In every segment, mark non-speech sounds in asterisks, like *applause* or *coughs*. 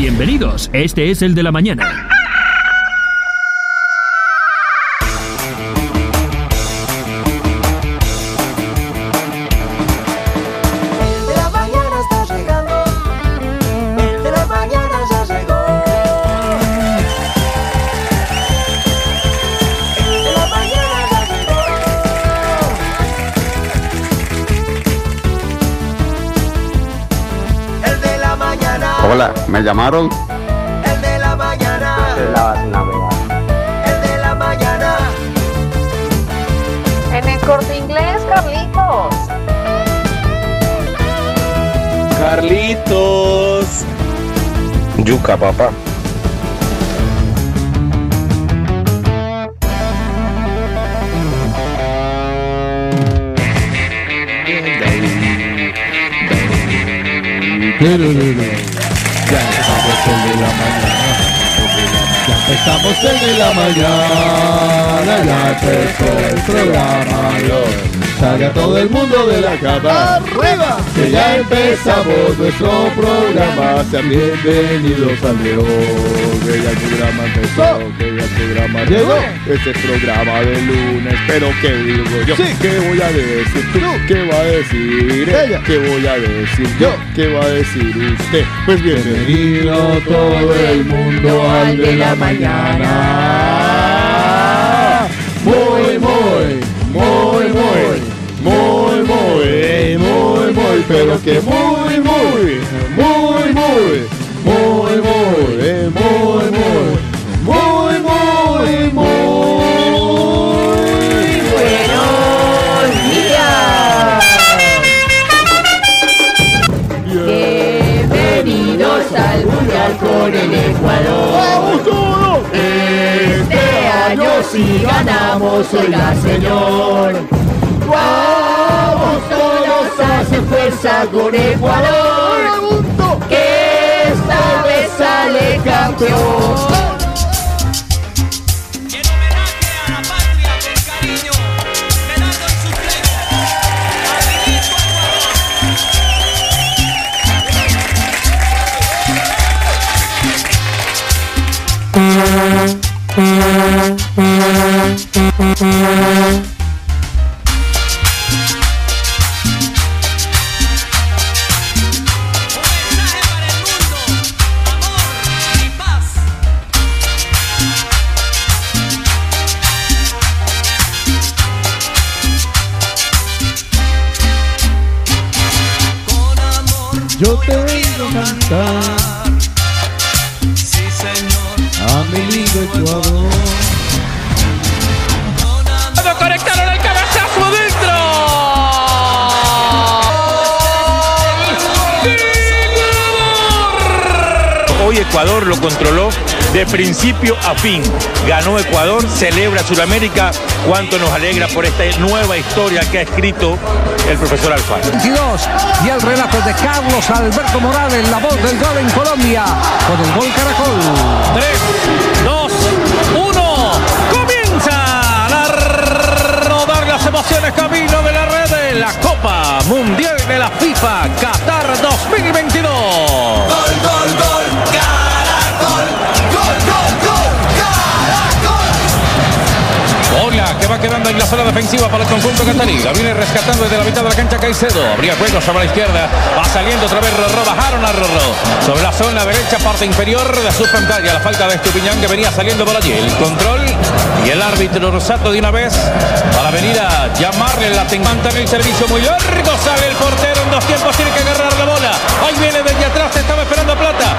Bienvenidos, este es el de la mañana. ¿Me llamaron? El de la mañana. El de la mañana. En el corte inglés, Carlitos. Carlitos. Yuca, papá. El de la mañana, ya empezó el programa. Salga todo el mundo de la cama. ¡Arriba! Que ya empezamos nuestro programa. Sean bienvenidos al León. Que ya el programa empezó, que ya el programa llegó. Este es programa de lunes, pero ¿qué digo yo? ¿Qué voy a decir tú? ¿Qué va a decir ella? ¿Qué voy a decir yo? ¿Qué va a decir usted? Pues bienvenido todo el mundo al de la mañana. Muy, muy, muy, muy, muy, muy, muy, muy, pero que muy, muy, muy, muy, si ganamos, oiga señor. Vamos todos a hacer fuerza con Ecuador. Que esta vez sale campeón. En homenaje Thank you. Sudamérica. Cuánto nos alegra por esta nueva historia que ha escrito el profesor Alfaro. 22 y el relato de Carlos Alberto Morales, la voz del gol en Colombia, con el gol Caracol. 3, 2, 1. Comienzan a rodar las emociones camino de la red de la Copa Mundial de la FIFA Qatar 2022. Gol, gol, gol. En la zona defensiva para el conjunto catarí. La viene rescatando desde la mitad de la cancha Caicedo. Habría juego sobre la izquierda. Va saliendo otra vez Rorro. Bajaron a Rorro. Sobre la zona derecha, parte inferior de su pantalla. La falta de Estupiñán que venía saliendo por allí. El control y el árbitro Rosato de una vez para venir a llamarle la tenganta en el servicio muy largo. Sale el portero en dos tiempos. Tiene que agarrar la bola. Ahí viene desde atrás. Estaba esperando Plata.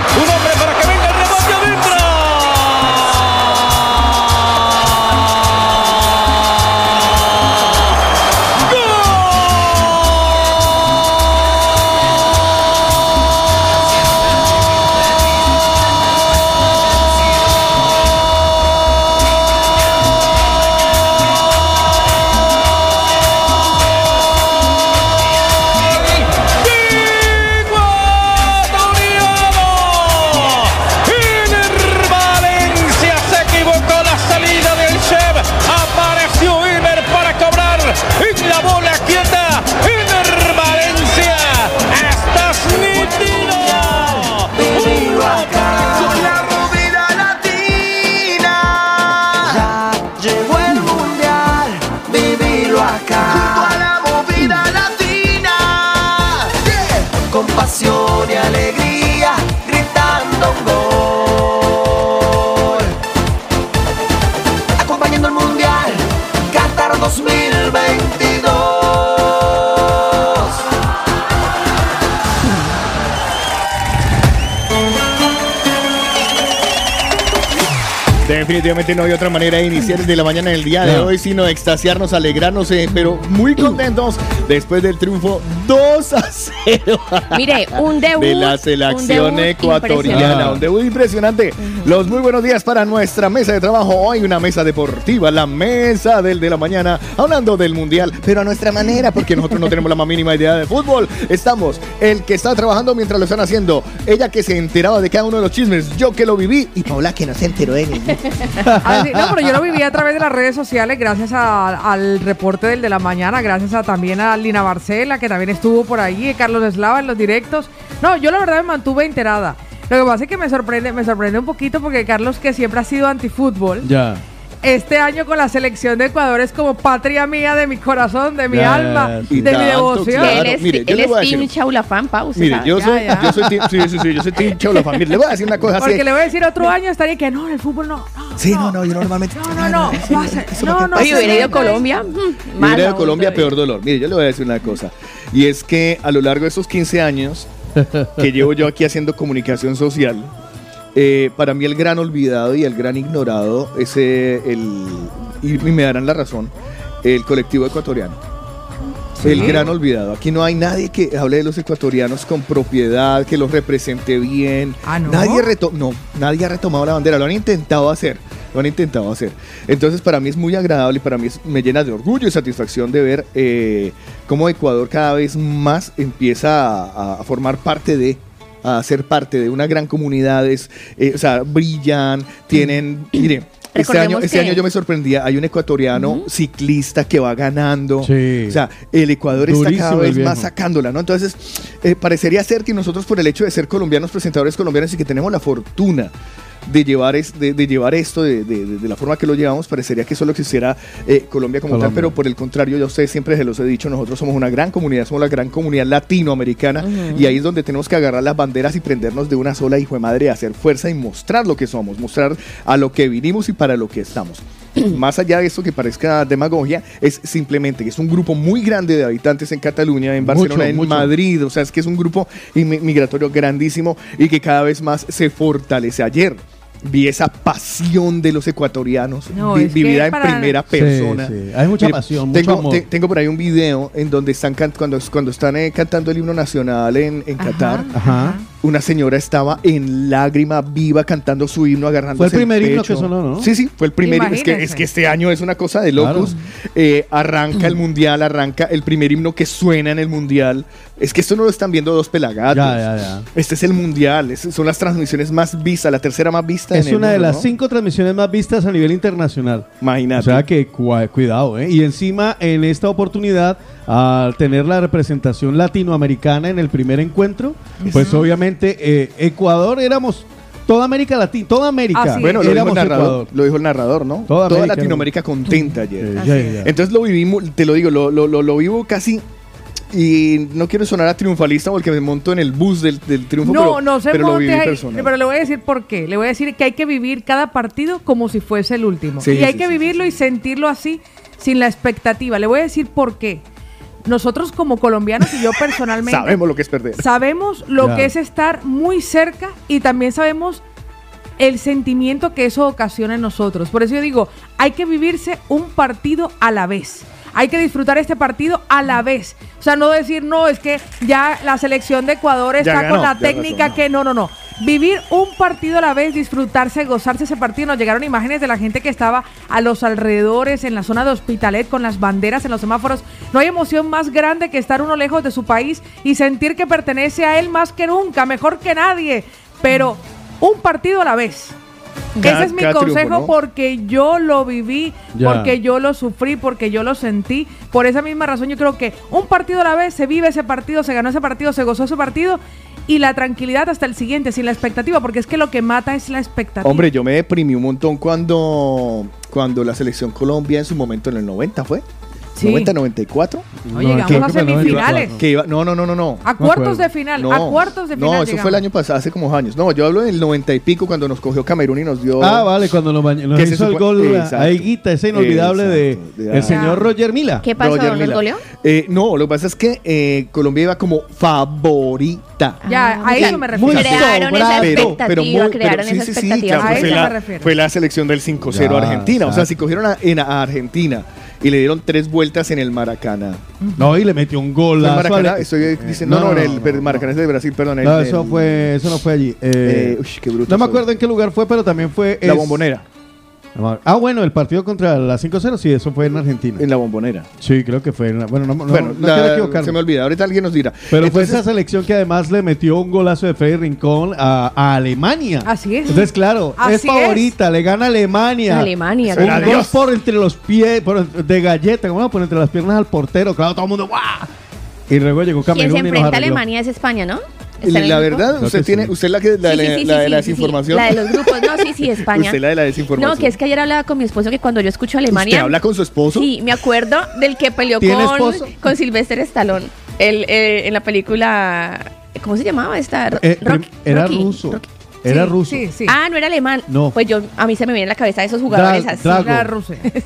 Definitivamente no hay otra manera de iniciar desde la mañana del día de No. hoy, sino extasiarnos, alegrarnos, eh, pero muy contentos después del triunfo 2 a 0 *laughs* Mire, un debut. de la un selección debut ecuatoriana. impresionante. Un debut impresionante. Los muy buenos días para nuestra mesa de trabajo. Hoy una mesa deportiva, la mesa del de la mañana, hablando del mundial, pero a nuestra manera, porque nosotros no tenemos la más mínima idea de fútbol. Estamos el que está trabajando mientras lo están haciendo, ella que se enteraba de cada uno de los chismes, yo que lo viví y Paula que no se enteró de ninguno. *laughs* Ah, no, pero yo lo viví a través de las redes sociales gracias a- al reporte del de la mañana, gracias a también a Lina Barcela, que también estuvo por ahí, Carlos Eslava en los directos. No, yo la verdad me mantuve enterada. Lo que pasa es que me sorprende, me sorprende un poquito porque Carlos, que siempre ha sido antifútbol, Ya. este año con la selección de Ecuador es como patria mía de mi corazón, de mi Ya, alma, sí. de mi Tanto, devoción. claro. Él es, mire, yo él le es Team Chaulafán, pausa. Mire, yo Ya, soy, ya. yo soy team, sí, sí, sí, yo soy team Chola Familia. Le voy a decir una cosa así. Porque le voy a decir otro año estaría que no, en el fútbol no. no Sí, no, no, yo normalmente. No, no, no, no, no. Oye, hubiera ido a Colombia. mm, hubiera ido a Colombia, todavía. peor dolor. Mire, yo le voy a decir una cosa. Y es que a lo largo de esos 15 años que *laughs* llevo yo aquí haciendo comunicación social, eh, para mí el gran olvidado y el gran ignorado es eh, el, y me darán la razón, el colectivo ecuatoriano. El gran olvidado. Aquí no hay nadie que hable de los ecuatorianos con propiedad, que los represente bien. Ah, ¿no? Nadie, reto no, nadie ha retomado la bandera. Lo han intentado hacer. Lo han intentado hacer. Entonces, para mí es muy agradable y para mí es- me llena de orgullo y satisfacción de ver eh, cómo Ecuador cada vez más empieza a, a formar parte de a ser parte de una gran comunidad, es, eh, o sea, brillan, tienen, mire, este año, este que- año yo me sorprendía, hay un ecuatoriano ciclista que va ganando, Sí. o sea, el Ecuador está cada vez más sacándola, ¿no? Entonces, eh, parecería ser que nosotros por el hecho de ser colombianos, presentadores colombianos y que tenemos la fortuna de llevar, es, de, de llevar esto de, de- de- de la forma que lo llevamos, parecería que solo existiera eh, Colombia como tal, Colombia. pero por el contrario, yo a ustedes siempre se los he dicho, nosotros somos una gran comunidad, somos la gran comunidad latinoamericana y ahí es donde tenemos que agarrar las banderas y prendernos de una sola hijo de madre, hacer fuerza y mostrar lo que somos, mostrar a lo que vinimos y para lo que estamos. *clears throat* Más allá de esto que parezca demagogia, es simplemente que es un grupo muy grande de habitantes en Cataluña, en Barcelona, Mucho, en mucho. Madrid, o sea, es que es un grupo migratorio grandísimo y que cada vez más se fortalece. Ayer vi esa pasión de los ecuatorianos, No, vi- vivida en primera Sí, persona. sí. Hay mucha pasión, mucho tengo, amor. te- tengo por ahí un video en donde están can- cuando, cuando están eh, cantando el himno nacional en, en Ajá, Qatar. Ajá. Una señora estaba en lágrima viva cantando su himno, agarrando Fue el primer himno que sonó, ¿no? Sí, sí, fue el primer himno. Es que, es que este año es una cosa de locos. Eh, arranca el mundial, arranca el primer himno que suena en el mundial. Es que esto no lo están viendo dos pelagatos. Ya, ya, ya. Este es el mundial, es- son las transmisiones más vistas, la tercera más vista. Es en el una de las ¿no? cinco transmisiones más vistas a nivel internacional. Imagínate. O sea que cuidado, ¿eh? Y encima, en esta oportunidad, al tener la representación latinoamericana en el primer encuentro, pues obviamente eh, Ecuador éramos toda América Latina, toda América. Así bueno, lo dijo, el narrador, lo dijo el narrador, ¿no? Toda Toda, América Latinoamérica contenta ayer. Eh. Entonces lo vivimos, te lo digo, lo, lo, lo, lo vivo casi. Y no quiero sonar a triunfalista porque me monto en el bus del, del triunfo, No, pero, no se pero lo monte viví personal. pero le voy a decir por qué. Le voy a decir que hay que vivir cada partido como si fuese el último. Sí, y hay sí, que sí, vivirlo y sentirlo así, sin la expectativa. Le voy a decir por qué. Nosotros como colombianos y yo personalmente Sabemos lo que es perder. sabemos lo que es estar muy cerca y también sabemos el sentimiento que eso ocasiona en nosotros. Por eso yo digo, hay que vivirse un partido a la vez. Hay que disfrutar este partido a la vez. O sea, no decir, no, es que ya la selección de Ecuador está ganó, con la técnica que no, no, no. Vivir un partido a la vez, disfrutarse, gozarse ese partido. Nos llegaron imágenes de la gente que estaba a los alrededores, en la zona de Hospitalet, con las banderas en los semáforos. No hay emoción más grande que estar uno lejos de su país y sentir que pertenece a él más que nunca, mejor que nadie. Pero un partido a la vez. Cada- Ese es mi consejo triunfo, ¿no? porque yo lo viví, Ya. porque yo lo sufrí, porque yo lo sentí. Por esa misma razón yo creo que un partido a la vez se vive ese partido, se ganó ese partido, se gozó ese partido y la tranquilidad hasta el siguiente, sin la expectativa, porque es que lo que mata es la expectativa. Hombre, yo me deprimí un montón cuando, cuando la selección Colombia en su momento en el 90 fue. Sí. 90, 94. No, llegamos a semifinales. 94. Que iba, no, no, no, no, no. A cuartos de final, No, a cuartos de final. No, eso llegamos. fue el año pasado, hace como años. No, yo hablo del 90 y pico cuando nos cogió Camerún y nos dio. Ah, vale, cuando nos, nos Que se hizo el gol a Higuita, ese inolvidable Exacto, de de- el señor Roger Mila. ¿Qué pasó? Roger ¿Nos goleó? Eh, no, lo que pasa es que eh, Colombia iba como favorita. Ya, a Ah, eso me refiero. Muy crearon esa expectativa, crearon esa expectativa. claro, A fue, eso la, me refiero. fue la selección del 5-0 Ya, Argentina. O sea, si cogieron a, a Argentina y le dieron tres vueltas en el Maracaná. No, y le metió un ¿Fue gol el Maracaná? Estoy diciendo, no, no, el, el Maracaná es de Brasil, perdón. el- No, el- eso fue, eso no fue allí. Eh, eh, uy, qué bruto no me acuerdo en qué lugar fue, pero también fue La es- bombonera. Ah, bueno, el partido contra la 5-0, sí, eso fue en Argentina. En la bombonera. Sí, creo que fue. en la- bueno, no, no, bueno, no la- quiero equivocarme. se me olvida. Ahorita alguien nos dirá. Pero fue esa selección que además le metió un golazo de Freddy Rincón a, a Alemania. Así es. Entonces, claro, Así es favorita, le gana Alemania. Alemania, Un claro. gol por entre los pies, por, de galleta, como por entre las piernas al portero. Claro, todo el mundo, ¡guau! Y luego llegó Quien Camerún se y nos enfrenta a. Alemania es España, ¿no? ¿Está en el la verdad, usted que tiene, sí. usted la que la, Sí, de- sí, sí, la de sí, la sí, sí. desinformación. La de los grupos, no, sí, sí, *laughs* España. Usted la de la desinformación. No, que es que ayer hablaba con mi esposo que cuando yo escucho Alemania. ¿Usted habla con su esposo? Sí, me acuerdo del que peleó ¿Tiene con, esposo? con Sylvester Stallone. El, eh, en la película. ¿Cómo se llamaba esta? Eh, era Rocky, ruso. Rocky. Era Sí, ruso. Sí, sí. Ah, no era alemán. No. Pues yo, a mí se me viene en la cabeza esos jugadores Dra- así. Drago. Era.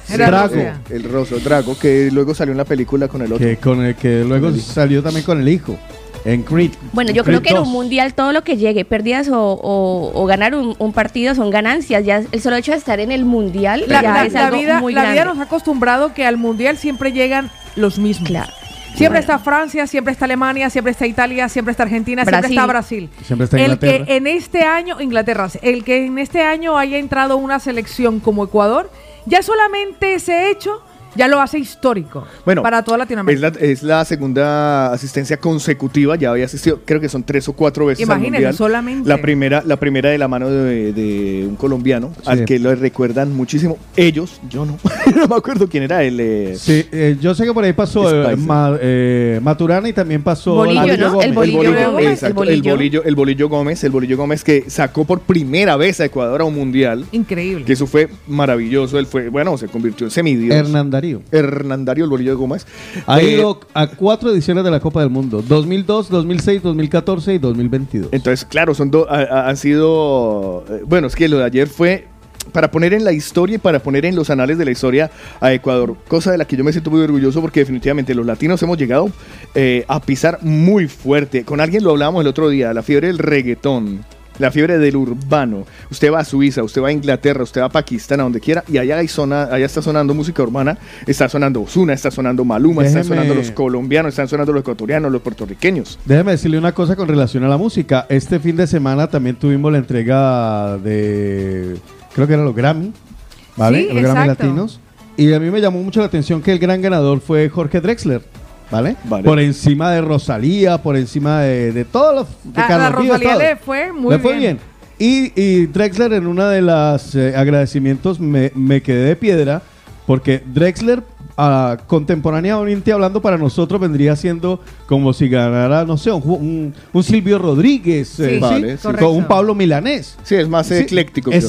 Sí, Era *laughs* Drago. El Rosso, Drago, que luego salió en la película con el otro. Que, con el que luego el salió también con el hijo. En Creed. Bueno, yo creo que en un 2. mundial todo lo que llegue, pérdidas o, o- o ganar un, un partido son ganancias. Ya el solo hecho de estar en el mundial La, ya la- es la algo vida, muy la grande. vida nos ha acostumbrado que al mundial siempre llegan los mismos. Claro. Siempre está Francia, siempre está Alemania, siempre está Italia, siempre está Argentina, siempre está Brasil. Siempre está el que en este año, Inglaterra, el que en este año haya entrado una selección como Ecuador, ya solamente ese hecho ya lo hace histórico Bueno, para toda Es Latinoamérica. la, es la segunda asistencia consecutiva, ya había asistido, creo que son tres o cuatro veces Imagínense, solamente. La primera, la primera de la mano de, de un colombiano, al que lo recuerdan muchísimo. Ellos, yo no, *laughs* no me acuerdo quién era él. eh, Sí, eh, yo sé que por ahí pasó eh. Ma- eh, Maturana y también pasó Bolillo, Bolillo ¿no? Gómez. El bolillo bolillo, Gómez, el exacto, el bolillo. bolillo, el bolillo Gómez, el bolillo Gómez que sacó por primera vez a Ecuador a un mundial. Increíble. Que eso fue maravilloso. Él fue, bueno, se convirtió en semidios. Hernán Darío. Hernán Darío, el bolillo Gómez. Ha Eh, ido a cuatro ediciones de la Copa del Mundo: 2002, 2006, 2014 y 2022. Entonces, claro, son do- ha- ha- han sido. eh, Bueno, es que lo de ayer fue para poner en la historia y para poner en los anales de la historia a Ecuador, cosa de la que yo me siento muy orgulloso porque definitivamente los latinos hemos llegado eh, a pisar muy fuerte. Con alguien lo hablábamos el otro día, la fiebre del reggaetón. La fiebre del urbano. Usted va a Suiza, usted va a Inglaterra, usted va a Pakistán, a donde quiera, y allá, hay zona, allá está sonando música urbana, está sonando Ozuna, está sonando Maluma, están Déjeme- sonando los colombianos, están sonando los ecuatorianos, los puertorriqueños. Déjeme decirle una cosa con relación a la música. Este fin de semana también tuvimos la entrega de, creo que eran los Grammy, ¿vale? Sí, los Grammy. Latinos. Y a mí me llamó mucho la atención que el gran ganador fue Jorge Drexler, ¿vale? Vale. Por encima de Rosalía, por encima de, de todos los... de A- a Carlos Vives, Rosalía le fue muy Le fue bien. bien. Y, y Drexler en una de las eh, agradecimientos me, me quedé de piedra porque Drexler ah, contemporáneamente hablando para nosotros vendría siendo como si ganara, no sé, un, ju- un- un Silvio Rodríguez, eh, Sí, con un Pablo Milanés. Sí, es más Sí, ecléctico. creo.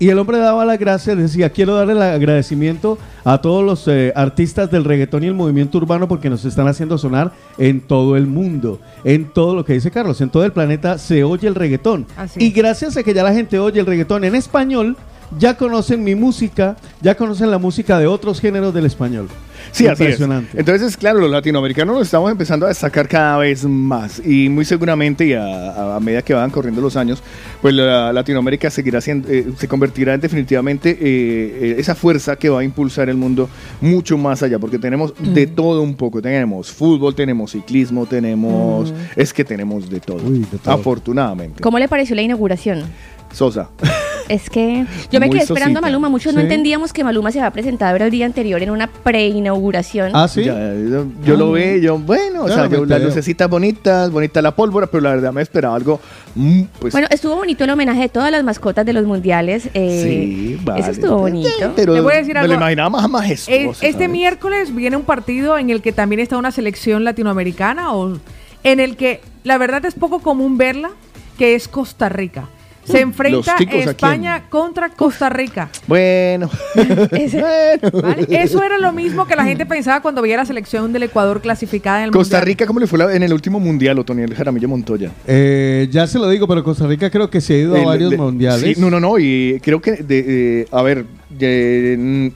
Y el hombre daba las gracias, decía, quiero darle el agradecimiento a todos los eh, artistas del reggaetón y el movimiento urbano porque nos están haciendo sonar en todo el mundo, en todo lo que dice Carlos, en todo el planeta se oye el reggaetón. Así y gracias a que ya la gente oye el reggaetón en español, ya conocen mi música, ya conocen la música de otros géneros del español. Sí, así es. Impresionante. Entonces, claro, los latinoamericanos nos estamos empezando a destacar cada vez más y muy seguramente y a, a- a medida que van corriendo los años, pues la Latinoamérica seguirá siendo, eh, se convertirá en definitivamente eh, eh, esa fuerza que va a impulsar el mundo mucho más allá, porque tenemos de todo un poco. Tenemos fútbol, tenemos ciclismo, tenemos... Es que tenemos de todo, Uy, de todo. afortunadamente. ¿Cómo le pareció la inauguración? Sosa. Es que yo me Muy quedé esperando a sosita. Maluma. Muchos no Sí. entendíamos que Maluma se había presentado el día anterior en una pre-inauguración. Ah, sí. Ya, yo yo lo ve, yo, bueno, o Ya sea, yo, las lucecitas bonitas, bonita la pólvora, pero la verdad me esperaba algo, mm, pues, Bueno, estuvo bonito el homenaje de todas las mascotas de los mundiales. eh, sí, vale. Eso estuvo bonito. Pero Le voy a decir me algo. lo imaginaba más majestuoso. Es- este ¿sabes? miércoles viene un partido en el que también está una selección latinoamericana o en el que la verdad es poco común verla, que es Costa Rica. Se enfrenta. España contra Costa Rica. *laughs* Bueno. ¿vale? Eso era lo mismo que la gente pensaba cuando veía la selección del Ecuador clasificada en el Costa Mundial. Rica, ¿cómo le fue la- en el último mundial, Otoniel Jaramillo Montoya? Eh, ya se lo digo, pero Costa Rica creo que se ha ido a varios de- mundiales. sí, no, no, no. Y creo que, de, eh, a ver, de-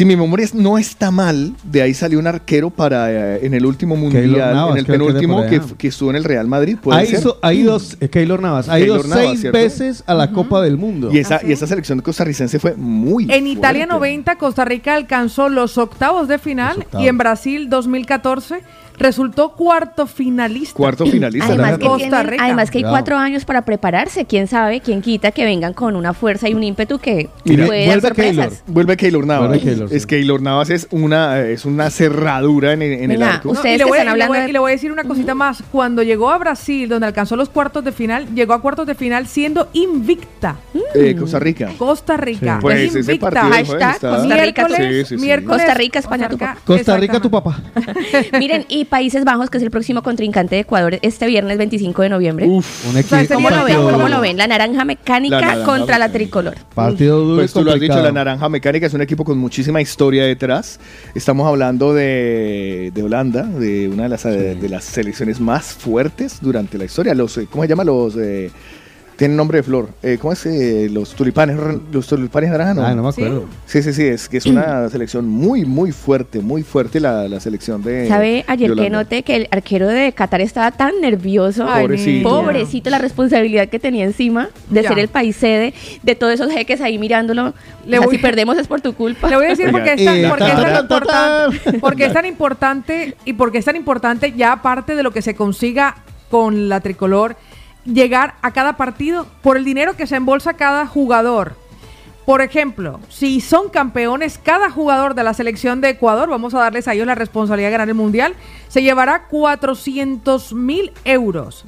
si mi memoria es- no está mal, de ahí salió un arquero para eh, en el último mundial, Navas, en el penúltimo que, que estuvo en el Real Madrid. ¿puede Ha, ser? ido- ha ido, eh, Keylor Navas, ha ido seis ¿cierto? veces a la Copa del Mundo. Y esa, y esa selección costarricense fue muy En Italia fuerte. 90, Costa Rica alcanzó los octavos de final Los octavos. y en Brasil 2014 resultó cuarto finalista. Cuarto finalista. Además que, Costa tienen- Rica. además que hay Claro. cuatro años para prepararse. Quién sabe, quién quita que vengan con una fuerza y un ímpetu que Mira, puede dar sorpresas. Vuelve Keylor Navas. Vuelve Keylor, sí. Es Keylor Navas es una, es una cerradura en, en el arco. No, y, le voy, a- están y le voy- hablando de- y le voy a decir una cosita más. Cuando llegó a Brasil, donde alcanzó los cuartos de final, llegó a cuartos de final siendo invicta. Eh, Costa Rica. Costa Rica. Sí. Pues Es ese invicta. partido fue- Hashtag Costa Rica. Miércoles, Sí, sí, sí. miércoles, Costa Rica, España, tu papá. Costa Rica, tu papá. *laughs* Miren, y Países Bajos, que es el próximo contrincante de Ecuador este viernes 25 de noviembre. Uf, Un equipo. ¿Cómo lo ven? partido ¿Cómo duro. lo ven? La naranja mecánica La naranja contra la tricolor. Partido duro Pues tú lo has dicho, complicado. la Naranja Mecánica es un equipo con muchísima historia detrás. Estamos hablando de, de Holanda, de una de las, de las selecciones más fuertes durante la historia. Los, ¿Cómo se llama? Los... Eh, tienen nombre de flor. Eh, ¿Cómo es? eh, los tulipanes los tulipanes naranjas, ¿no? Ah, no me acuerdo. Sí, sí, sí, es que es una *clears throat* selección muy, muy fuerte, muy fuerte la, la selección de ¿Sabe ayer que noté que el arquero de Qatar estaba tan nervioso? Ay, Pobrecito. Pobrecito, la responsabilidad que tenía encima de Ya. ser el país sede, de todos esos jeques ahí mirándolo. Le O sea, voy- si perdemos es por tu culpa. Le voy a decir Oiga, porque es tan, porque es tan importante, *laughs* porque es tan importante y porque es tan importante ya aparte de lo que se consiga con la tricolor, llegar a cada partido por el dinero que se embolsa cada jugador. Por ejemplo, si son campeones, cada jugador de la selección de Ecuador, vamos a darles a ellos la responsabilidad de ganar el mundial, se llevará 400 mil euros.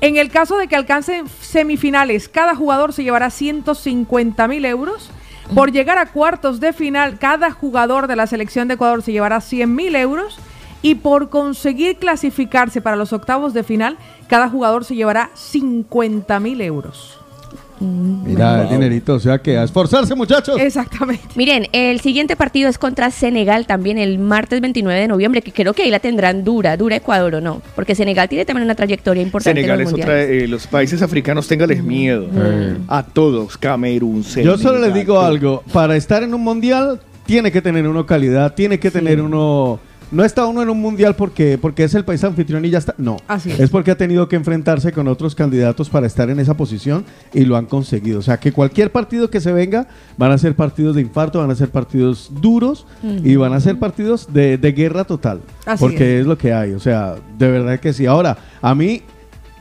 En el caso de que alcancen semifinales, cada jugador se llevará 150 mil euros. Por llegar a cuartos de final, cada jugador de la selección de Ecuador se llevará 100 mil euros. Y por conseguir clasificarse para los octavos de final, cada jugador se llevará 50 mil euros. Mira, el dinerito, o sea que a esforzarse, muchachos. Exactamente. Miren, el siguiente partido es contra Senegal también el martes 29 de noviembre, que creo que ahí la tendrán dura, dura Ecuador o no, porque Senegal tiene también una trayectoria importante Senegal en es los otra, mundiales. eh, los países africanos, téngales miedo. A todos, Camerún, Senegal. Yo solo les digo algo, para estar en un mundial tiene que tener uno calidad, tiene que tener uno... No está uno en un mundial porque, porque es el país anfitrión y ya está. No, Así es. es porque ha tenido que enfrentarse con otros candidatos para estar en esa posición y lo han conseguido. O sea que cualquier partido que se venga van a ser partidos de infarto, van a ser partidos duros y van a ser partidos de, de guerra total. Así porque es. lo que hay. O sea, de verdad que sí. Ahora, a mí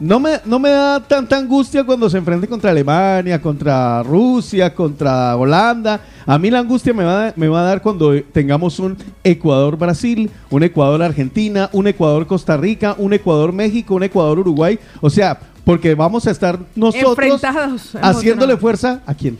no me, no me da tanta angustia cuando se enfrente contra Alemania, contra Rusia, contra Holanda. A mí la angustia me va, a- me va a dar cuando tengamos un Ecuador-Brasil, un Ecuador-Argentina, un Ecuador-Costa Rica, un Ecuador-México, un Ecuador-Uruguay. O sea, porque vamos a estar nosotros haciéndole fuerza a quién.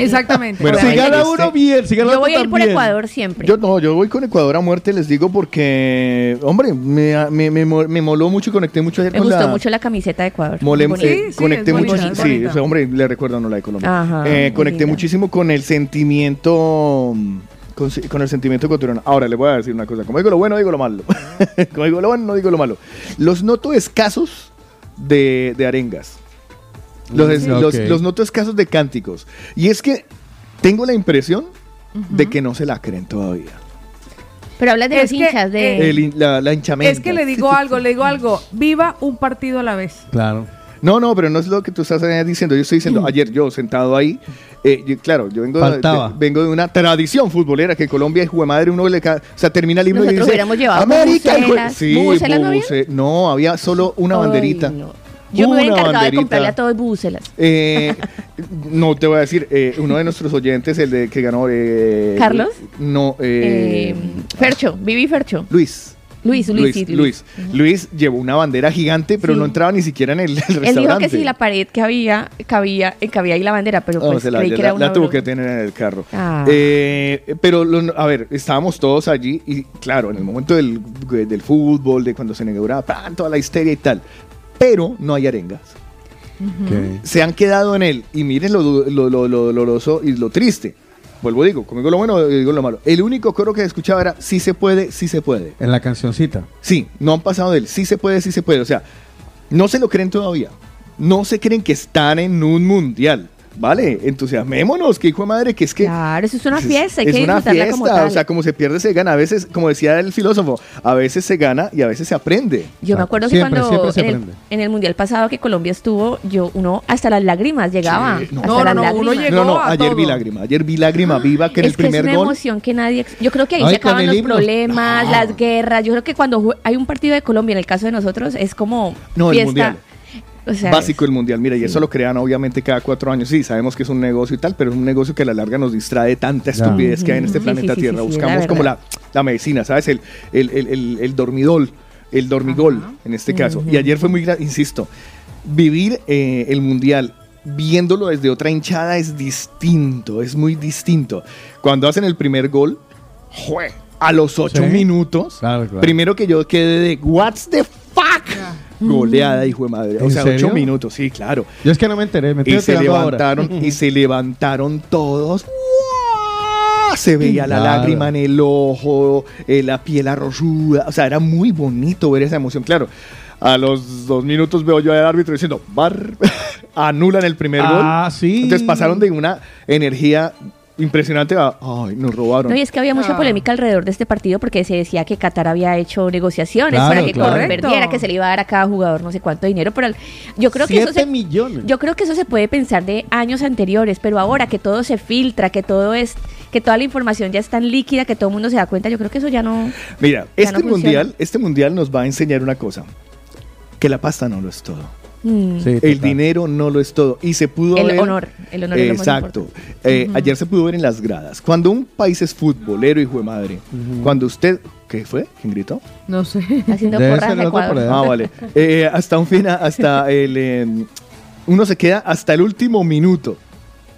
*laughs* Exactamente. Bueno, si gana este- uno bien, si gana Yo otro voy a ir por también. Ecuador siempre. Yo no, yo voy con Ecuador a muerte, les digo, porque, hombre, me, me, me, me moló mucho y conecté mucho ayer Me con gustó la... mucho la camiseta de Ecuador. Bonita. eh, Sí, conecté mucho, sí, bonita. o sea, hombre, le recuerdo no la de Colombia. Ajá, Eh, conecté linda. muchísimo con el sentimiento, con, el sentimiento ecuatoriano. Ahora le voy a decir una cosa, como digo lo bueno, digo lo malo. *laughs* como digo lo bueno, no digo lo malo. Los noto escasos de, de arengas. Los, es- Mm, los- ok. los noto escasos de cánticos. Y es que tengo la impresión de que no se la creen todavía. Pero hablas de Es los que, hinchas de... eh, El la, la hinchamenta. Es que le digo algo, le digo algo. Viva un partido a la vez. Claro. No, no, pero no es lo que tú estás eh, diciendo. Yo estoy diciendo, ayer yo sentado ahí, eh, yo- claro, yo vengo de, vengo de una tradición futbolera que Colombia, de madre, uno le o sea, termina el himno y Nosotros dice, hubiéramos llevado América, hijo de-". bubucelas. Sí, ¿Bubucelas no había? no, había solo una Ay, banderita. no. Yo me hubiera encargado de comprarle a todos bubucelas. Eh, no te voy a decir, eh, uno de nuestros oyentes, el de que ganó. eh, ¿Carlos? No, eh, Fercho, Vivi Fercho. Luis. Luis, Luis, Luis, sí, Luis. Luis llevó una bandera gigante, pero Sí. no entraba ni siquiera en el, *laughs* el restaurante. Él dijo que sí, la pared que había, cabía, cabía ahí la bandera, pero No, pues se la, creí ya que la- era una la tuvo que tener en el carro. Ah. Eh, pero, lo- a ver, estábamos todos allí y, claro, en el momento del, del fútbol, de cuando se inauguraba, ¡pam! toda la histeria y tal. Pero no hay arengas. Se han quedado en él. Y miren lo, du- lo, lo, lo doloroso y lo triste. Vuelvo digo, conmigo lo bueno, digo lo malo. El único coro que escuchaba era sí se puede, sí se puede. En la cancioncita. Sí, no han pasado de él. Sí se puede, sí se puede. O sea, no se lo creen todavía. No se creen que están en un mundial. Vale, entusiasmémonos, que hijo de madre, que es que. Claro, eso es una fiesta, hay es que una disfrutarla fiesta, como tal. o sea, como se pierde, se gana. A veces, como decía el filósofo, a veces se gana y a veces se aprende. Yo me acuerdo Siempre, que cuando siempre se en el, en el mundial pasado que Colombia estuvo, yo uno hasta las lágrimas llegaba. Sí, no. hasta No, las no, no, uno lágrimas. No, no, ayer vi lágrima, ayer vi lágrima viva que en es el que es primer una gol. emoción que nadie. Yo creo que ahí Ay, se acaban los problemas, No. las guerras. Yo creo que cuando hay un partido de Colombia, en el caso de nosotros, es como No, el mundial. O sea, Básico el mundial, mira, y eso lo crean obviamente cada cuatro años. Sí, sabemos que es un negocio y tal, pero es un negocio que a la larga nos distrae de tanta estupidez que hay en este Sí, planeta sí, Tierra. sí, sí, Buscamos la como la, la medicina, ¿sabes? El, el, el, el, el dormidol, el dormigol en este caso. Y ayer fue muy, insisto, vivir eh, el mundial viéndolo desde otra hinchada es distinto, es muy distinto. Cuando hacen el primer gol, ¡jue! a los ocho Sí. minutos, Claro, claro. primero que yo quedé de ¿What's the fuck? Goleada, hijo de madre. O ¿En sea, serio? ocho minutos, sí, claro. Yo es que no me enteré, me Y se enterando ahora. levantaron, y se levantaron todos. ¡Uah! Se veía la Claro. lágrima en el ojo, eh, la piel arrojuda. O sea, era muy bonito ver esa emoción. Claro, a los dos minutos veo yo al árbitro diciendo, bar, *laughs* anulan el primer gol. Ah, sí. Entonces pasaron de una energía impresionante a, ay, nos robaron. No, y es que había mucha polémica alrededor de este partido porque se decía que Qatar había hecho negociaciones Claro, para que claro. Perdiera, que se le iba a dar a cada jugador no sé cuánto dinero, pero al- yo creo que eso se, millones. yo creo que eso se puede pensar de años anteriores, pero ahora que todo se filtra, que todo es que toda la información ya es tan líquida que todo el mundo se da cuenta, yo creo que eso ya no Mira, Ya este no mundial, este mundial nos va a enseñar una cosa, que la pasta no lo es todo. Mm. Sí, el dinero no lo es todo. Y se pudo El ver. honor, el honor es lo más Exacto. importante. Eh, Ujú. Ayer se pudo ver en las gradas. Cuando un país es futbolero, hijo de madre, cuando usted. ¿Qué fue? ¿Quién gritó? No sé. haciendo porras de Ecuador. Ah, vale. Eh, hasta un final, hasta el. eh, uno se queda hasta el último minuto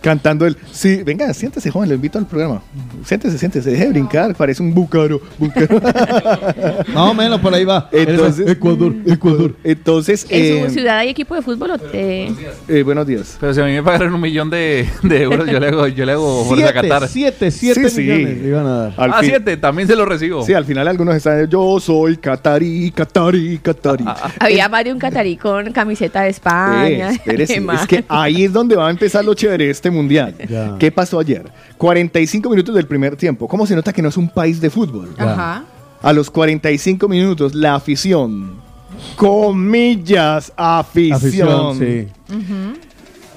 cantando el. Sí, venga, siéntese, joven, lo invito al programa. Siéntese, siéntese, deje de brincar, parece un búcaro. búcaro. *laughs* Más o menos por ahí va. Entonces- Ecuador, Ecuador. Entonces. ¿En eh, su ciudad hay equipo de fútbol? o te- eh, buenos días. Pero si a mí me pagaron un millón de, de euros, yo le hago, yo le hago fuerza a Siete, Qatar. siete, siete Sí, sí. millones le iban a dar. Al ah, fin- siete, también se lo recibo. Sí, al final algunos están. Yo soy Qatarí, Qatarí, Qatarí. *laughs* Había más de un catarí con camiseta de España. Eh, espérese, *laughs* es que ahí es donde va a empezar lo chévere este mundial. Ya. ¿Qué pasó ayer? 45 minutos del primer tiempo. ¿Cómo se nota que no es un país de fútbol? Ajá. A los 45 minutos, la afición, comillas, afición. Afición, sí.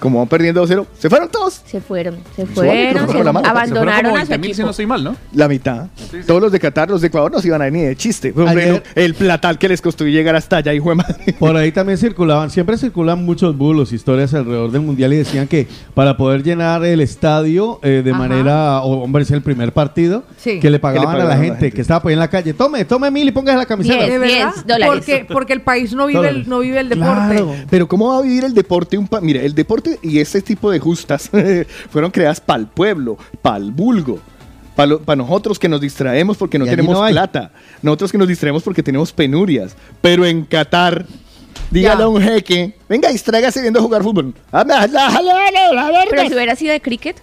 Como van perdiendo 2-0, se fueron todos. Se fueron, se fueron, con se la mano. Se fueron abandonaron como a su 20 mil si equipo. no estoy mal, ¿no? La mitad. Todos los de Qatar, los de Ecuador no se iban a ir ni de chiste. Ayer- el platal que les costó llegar hasta allá, hijo de madre. Por ahí también circulaban, siempre circulan muchos bulos, historias alrededor del mundial y decían que para poder llenar el estadio eh, de Ajá. manera, o, hombre, es el primer partido, Sí. que le pagaban, pagaban a la gente, que estaba por ahí en la calle, tome, tome mil y póngase la camiseta. Diez. ¿De verdad? 10 dólares. Porque, porque el país no vive el, no vive el deporte. Claro. Pero ¿cómo va a vivir el deporte? Un pa- Mira, el deporte y este tipo de justas *laughs* fueron creadas para el pueblo, para el vulgo. Para nosotros que nos distraemos porque no tenemos no plata. Nosotros que nos distraemos porque tenemos penurias. Pero en Qatar, dígale Ya. a un jeque, venga, distráigase viendo jugar fútbol. Ah. Pero si hubiera sido de cricket,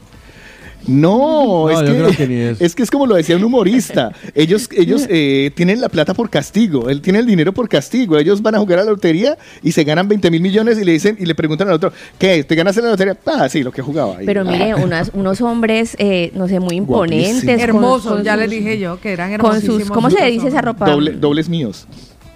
No, No, es, yo que, creo que ni eso. es que es como lo decía un humorista. Ellos, ellos *laughs* eh, tienen la plata por castigo. Él tiene el dinero por castigo. Ellos van a jugar a la lotería y se ganan 20 mil millones y le dicen y le preguntan al otro, ¿qué? ¿Te ganas en la lotería? Ah, sí, lo que jugaba. ahí. pero mire, unas, unos hombres, eh, no sé, muy imponentes. con- Hermosos, con ya les dije yo que eran Con hermosísimos. sus, ¿cómo se los dice esa ropa? Doble- dobles míos.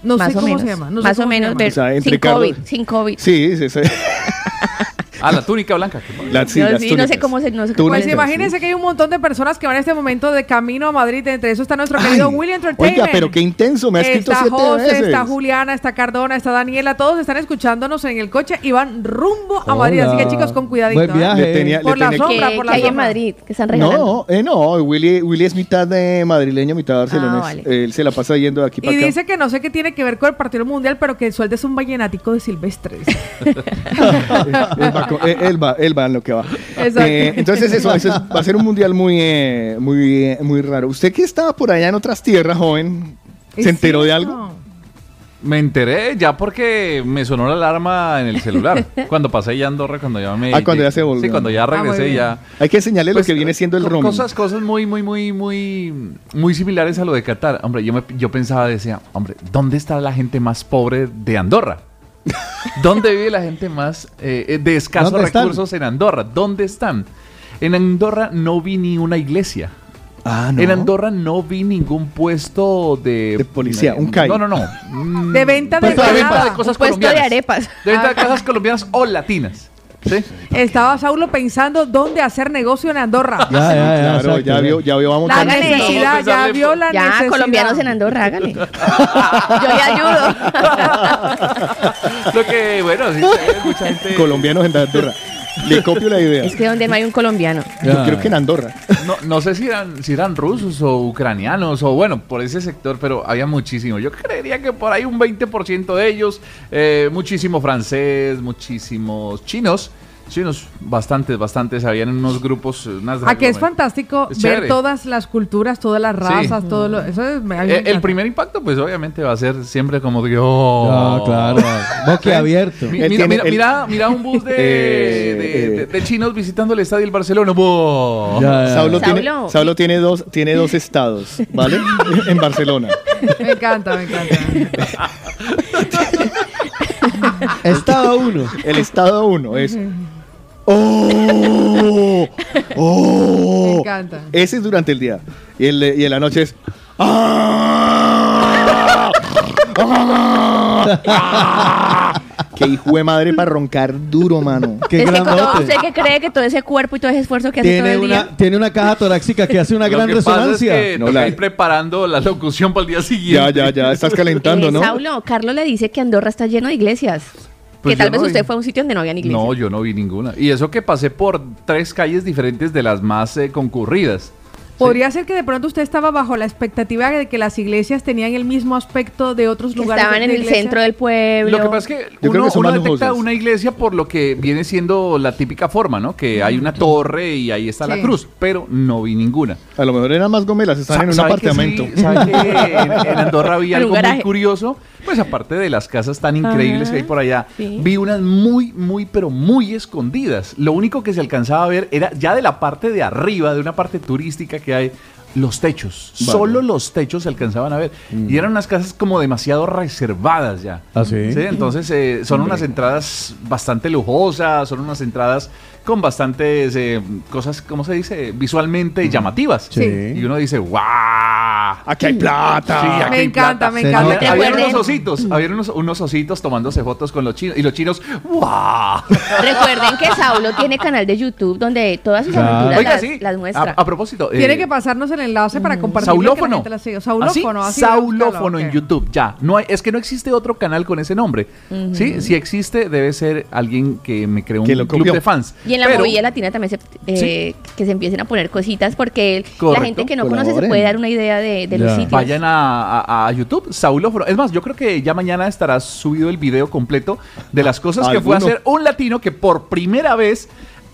No Más sé o cómo menos. se llama. no sé Más o menos, O sea, sin Carlos- COVID, sin COVID. Sí, sí, sí. *laughs* Ah, la túnica blanca. La- sí, no sé cómo se, no sé cómo Pues imagínense que hay un montón de personas que van en este momento de camino a Madrid. Entre eso está nuestro Ay, querido Willy Entertainment. Oiga, pero qué intenso, me ha escrito Está siete José, veces. está Juliana, está Cardona, está Daniela. Todos están escuchándonos en el coche y van rumbo a Madrid. Así que chicos, con cuidadito. Buen ¿eh? viaje. Le tenía- Por le la tenía- sombra, que, por que la hay en. Madrid, que están regalando. No, eh, no, Willy, Willy es mitad de madrileño, mitad barcelonés. Ah, vale. Él se la pasa yendo de aquí para Y acá. dice que no sé qué tiene que ver con el partido mundial, pero que sueldes un vallenático de Silvestre. *laughs* *laughs* él, va, él- va, en lo que va. Exacto. Eh, entonces eso, eso es- va a ser un mundial muy, eh, muy, eh, muy raro. ¿Usted que estaba por allá en otras tierras, joven, se enteró de algo? Me enteré ya porque me sonó la alarma en el celular. *laughs* cuando pasé ya a Andorra, cuando ya me... Ah, cuando ya se volvió. Sí, cuando ya Ah, regresé ya... Hay que enseñarle lo Pues, que viene siendo el roaming. Cosas, cosas muy, muy, muy, muy, muy similares a lo de Qatar. Hombre, yo, me, yo pensaba, decía, hombre, ¿dónde está la gente más pobre de Andorra? *laughs* ¿Dónde vive la gente más eh, de escasos recursos en Andorra? ¿Dónde están? En Andorra no vi ni una iglesia. Ah, ¿no? En Andorra no vi ningún puesto de... De policía, un CAI. No, no, no. De venta de de venta de cosas Un puesto de colombianas. arepas. De venta de cosas colombianas o latinas. ¿Sí? Estaba Saulo pensando dónde hacer negocio en Andorra. Ya, ya, ya. Claro, exacto, ya vio, ya vio, vamos La necesidad, ya vio la Ya, necesidad. colombianos en Andorra, hágale. Yo le ayudo. *laughs* Lo que, bueno, sí, mucha gente... colombianos en Andorra. Le copio la idea. Es que donde no hay un colombiano. Yo creo que en Andorra. No, no sé si eran, si eran rusos o ucranianos o bueno, por ese sector, pero había muchísimo. Yo creería que por ahí un 20% de ellos, eh, muchísimo francés, muchísimos chinos. Chinos, bastantes, bastantes. Habían unos grupos. Unas A que es fantástico Es ver chévere. todas las culturas, todas las razas, todo lo. Eso es, Eh, el primer impacto, pues obviamente va a ser siempre como de. oh. Ya, claro. Boquiabierto. Mi- Él Mira, mira, él- mira, mira un bus de, *laughs* Eh, de- de- eh. de chinos visitando el estadio del Barcelona. ¡Wow! Ya, ya. Saulo, tiene, Saulo. Saulo tiene dos, tiene dos estados, ¿vale? *laughs* en Barcelona. Me encanta, me encanta. Estado uno. El estado uno es. *laughs* ¡Oh! Me ¡Oh! encanta. Ese es durante el día. Y, el, y en la noche es. ¡Ah! ¡Ah! ¡Qué hijo de madre para roncar duro, mano! Qué es que como grandote. usted que cree que todo ese cuerpo y todo ese esfuerzo que hace todo Tiene el día. una, tiene una caja torácica que hace una Lo gran que pasa resonancia. es que No, la- ir preparando la locución para el día Ya, siguiente. ya, ya, estás calentando, Eh, ¿no? Saulo, Carlos le dice que Andorra está lleno de iglesias. Pues que tal vez no usted vi. fue a un sitio donde no había ni iglesias. No, yo no vi ninguna. Y eso que pasé por tres calles diferentes de las más eh, concurridas. Podría ser que de pronto usted estaba bajo la expectativa de que las iglesias tenían el mismo aspecto de otros Que lugares. estaban de en el iglesia. centro del pueblo. Lo que pasa es que creo uno, que uno detecta una iglesia por lo que viene siendo la típica forma, ¿no? Que hay una torre y ahí está la cruz, pero no vi ninguna. A lo mejor eran más gomelas, están en un ¿Sabe que apartamento. sí? *laughs* ¿Sabe que en, en Andorra había *laughs* algo muy curioso? Pues aparte de las casas tan increíbles Ajá, que hay por allá, sí. vi unas muy, muy, pero muy escondidas. Lo único que se alcanzaba a ver era ya de la parte de arriba, de una parte turística que hay, los techos. Vale. Solo los techos se alcanzaban a ver. Y eran unas casas como demasiado reservadas ya. ¿Ah, sí? Entonces eh, son unas entradas bastante lujosas, son unas entradas con bastantes eh, cosas, ¿cómo se dice? Visualmente llamativas. Sí. Y uno dice, ¡guau! Aquí hay plata. Sí, aquí Me hay encanta, plata. me encanta. Había Recuerden- unos ositos, había unos, unos ositos tomándose fotos con los chinos. Y los chinos, ¡guau! *laughs* Recuerden que Saulo tiene canal de YouTube donde todas sus Claro. aventuras Oiga, las, sí. las muestra. a propósito. Tiene eh, que pasarnos el enlace para compartir. Saulófono. Saulófono, Así, así voy a buscarlo, Saulófono en. YouTube, ya. No hay, es que no existe otro canal con ese nombre. ¿Sí? Si existe, debe ser alguien que me creó un Que lo club copió. de fans. Y en la Pero- movida latina también se, eh, que se empiecen a poner cositas porque la gente que no conoce se puede dar una idea de, de los sitios. Vayan a, a- a YouTube, Saulófono. Es más, yo creo que ya mañana estará subido el video completo de las cosas que fue a hacer un latino que por primera vez,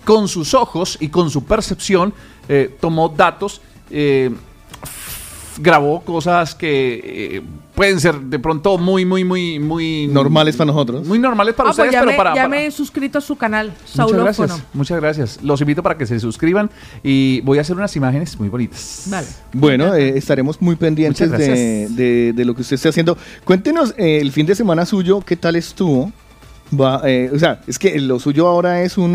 con sus ojos y con su percepción, eh, tomó datos, eh, grabó cosas que eh, pueden ser de pronto muy, muy, muy, muy Normales para nosotros. Muy normales para Ah, pues ustedes, ya, pero me, para, ya para- me he suscrito a su canal, Muchas Saulófono. gracias, muchas gracias. Los invito para que se suscriban y voy a hacer unas imágenes muy bonitas. Vale. Bueno, eh, estaremos muy pendientes Muchas de, de- de lo que usted esté haciendo. Cuéntenos eh, el fin de semana suyo, ¿qué tal estuvo? Va, eh, o sea, es que lo suyo ahora es un...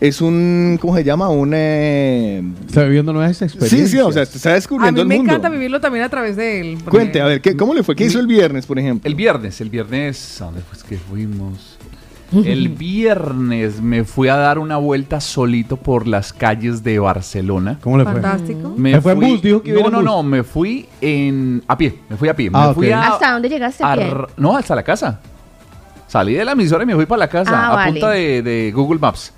es un... ¿Cómo se llama? Un... eh, Está viviendo nuevas experiencias. sí, sí, o sea, está A descubriendo mí el me mundo. encanta vivirlo también a través de él. porque- Cuente, a ver, ¿qué, ¿cómo le fue? ¿Qué hizo el viernes, por ejemplo? El viernes, el viernes, ¿a dónde fue que fuimos? El *laughs* viernes me fui a dar una vuelta solito por las calles de Barcelona. ¿Cómo le fue? Fantástico. Me ¿Se fue en bus? Dijo que no, no, bus. no, me fui en a pie, me fui a pie. Ah, me fui a, ¿Hasta dónde llegaste a a pie? no, hasta la casa. Salí de la emisora y me fui para la casa Ah, a vale. punta de, de Google Maps.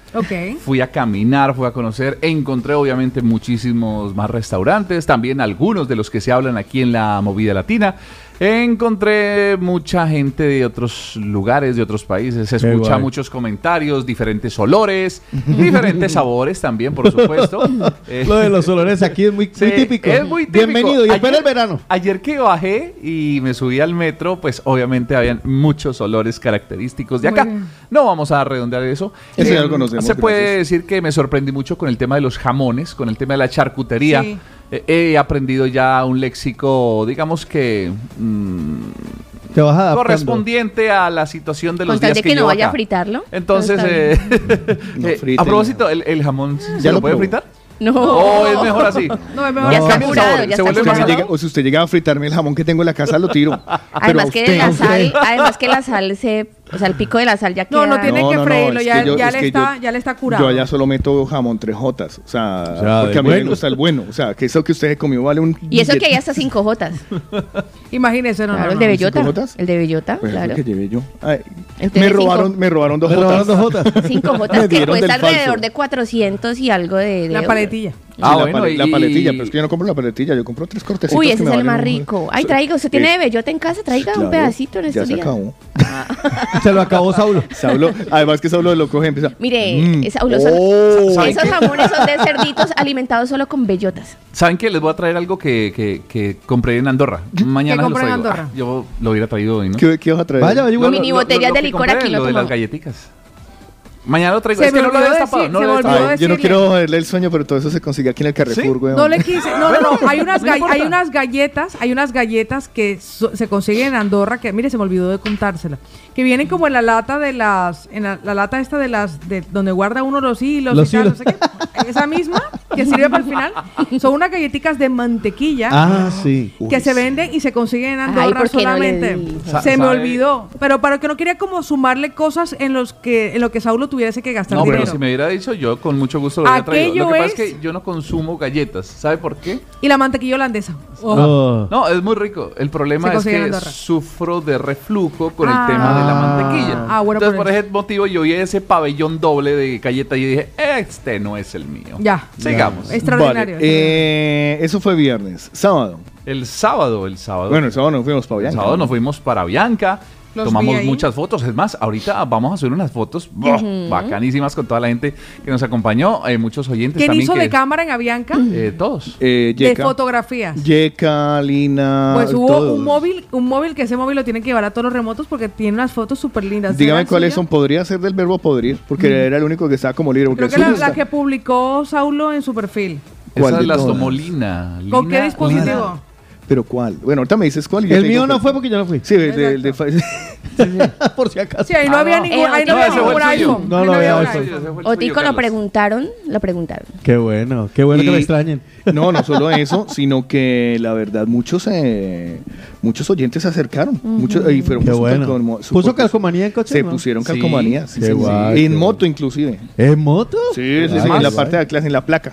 Fui a caminar, fui a conocer, encontré obviamente muchísimos más restaurantes, también algunos de los que se hablan aquí en la movida latina. Encontré mucha gente de otros lugares, de otros países. Se escucha guay. muchos comentarios, diferentes olores, *laughs* diferentes sabores también, por supuesto. *laughs* Eh, Lo de los olores aquí es muy, *laughs* Sí, muy típico. Es muy típico. Bienvenido y espera Ayer- el verano. Ayer que bajé y me subí al metro, pues obviamente habían muchos olores característicos de acá. No vamos a redondear eso. Eso ya lo conocemos, Se puede gracias. decir que me sorprendí mucho con el tema de los jamones, con el tema de la charcutería. Sí. Eh, he aprendido ya un léxico, digamos que mm, Te vas adaptando. correspondiente a la situación de los Con días de que, que no vaya a fritarlo. Entonces, eh, está No *laughs* eh, friten, a propósito, el, el jamón, ¿se Ya lo lo puede fritar? No. ¿O es mejor así? *laughs* No, es mejor Ya está curado, ya se está vuelve O más si, curado. llega- o si usted llega a fritarme el jamón que tengo en la casa, lo tiro. Pero Además que usted- la sal, además que la sal se, o sea, el pico de la sal ya queda. No, no tiene No, que no, no, freírlo, ya, que yo- ya es le que está, yo- ya le está curado. Yo allá solo meto jamón tres jotas. O sea, O sea, porque a mí me gusta el bueno. O sea, que eso que usted comió vale un. Y eso que hay hasta cinco jotas. *laughs* Imagínese, no, Claro, no, el de ¿Cinco bellota. jotas? El de bellota, Pues es claro. que llevé yo. Ay, Entonces, me, cinco- robaron, me robaron dos Me jotas. robaron dos jotas. *laughs* Cinco *laughs* Me jotas que cuesta alrededor falso. de 400 y algo de, de La euros. Ah, Sí, la, bueno, la paletilla, pero es que yo no compro la paletilla, yo compro tres cortecitos. Uy, que ese me es el más un- rico. Ay, traiga, usted tiene Eh, de bellota en casa, traiga un pedacito en Ya estos se días. acabó. *laughs* Se lo acabó Saulo. Saulo, además que Saulo lo coge y empieza. Mire, Mm. son- Oh. ¿Saben esos jamones son de cerditos alimentados solo con bellotas. ¿Saben qué? Les voy a traer algo que, que, que compré en Andorra. Mañana ¿Qué se los en traigo. Andorra? Ah, yo lo hubiera traído hoy, ¿no? ¿Qué, qué vas a traer? Vaya, vaya, Lo- mini botellas de licor aquí lo lo de las galletitas. Mañana lo traigo. Se es que me no lo he olvidó destapado. decir- no lo destapado. Ay, yo no quiero joderle el sueño, pero todo eso se consigue aquí en el Carrefour, ¿Sí? weón. No le quise, no, no, no, hay unas, *laughs* No gall- hay unas galletas, hay unas galletas que so- se consiguen en Andorra, que mire, se me olvidó de contársela, que vienen como en la lata de las, en la, la lata esta de las, de donde guarda uno los hilos Los y tal, no sé qué, esa misma, que sirve para el final, *laughs* son unas galletitas de mantequilla. Ah, sí. que se venden y se consiguen en Ay, Andorra ¿por qué no le solamente. Sa- se me olvidó. Pero para que no quería como sumarle cosas en los que en lo que Saulo tuviese que gastar No, pero dinero. si me hubiera dicho, yo con mucho gusto lo hubiera traído. Lo que pasa es- que yo no consumo galletas. ¿Sabe por qué? Y la mantequilla holandesa. Oh. No, es muy rico. El problema es que sufro de reflujo con Ah. el tema de la mantequilla. Ah, bueno, Entonces, por por ese motivo, yo vi ese pabellón doble de galletas y dije, este no es el mío. Ya. Sigamos. Extraordinario. Vale, eh, eso fue viernes. Sábado. El sábado, el sábado. Bueno, el sábado nos fuimos para el allá. sábado nos fuimos para Bianca. Los tomamos muchas fotos. Es más, ahorita vamos a subir unas fotos bacanísimas con toda la gente que nos acompañó. Hay muchos oyentes ¿Quién también. hizo que- de cámara en Avianca? Eh, todos. Eh, de fotografías. Yeka, Lina. Pues hubo todos. un móvil, un móvil que ese móvil lo tienen que llevar a todos los remotos porque tiene unas fotos súper lindas. Dígame ¿Será cuáles son. Podría ser del verbo podrir, porque era el único que estaba como libre. Creo que la, que publicó Saulo en su perfil. ¿Cuál Esa de las tomó Lina. ¿Con qué Lina- dispositivo? ¿Pero cuál? Bueno, ahorita me dices cuál. y El mío no fue porque yo no fui. Sí, el de, el de- *laughs* Por si acaso. Sí, ahí no Ah, había no. ningún, Eh, ahí no no, había ese fue ningún iPhone. No lo había iPhone. Otico lo preguntaron, lo preguntaron. Qué bueno, qué bueno que me extrañen. No, no solo eso, sino que la verdad muchos eh, muchos oyentes se acercaron. Muchos, y fueron Qué puso bueno. calcomo- su- ¿Puso calcomanía en coche? Se no? pusieron Sí, calcomanías. sí, qué sí, sí. guay, En moto inclusive. ¿En moto? Sí, sí, sí, en la parte de atrás, en la placa.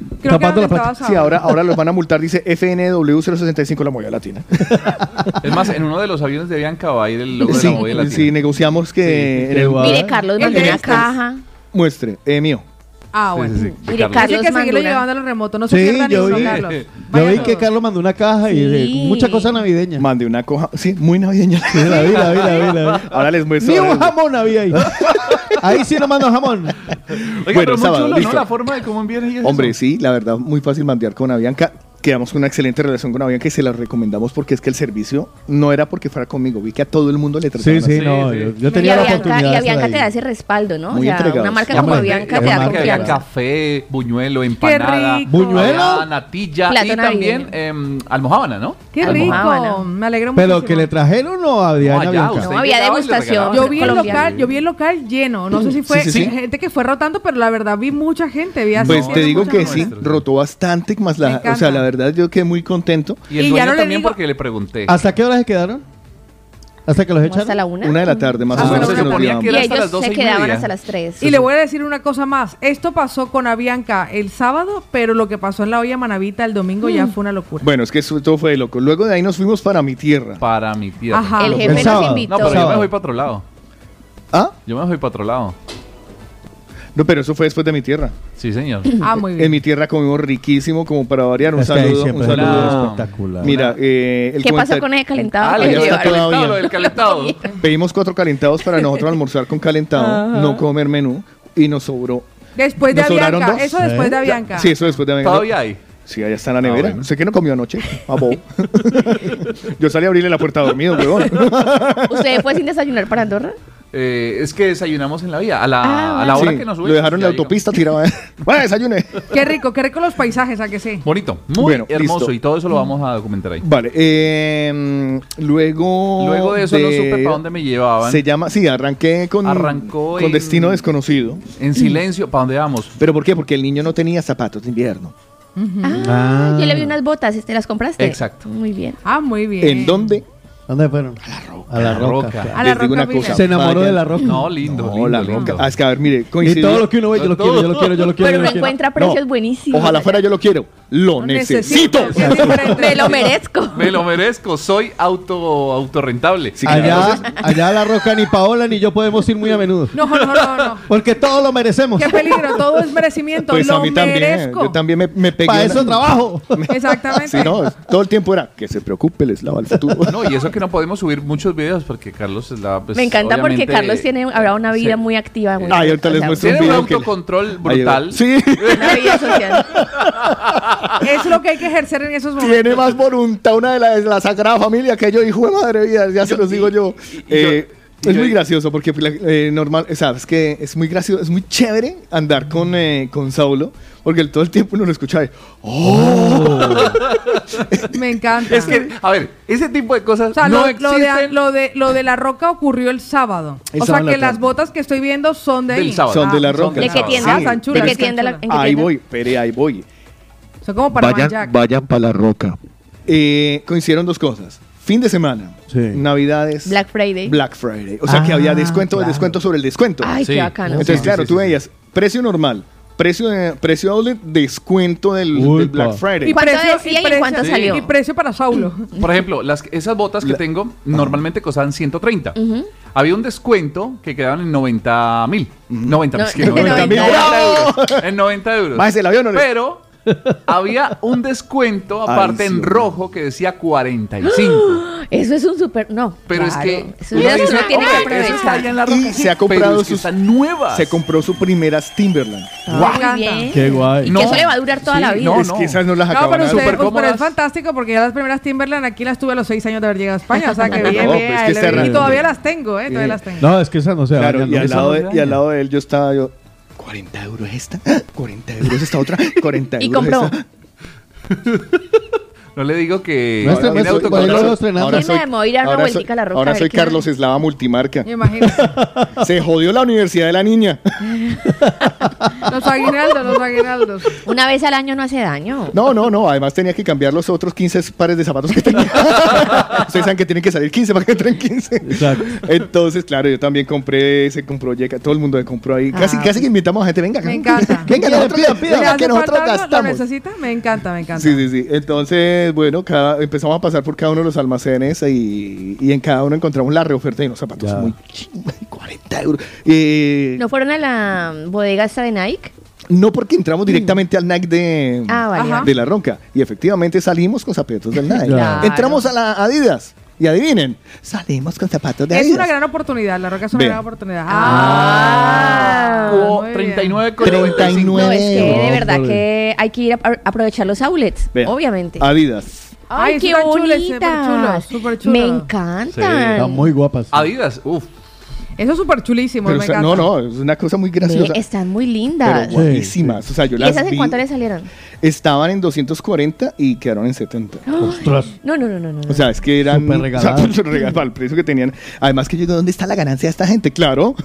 Creo que Tapando era la donde plata. estaba Sí, ahora, ahora los van a multar, dice FNW065 la movida latina. *laughs* Es más, en uno de los aviones de Bianca va a ir el logo Sí, de la movida latina. sí, negociamos que Sí, en el-. Mire, Carlos El mandó una caja. muestre, eh, mío. Ah, bueno. sí, sí. Mire, Carlos. Hay Carlos que seguirlo llevando a los remotos. No se Sí, pierda yo ninguno, vi, Carlos. yo vi que. Carlos mandó una caja y de Sí. mucha cosa navideña. Mandé una coja, sí, muy navideña. Sí, la vi, la vi, la vi, la vi. *laughs* Ahora les muestro. Ni un jamón había ahí. *laughs* Ahí sí no mando jamón. Oiga, Bueno, pero muy sábado, chulo. ¿no? La forma de cómo envían ellos Hombre, eso. sí, la verdad, muy fácil mandear con Avianca. Quedamos con una excelente relación con Avianca y se la recomendamos porque es que el servicio no era porque fuera conmigo, vi que a todo el mundo le trataban Sí, sí, así. no. sí. Yo, yo Y tenía la Avianca, oportunidad. y de Avianca te da ese respaldo, ¿no? Muy o sea, entregados. una marca como Avianca eh, te da confianza. café, buñuelo, empanada. ¿Buñuelo? natilla Plato y también navideño. em, almojábana, ¿no? Qué Almohábana. rico. Me alegro mucho. Pero que le trajeron o había No, allá, No, había y degustación. Yo vi, el local, yo vi el local lleno. No sé si fue gente que fue rotando, pero la verdad vi mucha gente. Vi Pues te digo que sí, rotó bastante más la, o sea, la verdad yo quedé muy contento. Y el Y ya dueño no le también digo- porque le pregunté. ¿Hasta qué hora se quedaron? ¿Hasta que los echaron? Hasta la una. Una de la tarde más Ah, o menos se que nos suponía que Y era llevamos. hasta ellos las se y quedaban media. hasta las tres. Y le voy a decir una cosa más. Esto pasó con Avianca el sábado, pero lo que pasó en la olla Manavita el domingo ya Mm. fue una locura. Bueno, es que eso todo fue de loco. Luego de ahí nos fuimos para mi tierra. Para mi tierra. Ajá. El El jefe nos sábado. invitó. No, pero yo me voy para otro lado. ¿Ah? Yo me voy para otro lado. No, pero eso fue después de mi tierra. Sí, señor. *coughs* Ah, muy bien. En mi tierra comimos riquísimo, como para variar. Un Es saludo, un saludo. espectacular. Mira, eh, el ¿Qué pasó con ese calentado? Ah, que está calentado, lo del calentado. Pedimos cuatro calentados para nosotros *laughs* almorzar con calentado, Ajá. no comer menú, y nos sobró. Después de ¿Nos sobraron Avianca. Eso después de. Avianca. Sí, eso después de Avianca. Todavía hay. Sí, allá está en la nevera. bueno. Sé que no comió anoche. Abo. *laughs* Yo salí a abrirle la puerta dormido, huevón. *laughs* ¿Usted fue sin desayunar para Andorra? Eh, es que desayunamos en la vía. A la, Ah, a la hora Sí, que nos subimos. lo dejaron en la autopista tirado. Bueno, *laughs* desayune. Qué rico, qué rico los paisajes, ¿a que sí? Bonito, muy Bueno, hermoso. listo. Y todo eso lo vamos a documentar ahí. Vale, eh, luego. Luego de eso no supe para dónde me llevaban. Se llama, sí, arranqué con, Arrancó con en- destino desconocido. En silencio, ¿para dónde vamos? ¿Pero por qué? Porque el niño no tenía zapatos de invierno. Ah, yo le vi unas botas, ¿te las compraste? Exacto. Muy bien. Ah, muy bien. ¿En dónde? ¿Dónde fueron? A la roca. Roca. claro. A la Les digo Roca una cosa. Se enamoró de la roca. No, lindo, No, lindo, la lindo. roca. Ah, es que a ver, mire, Y coincidió. todo lo que uno ve, yo lo quiero, yo lo quiero, yo lo quiero. Pero quiero. encuentra precios buenísimos. Ojalá fuera yo lo quiero. Lo necesito. *laughs* Me lo merezco. Me lo merezco, soy auto autorrentable. Sí, claro. Allá, allá la roca ni Paola ni yo podemos ir muy a menudo. No, no, no, no. *laughs* Porque todo lo merecemos. Qué peligro, todo es merecimiento. Pues lo a mí también. merezco. Yo también me, me pegué. Para eso trabajo. *laughs* Exactamente. Sí, no, todo el tiempo era que se preocupe, les lava el futuro. No, y eso que no podemos subir muchos videos porque Carlos es la. pues, Me encanta porque Carlos tiene ahora una vida Sí. muy activa. muy- Ay, ahorita o les sea, muestro un Tiene un autocontrol brutal. Sí, Una vida social. Es lo que hay que ejercer en esos momentos. tiene más voluntad una de la, de la Sagrada Familia que yo, hijo de madre vida, ya se los digo yo. y- y Eh, yo- es muy gracioso porque eh, normal, sabes que es muy gracioso, es muy chévere andar con, eh, con Saulo, porque todo el tiempo uno lo escucha de, ¡Oh! Me encanta. Es que, a ver, ese tipo de cosas O sea, no lo, lo de, lo, de, lo de la roca ocurrió el sábado. El o sea, sábado que la las botas que estoy viendo son de Del ahí. sábado. Son de la son roca. del ¿De qué sábado. tienda? Ah, ¿De qué tienda? la- en qué ahí tienda? voy, pere, ahí voy. Son como para Vayan, Jack. vayan para la roca. Eh, coincidieron dos cosas. Fin de semana, Sí. Navidades, Black Friday. Black Friday. O sea que Ah, había descuento, claro. descuento sobre el descuento. Ay, Sí. qué bacano. Entonces, sí, claro, sí, tú sí, veías precio normal, precio de, precio outlet, descuento del, Uy, del Black. Friday. ¿Cuánto decía y en cuánto Sí. salió? Y precio para Saulo. Por ejemplo, las, esas botas que tengo normalmente costaban 130. Ujú. Había un descuento que quedaban en 90 mil. 90 No, es que en 90 mil 90 euros. En 90 euros. Bájese el avión, ¿o no? Pero *laughs* había un descuento aparte Ay, sí, en rojo que decía 45. *gasps* Eso es un super. No. Pero es que Eso es lo que dice, uno tiene que "Oye, eso está allá aprovechar. en la Y se ha comprado es que sus- nuevas. Se compró su primeras Timberland. Ah, Muy bien. Qué guay. Y No. que eso le va a durar toda Sí, la vida. no, es que esas no las No, acaban pero, de usted, súper pues, pero cómodas. es fantástico porque ya las primeras Timberland aquí las tuve a los seis años de haber llegado a España. O sea, que *laughs* No, bien, pues, bien. y todavía las tengo, ¿eh? Todavía las tengo. No, es que esa no se Claro, y al, lado de él yo estaba yo, 40 euros esta, 40 euros esta otra, 40 euros Y compró. esta. *laughs* No le digo que autocontrol. ahora. Ahora Tiene de mover a dar una ahora soy- vueltica a la roca, ahora soy Carlos Eslava Multimarca. Imagínate. *laughs* Se jodió la universidad de la niña. *laughs* Los aguinaldos, los aguinaldos. Una vez al año no hace daño. No, *laughs* no, no. Además tenía que cambiar los otros 15 pares de zapatos que tenía. Ustedes saben que tienen que salir 15 para que entren 15. Exacto. Entonces, claro, yo también compré, se compró todo el mundo me compró ahí. Casi, Ah. casi que invitamos a gente, venga, Me encanta. venga, nosotros, Pidan, pidan, ¿Le venga, hace que nosotros algo? ¿Lo gastamos. necesita? Me encanta, me encanta. Sí, sí, sí. Entonces, bueno, cada, empezamos a pasar por cada uno de los almacenes y, y en cada uno encontramos la reoferta de unos zapatos Ya. muy chingos, 40 euros. Eh, ¿No fueron a la bodega esta de Nike? no porque entramos directamente al Nike de, Ah, vale. De la ronca. Y efectivamente salimos con zapatos del Nike. Claro. Entramos a la Adidas. Y adivinen, salimos con zapatos de Es Adidas. una gran oportunidad, la roca es una gran oportunidad. Ah. Hubo muy bien. 39 con 39. No, es que de verdad que hay que ir a a aprovechar los outlets, obviamente. Adidas. Ay, Ay, qué están chulas, bonitas. superchulos, superchulos. Me Sí. encantan. Están muy guapas. Adidas, uff. Eso es súper chulísimo, Pero, me o sea, encanta. no, no, es una cosa muy Ve, graciosa. están muy pero lindas. Sí, guapísimas. O sea, yo ¿Y las esas en vi. cuánto le salieron? Estaban en 240 y quedaron en 70. Ostras. No, no, no, no. no. O sea, es que eran. Súper regaladas. o sea, súper regaladas *laughs* para el precio que tenían. Además, que yo digo, ¿dónde está la ganancia de esta gente? Claro. *laughs*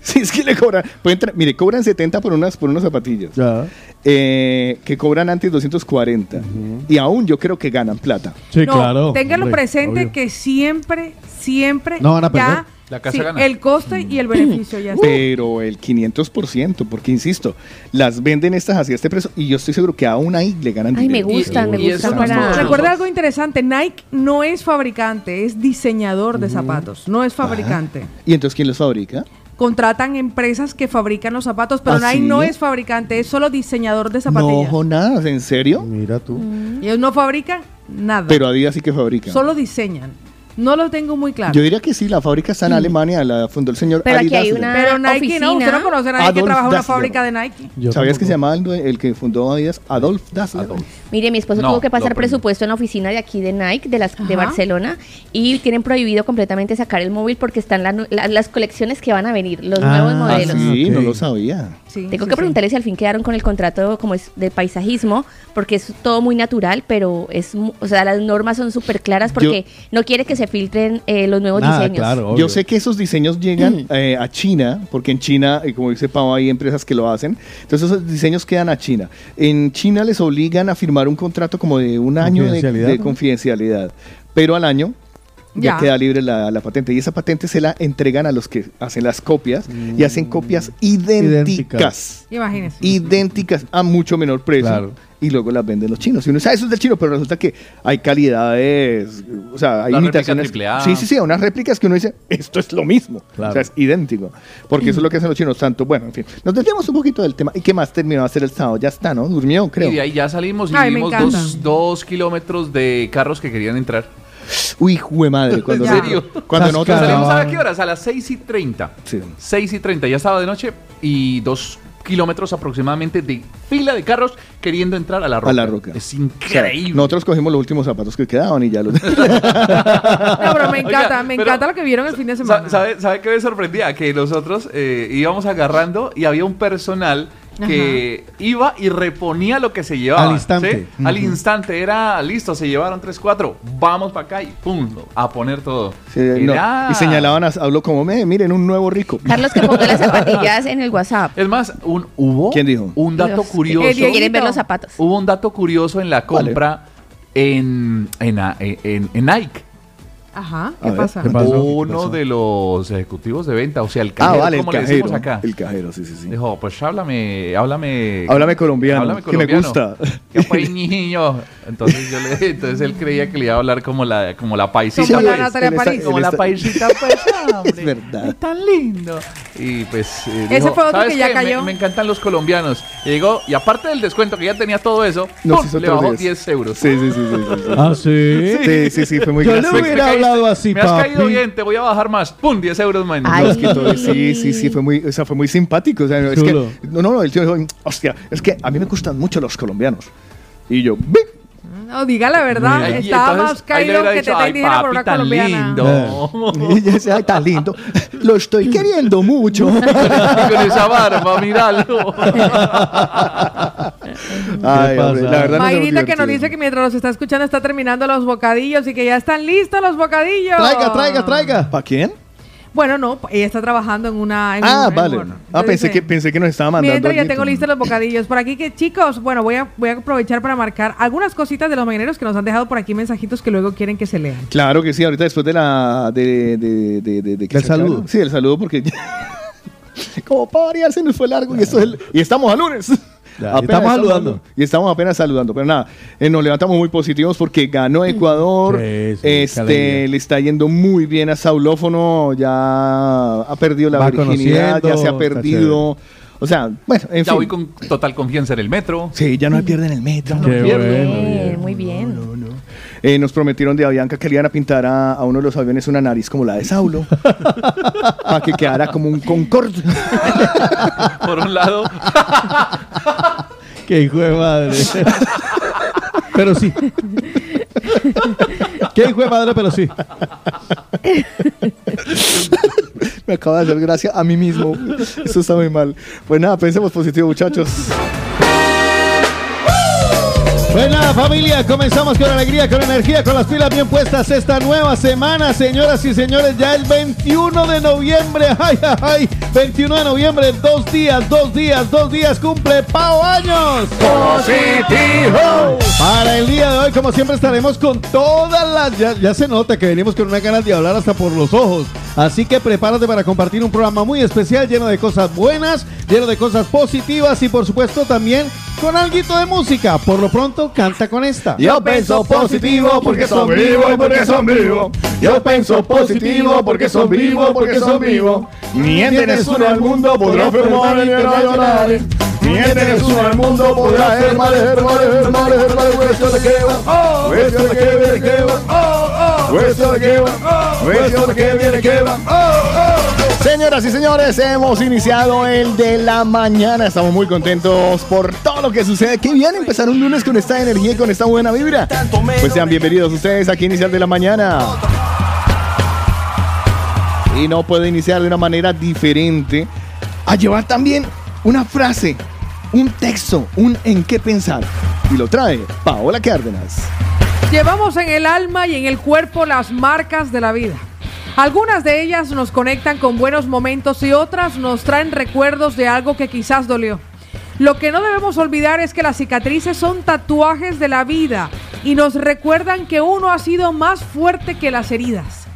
Si es que le cobran. pueden mire, cobran 70 por unas, por unas zapatillas. Ya. eh, que cobran antes 240. Y aún yo creo que ganan plata. Sí, No, claro. téngalo hombre, presente obvio. que siempre, siempre No van a perder. ya La casa sí, gana. el coste y el beneficio ya *clears throat* está. Pero el 500%, porque insisto, las venden estas así a este precio y yo estoy seguro que aún ahí le ganan Ay, me dinero. gustan, me gustan no para... Recuerda algo interesante, Nike no es fabricante, es diseñador de zapatos, no es fabricante. ¿Y entonces quién los fabrica? contratan empresas que fabrican los zapatos, pero ¿Ah, Nike sí? no es fabricante, es solo diseñador de No, zapatillas. Jonás, ¿en serio? Mira tú. Y ellos no fabrican nada, Pero Adidas sí que fabrica. solo diseñan. No lo tengo muy claro. Yo diría que sí, la fábrica está en Alemania, la fundó el señor Pero aquí hay una Pero Nike no, usted no conoce a nadie que Adolf trabaja en una Dassler. fábrica de Nike. Yo ¿Sabías que se llamaba el, due- el que fundó Adidas? Adolf Dassler. Mire, mi esposo No, tuvo que pasar lo presupuesto en la oficina de aquí de Nike, de, las, de Ajá. Barcelona, y tienen prohibido completamente sacar el móvil porque están la nu- la- las colecciones que van a venir, los Ah, nuevos Ah, modelos. sí, Ok. no lo sabía. Sí, Tengo sí, que sí. preguntarle si al fin quedaron con el contrato como es de paisajismo, porque es todo muy natural, pero es, mu- o sea, las normas son súper claras porque no quiere que se filtren eh, los nuevos Nada, diseños. claro, obvio. Yo sé que esos diseños llegan eh, a China, porque en China, eh, como dice Pau, hay empresas que lo hacen. Entonces esos diseños quedan a China. En China les obligan a firmar un contrato como de un año de, Confidencialidad. de confidencialidad. Pero al año ya, Ya. queda libre la, la patente. Y esa patente se la entregan a los que hacen las copias y hacen copias idénticas. Imagínense. Idénticas a mucho menor precio. Claro. Y luego las venden los chinos. Y uno dice, "Ah, eso es del chino, pero resulta que hay calidades, o sea, hay La imitaciones. triple A. Sí, sí, sí, unas réplicas que uno dice, esto es lo mismo. Claro. O sea, es idéntico. Porque eso es lo que hacen los chinos. Tanto, bueno, en fin. Nos desviamos un poquito del tema. ¿Y qué más terminó de hacer el sábado? Ya está, ¿no? Durmió, creo. Y de ahí ya salimos y Ay, vimos dos, dos kilómetros de carros que querían entrar. Uy, jue madre. Cuando, ¿En serio? Cuando. Salimos salimos a qué horas? A las 6 y 30. Sí. 6 y 30, ya estaba de noche y dos kilómetros aproximadamente de fila de carros queriendo entrar a la roca. A la roca. Es O sea, increíble. nosotros cogimos los últimos zapatos que quedaban y ya los. *laughs* No, pero me encanta, Oiga, me encanta lo que vieron el fin de semana. ¿Sabe, sabe qué me sorprendía? Que nosotros eh, íbamos agarrando y había un personal que iba y reponía lo que se llevaba. Al instante. ¿sí? Al instante. Era listo, se llevaron 3, 4. Vamos para acá y pum, a poner todo. Sí, no. Era- Y señalaban, a, habló como, "Me, miren, un nuevo rico. Carlos, que ponga las *laughs* zapatillas en el WhatsApp. Es más, un, hubo ¿Quién dijo? un dato Los- curioso. Quieren ver los zapatos. Hubo un dato curioso en la compra en, en, en- en Nike. Ajá, ¿qué pasa? ¿qué pasó? Uno pasó? de los ejecutivos de venta, o sea, el Ah, cajero, vale, el como le decimos cajero. acá. El cajero, sí, sí, sí. Dijo, pues háblame, háblame. Háblame colombiano, háblame que me colombiano. gusta. *laughs* ¿Qué fue, niño? Entonces yo le, entonces él creía que le iba a hablar como la, como la paisita. Como la pues. Natalia París. Como la paisita, *laughs* pues, hombre. Es verdad. Es tan lindo. Y pues. eh, Ese dijo, fue otro "¿Sabes que ya qué? Cayó". Me, encantan los colombianos. Y llegó, y aparte del descuento que ya tenía todo eso, hizo le bajó 10. 10 euros. Sí, sí, sí, sí, sí, sí. *laughs* Ah, sí. Sí, sí, sí, fue muy Yo le gracioso. Hablado así, Me has caído bien, te voy a bajar más. ¡Pum! 10 euros menos. Ay. No, es que todo- sí, sí, sí, fue muy, o sea, fue muy simpático. O sea, es que, no, no, no, el tío dijo, hostia, es que a mí me gustan mucho los colombianos. Y yo, "Ve". No, diga la verdad, y estaba entonces, más ahí caído que dicho, te "Ay, indígena por una tan colombiana. lindo. *laughs* Ay, tan lindo. *laughs* Lo estoy queriendo mucho. Y *laughs* con esa barba, míralo. Ay, hombre, la verdad no Mayrita que nos dice que mientras los está escuchando está terminando los bocadillos y que ya están listos los bocadillos. Traiga, traiga, traiga. ¿Para quién? Bueno, no, ella está trabajando en una... en Ah, un- en vale. un- Ah, pensé que, pensé que nos estaba mandando. Mientras ya tengo listos los *clears throat* bocadillos. Por aquí que, chicos, bueno, voy a, voy a aprovechar para marcar algunas cositas de los mañaneros que nos han dejado por aquí mensajitos que luego quieren que se lean. Claro que sí, ahorita después de la. de, de, de, de, que acabe. saludo. Sí, el saludo, porque. *laughs* Como para variar, se nos fue largo y, esto es el- y estamos a lunes. Ya, estamos saludando. Y estamos apenas saludando. Pero nada, eh, nos levantamos muy positivos porque ganó Ecuador. Sí, sí, qué este, le está yendo muy bien a Saulófono. Ya ha perdido la Va virginidad, ya se ha perdido. O sea, bueno, en Ya fin. voy con total confianza en el metro. Sí, ya no se pierde en el metro. Qué pierdo. bueno, Bien, bien. muy bien. Eh, nos prometieron de Avianca que le iban a pintar a, a uno de los aviones una nariz como la de Saulo. *laughs* para que quedara como un Concorde. *laughs* Por un lado, Qué hijo de madre. pero sí. Qué hijo de madre, pero sí. Me acaba de hacer gracia a mí mismo. Eso está muy mal. Pues nada, pensemos positivo, muchachos. Pues nada, familia, comenzamos con alegría, con energía, con las pilas bien puestas esta nueva semana, señoras y señores, ya el 21 de noviembre, *laughs* ay, ay, ay, 21 de noviembre, dos días, dos días, dos días, cumple Pau años. ¡Positivo! Para el día de hoy, como siempre, estaremos con todas las, ya, ya se nota que venimos con una ganas de hablar hasta por los ojos, así que prepárate para compartir un programa muy especial, lleno de cosas buenas, lleno de cosas positivas y por supuesto también con alguito de música. Por lo pronto, canta con esta. Yo pienso positivo porque son vivos y porque son vivos. Yo pienso positivo porque son vivos porque son vivos. Mienten es uno al mundo, podrá. Mienten es uno al mundo, hueso de que va, hueso de que viene que va. Señoras y señores, hemos iniciado el de la mañana. Estamos muy contentos por todo lo que sucede. Qué bien empezar un lunes con esta energía y con esta buena vibra. Pues sean bienvenidos ustedes aquí Inicial de la Mañana. Y no puede iniciar de una manera diferente a llevar también una frase, un texto, un en qué pensar. Y lo trae Paola Cárdenas. Llevamos en el alma y en el cuerpo las marcas de la vida. Algunas de ellas nos conectan con buenos momentos y otras nos traen recuerdos de algo que quizás dolió. Lo que no debemos olvidar es que las cicatrices son tatuajes de la vida y nos recuerdan que uno ha sido más fuerte que las heridas.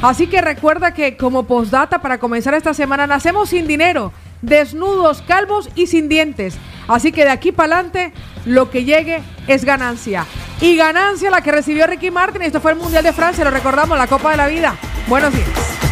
Así que recuerda que como postdata para comenzar esta semana nacemos sin dinero, desnudos, calvos y sin dientes. Así que de aquí para adelante lo que llegue es ganancia. Y ganancia la que recibió Ricky Martin. Esto fue el Mundial de Francia, lo recordamos, la Copa de la Vida. Buenos días.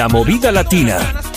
La movida latina.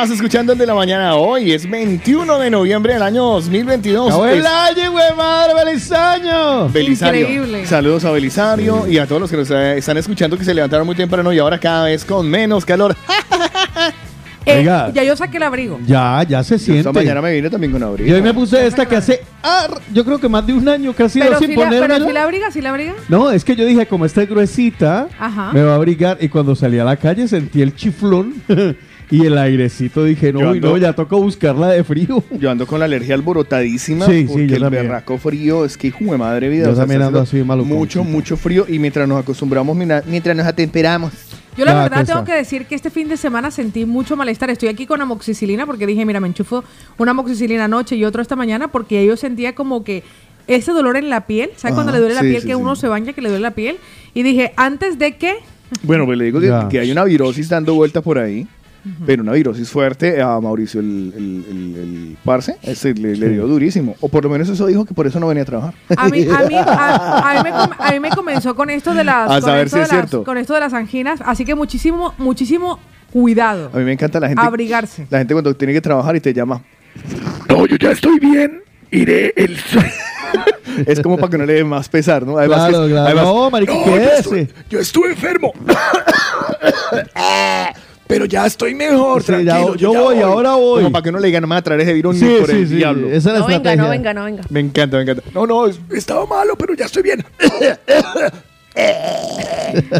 Estás escuchando el de la mañana hoy. Es 21 de noviembre del año 2022. ¡Acabó el Es- año, güey, madre! Belisario. Increíble. Saludos a Belisario y a todos los que nos eh, están escuchando que se levantaron muy temprano y ahora cada vez con menos calor. *laughs* Eh, Oiga. ya yo saqué el abrigo. Ya, ya se Esta siente. mañana me vine también con abrigo. Y hoy me puse esta que hace, ar- yo creo que más de un año casi Pero sin si, la, pero si la abriga, si la abriga. No, es que yo dije, como está gruesita, Ajá. me va a abrigar. Y cuando salí a la calle sentí el chiflón *laughs* y el airecito. Dije, no, ando- no, ya toca buscarla de frío. *laughs* Yo ando con la alergia alborotadísima Sí, sí, porque yo el también. berraco frío es que hijo de madre vida. Yo o sea, también ando haciendo así maluco. Mucho, mucho frío y mientras nos acostumbramos, mientras nos atemperamos. Yo la Ah, verdad cosa. tengo que decir que este fin de semana sentí mucho malestar. Estoy aquí con amoxicilina porque dije, mira, me enchufo una amoxicilina anoche y otro esta mañana porque yo sentía como que ese dolor en la piel, ¿sabes cuando le duele la sí, piel sí, que sí. uno se baña que le duele la piel? Y dije, antes de que Bueno, pues le digo que, que hay una virosis dando vuelta por ahí. Pero una virosis fuerte a Mauricio, el, el, el- el parce, ese le, le dio durísimo. O por lo menos eso dijo que por eso no venía a trabajar. a mí, a mí, a, a mí me, com- a mí me comenzó con esto de las, A con saber esto si de es las- cierto. con esto de las anginas, así que muchísimo, muchísimo cuidado. A mí me encanta la gente. Abrigarse. La gente cuando tiene que trabajar y te llama. No, yo ya estoy bien. Iré el. *laughs* es como para que no le dé más pesar, ¿no? Además, Claro, claro. además- No, marica, yo quédese. estuve, yo estuve enfermo. *coughs* *coughs* *coughs* Pero ya estoy mejor, Sí, ya- yo ya voy, ahora voy. Como para que no le digan, no me va a traer ese virus Sí, ni por sí, el sí, diablo. esa es la No venga, estrategia. no venga, no venga. Me encanta, me encanta. No, no, es- estaba malo, pero ya estoy bien. *laughs*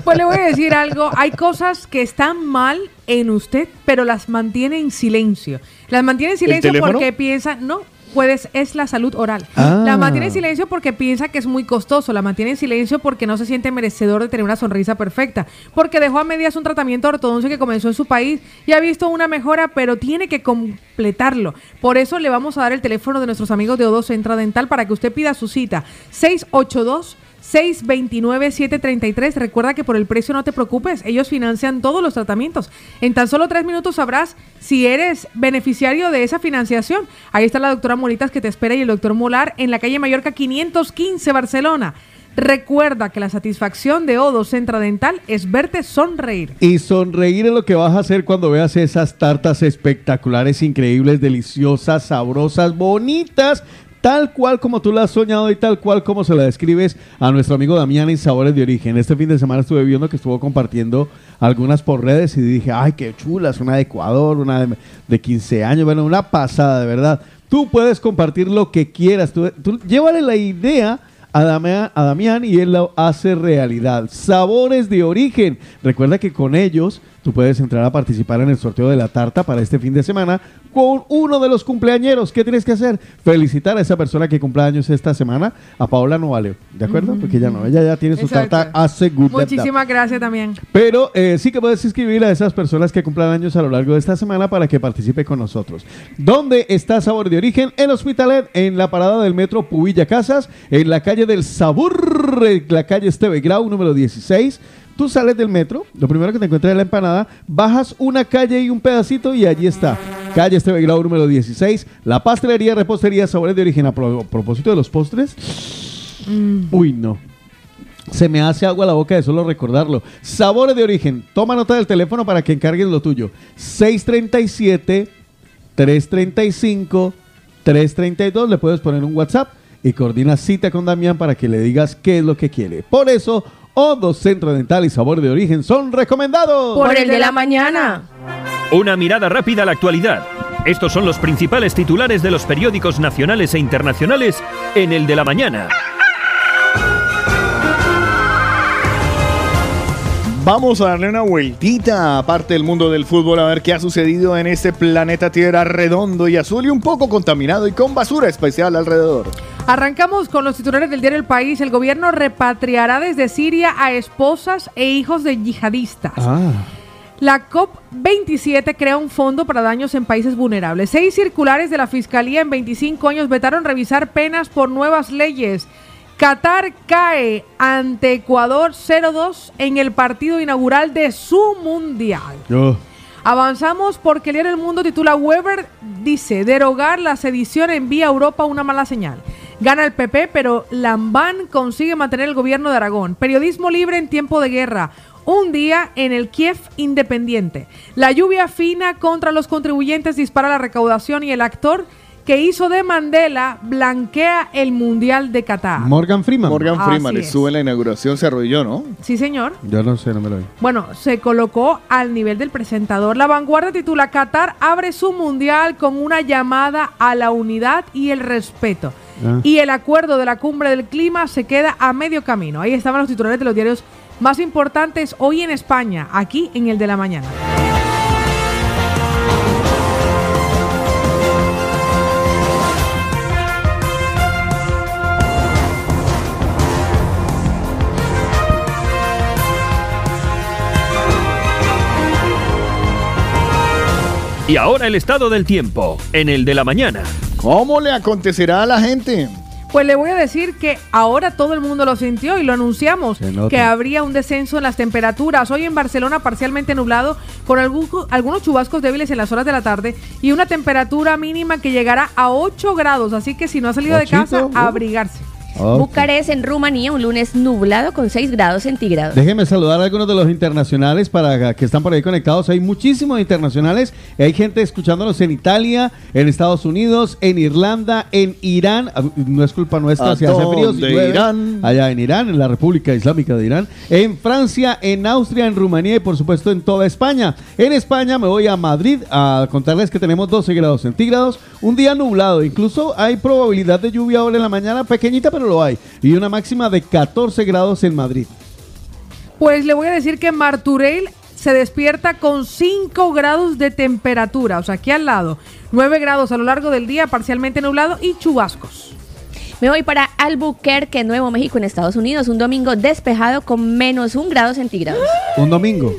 Pues le voy a decir algo, hay cosas que están mal en usted, pero las mantiene en silencio. Las mantiene en silencio porque piensa, no, puedes, es la salud oral. Ah. La mantiene en silencio porque piensa que es muy costoso, la mantiene en silencio porque no se siente merecedor de tener una sonrisa perfecta, porque dejó a medias un tratamiento de ortodoncia que comenzó en su país y ha visto una mejora, pero tiene que completarlo. Por eso le vamos a dar el teléfono de nuestros amigos de Odo Centra Dental para que usted pida su cita. 682 629-733. Recuerda que por el precio no te preocupes, ellos financian todos los tratamientos. En tan solo tres minutos sabrás si eres beneficiario de esa financiación. Ahí está la doctora Molitas que te espera y el doctor Molar en la calle Mallorca 515, Barcelona. Recuerda que la satisfacción de Odo Centra Dental es verte sonreír. Y sonreír es lo que vas a hacer cuando veas esas tartas espectaculares, increíbles, deliciosas, sabrosas, bonitas. Tal cual como tú la has soñado y tal cual como se la describes a nuestro amigo Damián en Sabores de Origen. Este fin de semana estuve viendo que estuvo compartiendo algunas por redes y dije, ay, qué chulas, una de Ecuador, una de, de 15 años, bueno, una pasada, de verdad. Tú puedes compartir lo que quieras, tú, tú llévale la idea a Damián, a Damián y él lo hace realidad. Sabores de origen. Recuerda que con ellos tú puedes entrar a participar en el sorteo de la tarta para este fin de semana con uno de los cumpleañeros. ¿Qué tienes que hacer? Felicitar a esa persona que cumple años esta semana, a Paola Novaleo. ¿De acuerdo? Porque ella no, ella ya tiene su Exacto. tarta good. Muchísimas gracias también. Pero eh, sí que puedes inscribir a esas personas que cumplan años a lo largo de esta semana para que participe con nosotros. ¿Dónde está Sabor de Origen? En Hospitalet, en la parada del metro Pubilla Casas, en la calle del Sabor, en la calle Esteve Grau, número 16. Tú sales del metro, lo primero que te encuentras es la empanada, bajas una calle y un pedacito y allí está. Calle Esteve Grau, número 16. La pastelería, repostería, sabores de origen. A pro- propósito de los postres, uy, no. Se me hace agua la boca de solo recordarlo. Sabores de origen. Toma nota del teléfono para que encargues lo tuyo. 637 335 332. Le puedes poner un WhatsApp y coordina cita con Damián para que le digas qué es lo que quiere. Por eso, Odo Centro Dental y Sabor de Origen son recomendados. Por el de la mañana. Una mirada rápida a la actualidad. Estos son los principales titulares de los periódicos nacionales e internacionales en el de la mañana. Vamos a darle una vueltita aparte del mundo del fútbol a ver qué ha sucedido en este planeta Tierra redondo y azul y un poco contaminado y con basura especial alrededor. Arrancamos con los titulares del diario El País. El gobierno repatriará desde Siria a esposas e hijos de yihadistas. Ah. La COP27 crea un fondo para daños en países vulnerables. Seis circulares de la Fiscalía en 25 años vetaron revisar penas por nuevas leyes. Qatar cae ante Ecuador 0-2 en el partido inaugural de su mundial. Avanzamos porque el diario El Mundo titula Weber dice derogar la sedición envía a Europa una mala señal. Gana el PP, pero Lambán consigue mantener el gobierno de Aragón. Periodismo libre en tiempo de guerra. un día en el Kiev independiente. La lluvia fina contra los contribuyentes dispara la recaudación y el actor que hizo de Mandela blanquea el Mundial de Qatar. Morgan Freeman. Morgan Freeman es. estuvo en la inauguración, se arrodilló, ¿no? Sí, señor. Yo no sé, no me lo vi. Bueno, se colocó al nivel del presentador. La vanguardia titula Qatar abre su mundial con una llamada a la unidad y el respeto. Ah. Y el acuerdo de la cumbre del clima se queda a medio camino. Ahí estaban los titulares de los diarios más importantes hoy en España, aquí en el de la mañana. Y ahora el estado del tiempo, en el de la mañana. ¿Cómo le acontecerá a la gente? Pues le voy a decir que ahora todo el mundo lo sintió y lo anunciamos, que habría un descenso en las temperaturas. Hoy en Barcelona parcialmente nublado, con algu- algunos chubascos débiles en las horas de la tarde y una temperatura mínima que llegará a 8 grados. Así que si no ha salido de casa, uh. a abrigarse. Bucarest en Rumanía, un lunes nublado con 6 grados centígrados. Déjeme saludar a algunos de los internacionales para que están por ahí conectados. Hay muchísimos internacionales. Hay gente escuchándonos en Italia, en Estados Unidos, en Irlanda, en Irán. Ah, No es culpa nuestra ¿A si hace frío. si llueve. irán? Allá en Irán, en la República Islámica de Irán. En Francia, en Austria, en Rumanía y por supuesto en toda España. En España me voy a Madrid a contarles que tenemos 12 grados centígrados. Un día nublado. Incluso hay probabilidad de lluvia ahora en la mañana, pequeñita, pero lo hay. Y una máxima de 14 grados en Madrid. Pues le voy a decir que Marturell se despierta con 5 grados de temperatura, o sea, aquí al lado. 9 grados a lo largo del día, parcialmente nublado y chubascos. Me voy para Albuquerque, Nuevo México, en Estados Unidos. Un domingo despejado con menos un grado centígrados. Un domingo.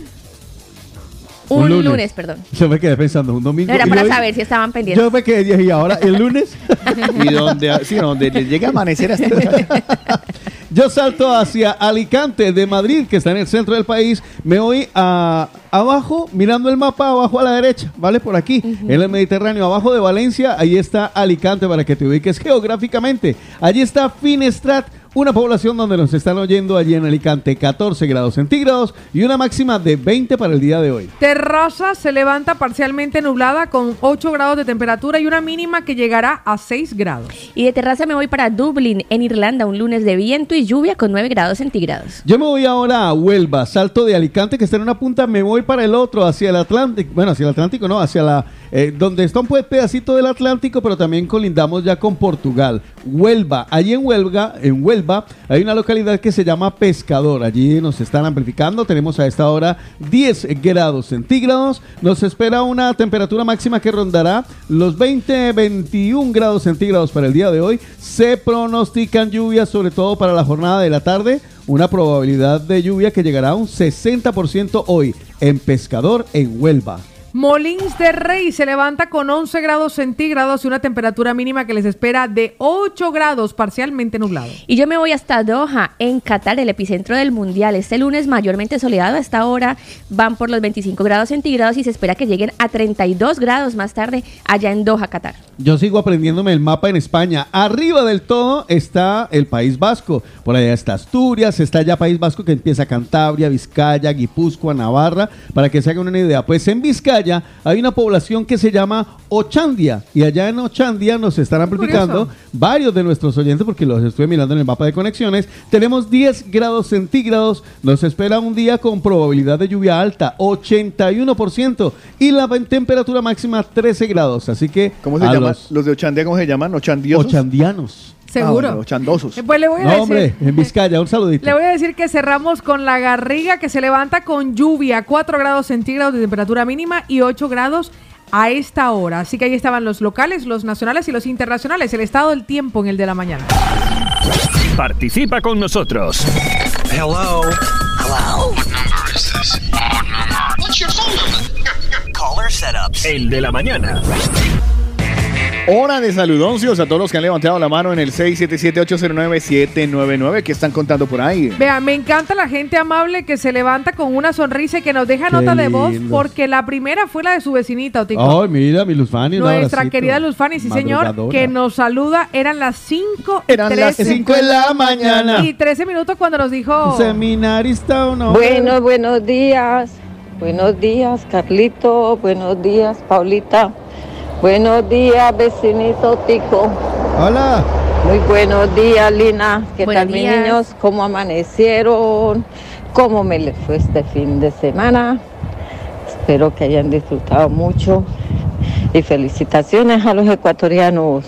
Un, lunes. perdón. *laughs* Yo me quedé pensando, un domingo. No era para hoy- saber si estaban pendientes. Yo me quedé dije, y ahora el lunes. *laughs* Y donde, sí, donde le llega a amanecer hasta *laughs* Yo salto hacia Alicante de Madrid, que está en el centro del país. Me voy a abajo, mirando el mapa, abajo a la derecha, ¿vale? Por aquí, en el Mediterráneo, abajo de Valencia, ahí está Alicante para que te ubiques geográficamente. Allí está Finestrat, una población donde nos están oyendo allí en Alicante, 14 grados centígrados y una máxima de 20 para el día de hoy. Terraza se levanta parcialmente nublada con 8 grados de temperatura y una mínima que llegará a 6 grados. Y de terraza me voy para Dublín, en Irlanda, un lunes de viento y lluvia con 9 grados centígrados. Yo me voy ahora a Huelva, salto de Alicante que está en una punta, me voy para el otro, hacia el Atlántico, bueno, hacia el Atlántico no, hacia la, eh, donde está un pe- pedacito del Atlántico, pero también colindamos ya con Portugal. Huelva, allí en Huelva, en Huelva, hay una localidad que se llama Pescador, allí nos están amplificando, tenemos a esta hora 10 grados centígrados, nos espera una temperatura máxima que rondará los 20-21 grados centígrados para el día de hoy, se pronostican lluvias sobre todo para la jornada de la tarde, una probabilidad de lluvia que llegará a un 60% hoy en Pescador, en Huelva. Molins de Rey se levanta con 11 grados centígrados y una temperatura mínima que les espera de 8 grados parcialmente nublado. Y yo me voy hasta Doha, en Qatar, el epicentro del mundial. Este lunes mayormente soleado. A esta hora van por los 25 grados centígrados y se espera que lleguen a 32 grados más tarde allá en Doha, Qatar. Yo sigo aprendiéndome el mapa en España. Arriba del todo está el País Vasco. Por allá está Asturias, está ya País Vasco que empieza Cantabria, Vizcaya, Guipúzcoa, Navarra. Para que se hagan una idea, pues en Vizcaya hay una población que se llama Ochandia. Y allá en Ochandia nos están amplificando Curioso. varios de nuestros oyentes porque los estuve mirando en el mapa de conexiones. Tenemos 10 grados centígrados. Nos espera un día con probabilidad de lluvia alta, 81%. Y la temperatura máxima 13 grados. Así que ¿Cómo se llama? los Los... de Ochandia, ¿cómo se llaman? ¿Ochandiosos? ochandianos. Seguro. Ah, bueno. Eh, Pues le voy a No, decir, hombre, en Vizcaya, un saludito. le voy a decir que cerramos con la garriga que se levanta con lluvia, 4 grados centígrados de temperatura mínima y 8 grados a esta hora. Así que ahí estaban los locales, los nacionales y los internacionales. El estado del tiempo en el de la mañana. Participa con nosotros. Hello. Hello. What number is this? What number? What's your phone number? Caller setups. El de la mañana. Hora de saludoncios a todos los que han levantado la mano en el 677-809-799 que están contando por ahí. Vea, me encanta la gente amable que se levanta con una sonrisa y que nos deja Qué nota de voz, porque la primera fue la de su vecinita, Otico. Ay, mira, mi Luz Fanny. un Nuestra querida Luz Fanny, sí señor, que nos saluda. Eran las 5 Eran las cinco de la mañana. Y 13 minutos cuando nos dijo... Seminarista o no. Bueno, buenos días. Buenos días, Carlito. Buenos días, Paulita. Buenos días, vecinito Tico. Hola. Muy buenos días, Lina. ¿Qué Buenos tal, mis niños? ¿Cómo amanecieron? ¿Cómo me les fue este fin de semana? Espero que hayan disfrutado mucho. Y felicitaciones a los ecuatorianos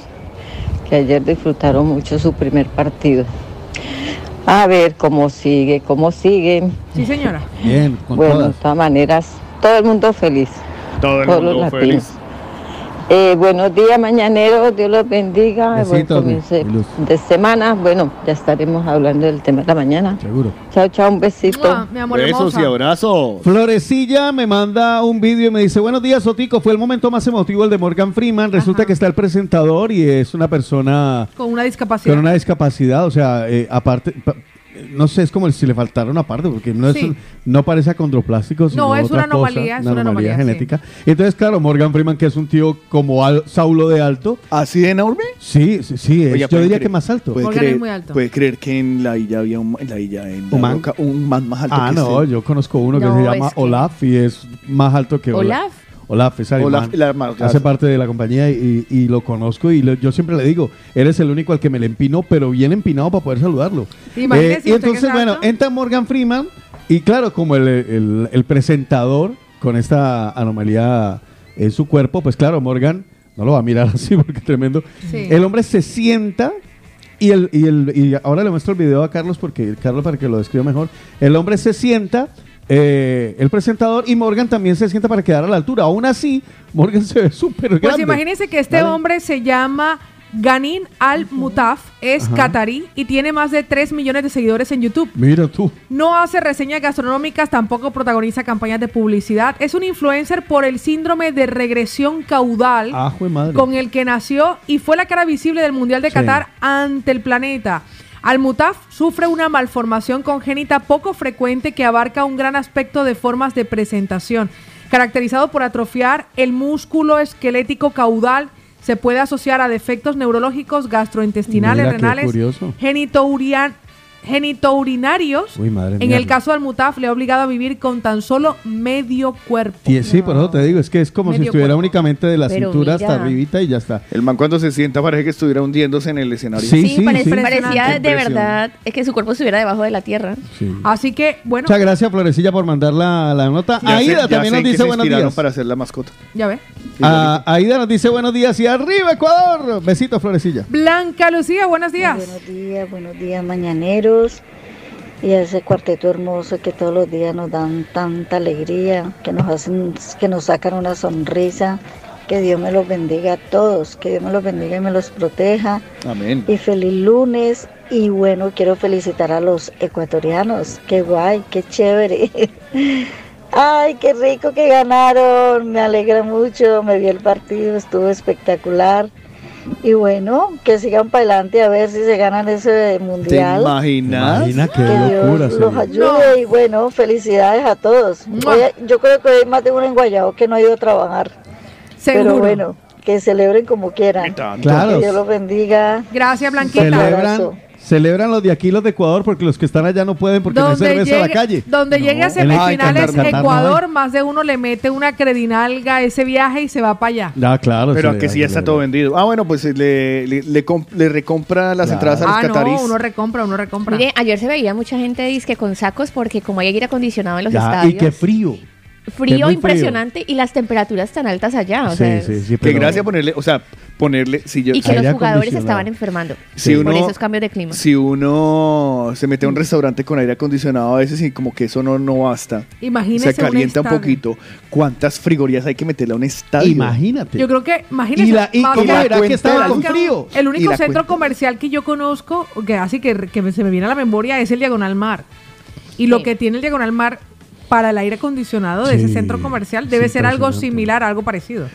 que ayer disfrutaron mucho su primer partido. A ver cómo sigue, cómo siguen. Sí, señora. Bien, con bueno, todas. de todas maneras, todo el mundo feliz. Todo el Todos mundo los feliz. latinos. Eh, buenos días, mañaneros. Dios los bendiga. Buen Besitos, comienzo de semana. Bueno, ya estaremos hablando del tema de la mañana. Seguro. Chao, chao, un besito. Mi amor Besos hermosa. y abrazos. Florecilla me manda un vídeo y me dice, buenos días, Sotico. Fue el momento más emotivo el de Morgan Freeman. Resulta que está el presentador y es una persona Con una discapacidad. con una discapacidad. O sea, eh, aparte, pa- no sé, es como si le faltara una parte, porque no, es Sí. un- no parece acondroplástico, sino No, es otra una anomalía, cosa, es una anomalía, sí. genética. Entonces, claro, Morgan Freeman, que es un tío como al- Saulo de alto. ¿Así de enorme? Sí, sí, sí, es- yo ¿puede diría creer- que más alto. Puede Morgan creer, es muy alto. puede creer que en la isla había un, en la isla, en la ¿Un man? roca, un man más alto Ah, que no, este. yo conozco uno que No, se llama es que- Olaf y es más alto que Olaf. ¿Olaf? Olaf es. Olaf, la mar- Hace parte de la compañía y, y lo conozco y lo- yo siempre le digo, eres el único al que me le empino, pero bien empinado para poder saludarlo. Imagínese Eh, y entonces, es bueno, entra Morgan Freeman y claro, como el, el- el presentador con esta anomalía en su cuerpo, pues claro, Morgan no lo va a mirar *laughs* así porque es tremendo. Sí. El hombre se sienta y, el, y, el, y ahora le muestro el video a Carlos porque Carlos para que lo describa mejor. El hombre se sienta, eh, el presentador, y Morgan también se sienta para quedar a la altura. Aún así, Morgan se ve súper Pues grande. imagínense que este Dale. hombre se llama Ganin Al-Mutaf, es Ajá. catarí y tiene más de 3 millones de seguidores en YouTube. Mira tú. No hace reseñas gastronómicas, tampoco protagoniza campañas de publicidad. Es un influencer por el síndrome de regresión caudal Ah, madre. con el que nació y fue la cara visible del Mundial de Sí. Qatar ante el planeta. Al-Mutaf sufre una malformación congénita poco frecuente que abarca un gran aspecto de formas de presentación, caracterizado por atrofiar el músculo esquelético caudal. Se puede asociar a defectos neurológicos, gastrointestinales, Mira renales, genitourian- genitourinarios. Uy, madre En mía. el caso del Mutaf le ha obligado a vivir con tan solo medio cuerpo. Sí, sí, por eso te digo, es que es como si estuviera cuerpo. únicamente de la Pero cintura hasta arribita y ya está. El man cuando se sienta parece que estuviera hundiéndose en el escenario. Sí, Sí, sí, parecía de verdad es que su cuerpo estuviera debajo de la tierra. Así que, bueno, Muchas gracias, Florecilla, por mandar la, la nota. Ya Aida también nos dice buenos días. para hacer la mascota. ya ve. Ah, Aida nos dice buenos días y arriba, Ecuador. Besitos, Florecilla. Blanca Lucía, buenos días. Buenos días, buenos días, Y a ese cuarteto hermoso que todos los días nos dan tanta alegría, que nos hacen, que nos sacan una sonrisa. Que Dios me los bendiga a todos, que Dios me los bendiga y me los proteja. Amén. Y feliz lunes. Y bueno, quiero felicitar a los ecuatorianos. Qué guay, qué chévere. *laughs* Ay, qué rico que ganaron. Me alegra mucho. Me vi el partido, estuvo espectacular. Y bueno, que sigan para adelante a ver si se ganan ese ¿Te mundial. imaginas? Imagina qué Que locura. Dios los ayude y bueno, felicidades a todos. Oye, yo creo que hay más de uno en Guayabo que no ha ido a trabajar. Seguro. Pero bueno, que celebren como quieran. Claro. Que Dios los bendiga. Gracias, Blanquita. Celebran, celebran los de aquí, los de Ecuador, porque los que están allá no pueden porque no hay cerveza a la llegue, calle. donde llegue a semifinales no Ecuador, más de uno le mete una credinalga a ese viaje y se va para allá. Ah, claro. Pero sí, que sí ya está todo vendido. Ah, bueno, pues le, le, le comp- le recompra las Claro. entradas a los Ah, catarís. no, uno recompra, uno recompra. Mire, ayer se veía mucha gente disque con sacos porque como hay aire acondicionado en los Ya, estadios, y qué frío. Frío impresionante y las temperaturas tan altas allá. O Sí, sea, sí, sí, Que pero- gracia ponerle, o sea, ponerle, si yo, y que los jugadores estaban enfermando si uno, esos cambios de clima. si uno se mete a un restaurante con aire acondicionado a veces y como que eso no, no basta. Imagínese se calienta un poquito. ¿Cuántas frigorías hay que meterle a un estadio? Imagínate. Yo creo que, imagínense. Y la- y más cómo que- era que estaba con frío. El único centro cuenta. comercial que yo conozco, que así que, que se me viene a la memoria, es el Diagonal Mar. Y lo que tiene el Diagonal Mar para el aire acondicionado de ese centro comercial debe ser algo similar, algo parecido.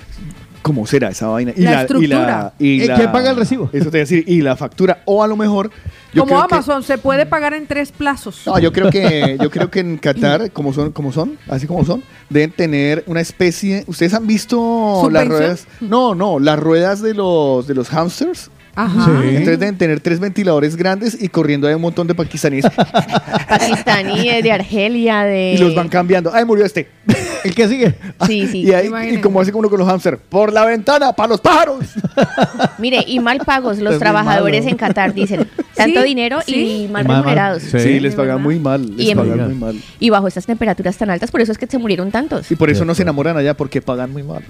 ¿Cómo será esa vaina? La estructura. y ¿Eh, quién paga el recibo? Eso te voy a decir. Y la factura. O a lo mejor. Yo Como creo que- Amazon, se puede pagar en tres plazos. no, yo creo que yo creo que en Qatar, *laughs* como son, como son, así como son, deben tener una especie. ¿Ustedes han visto las ruedas? No, no, las ruedas de los de los hamsters. Ajá. Sí. Entonces deben tener tres ventiladores grandes y corriendo hay un montón de pakistaníes *laughs* Pakistaníes, de Argelia, de... y los van cambiando. Ay, murió este. *laughs* ¿El que sigue? Sí, sí. Y, ahí, y como hace uno con los hamsters, por la ventana, para los pájaros. *laughs* Mire, y mal pagos los trabajadores en Qatar, dicen. Tanto Sí, dinero sí. y mal remunerados. Sí. Sí, les pagan muy mal. Les Y pagan muy mal. Y bajo estas temperaturas tan altas, por eso es que se murieron tantos. Y por eso no se enamoran allá, porque pagan muy mal.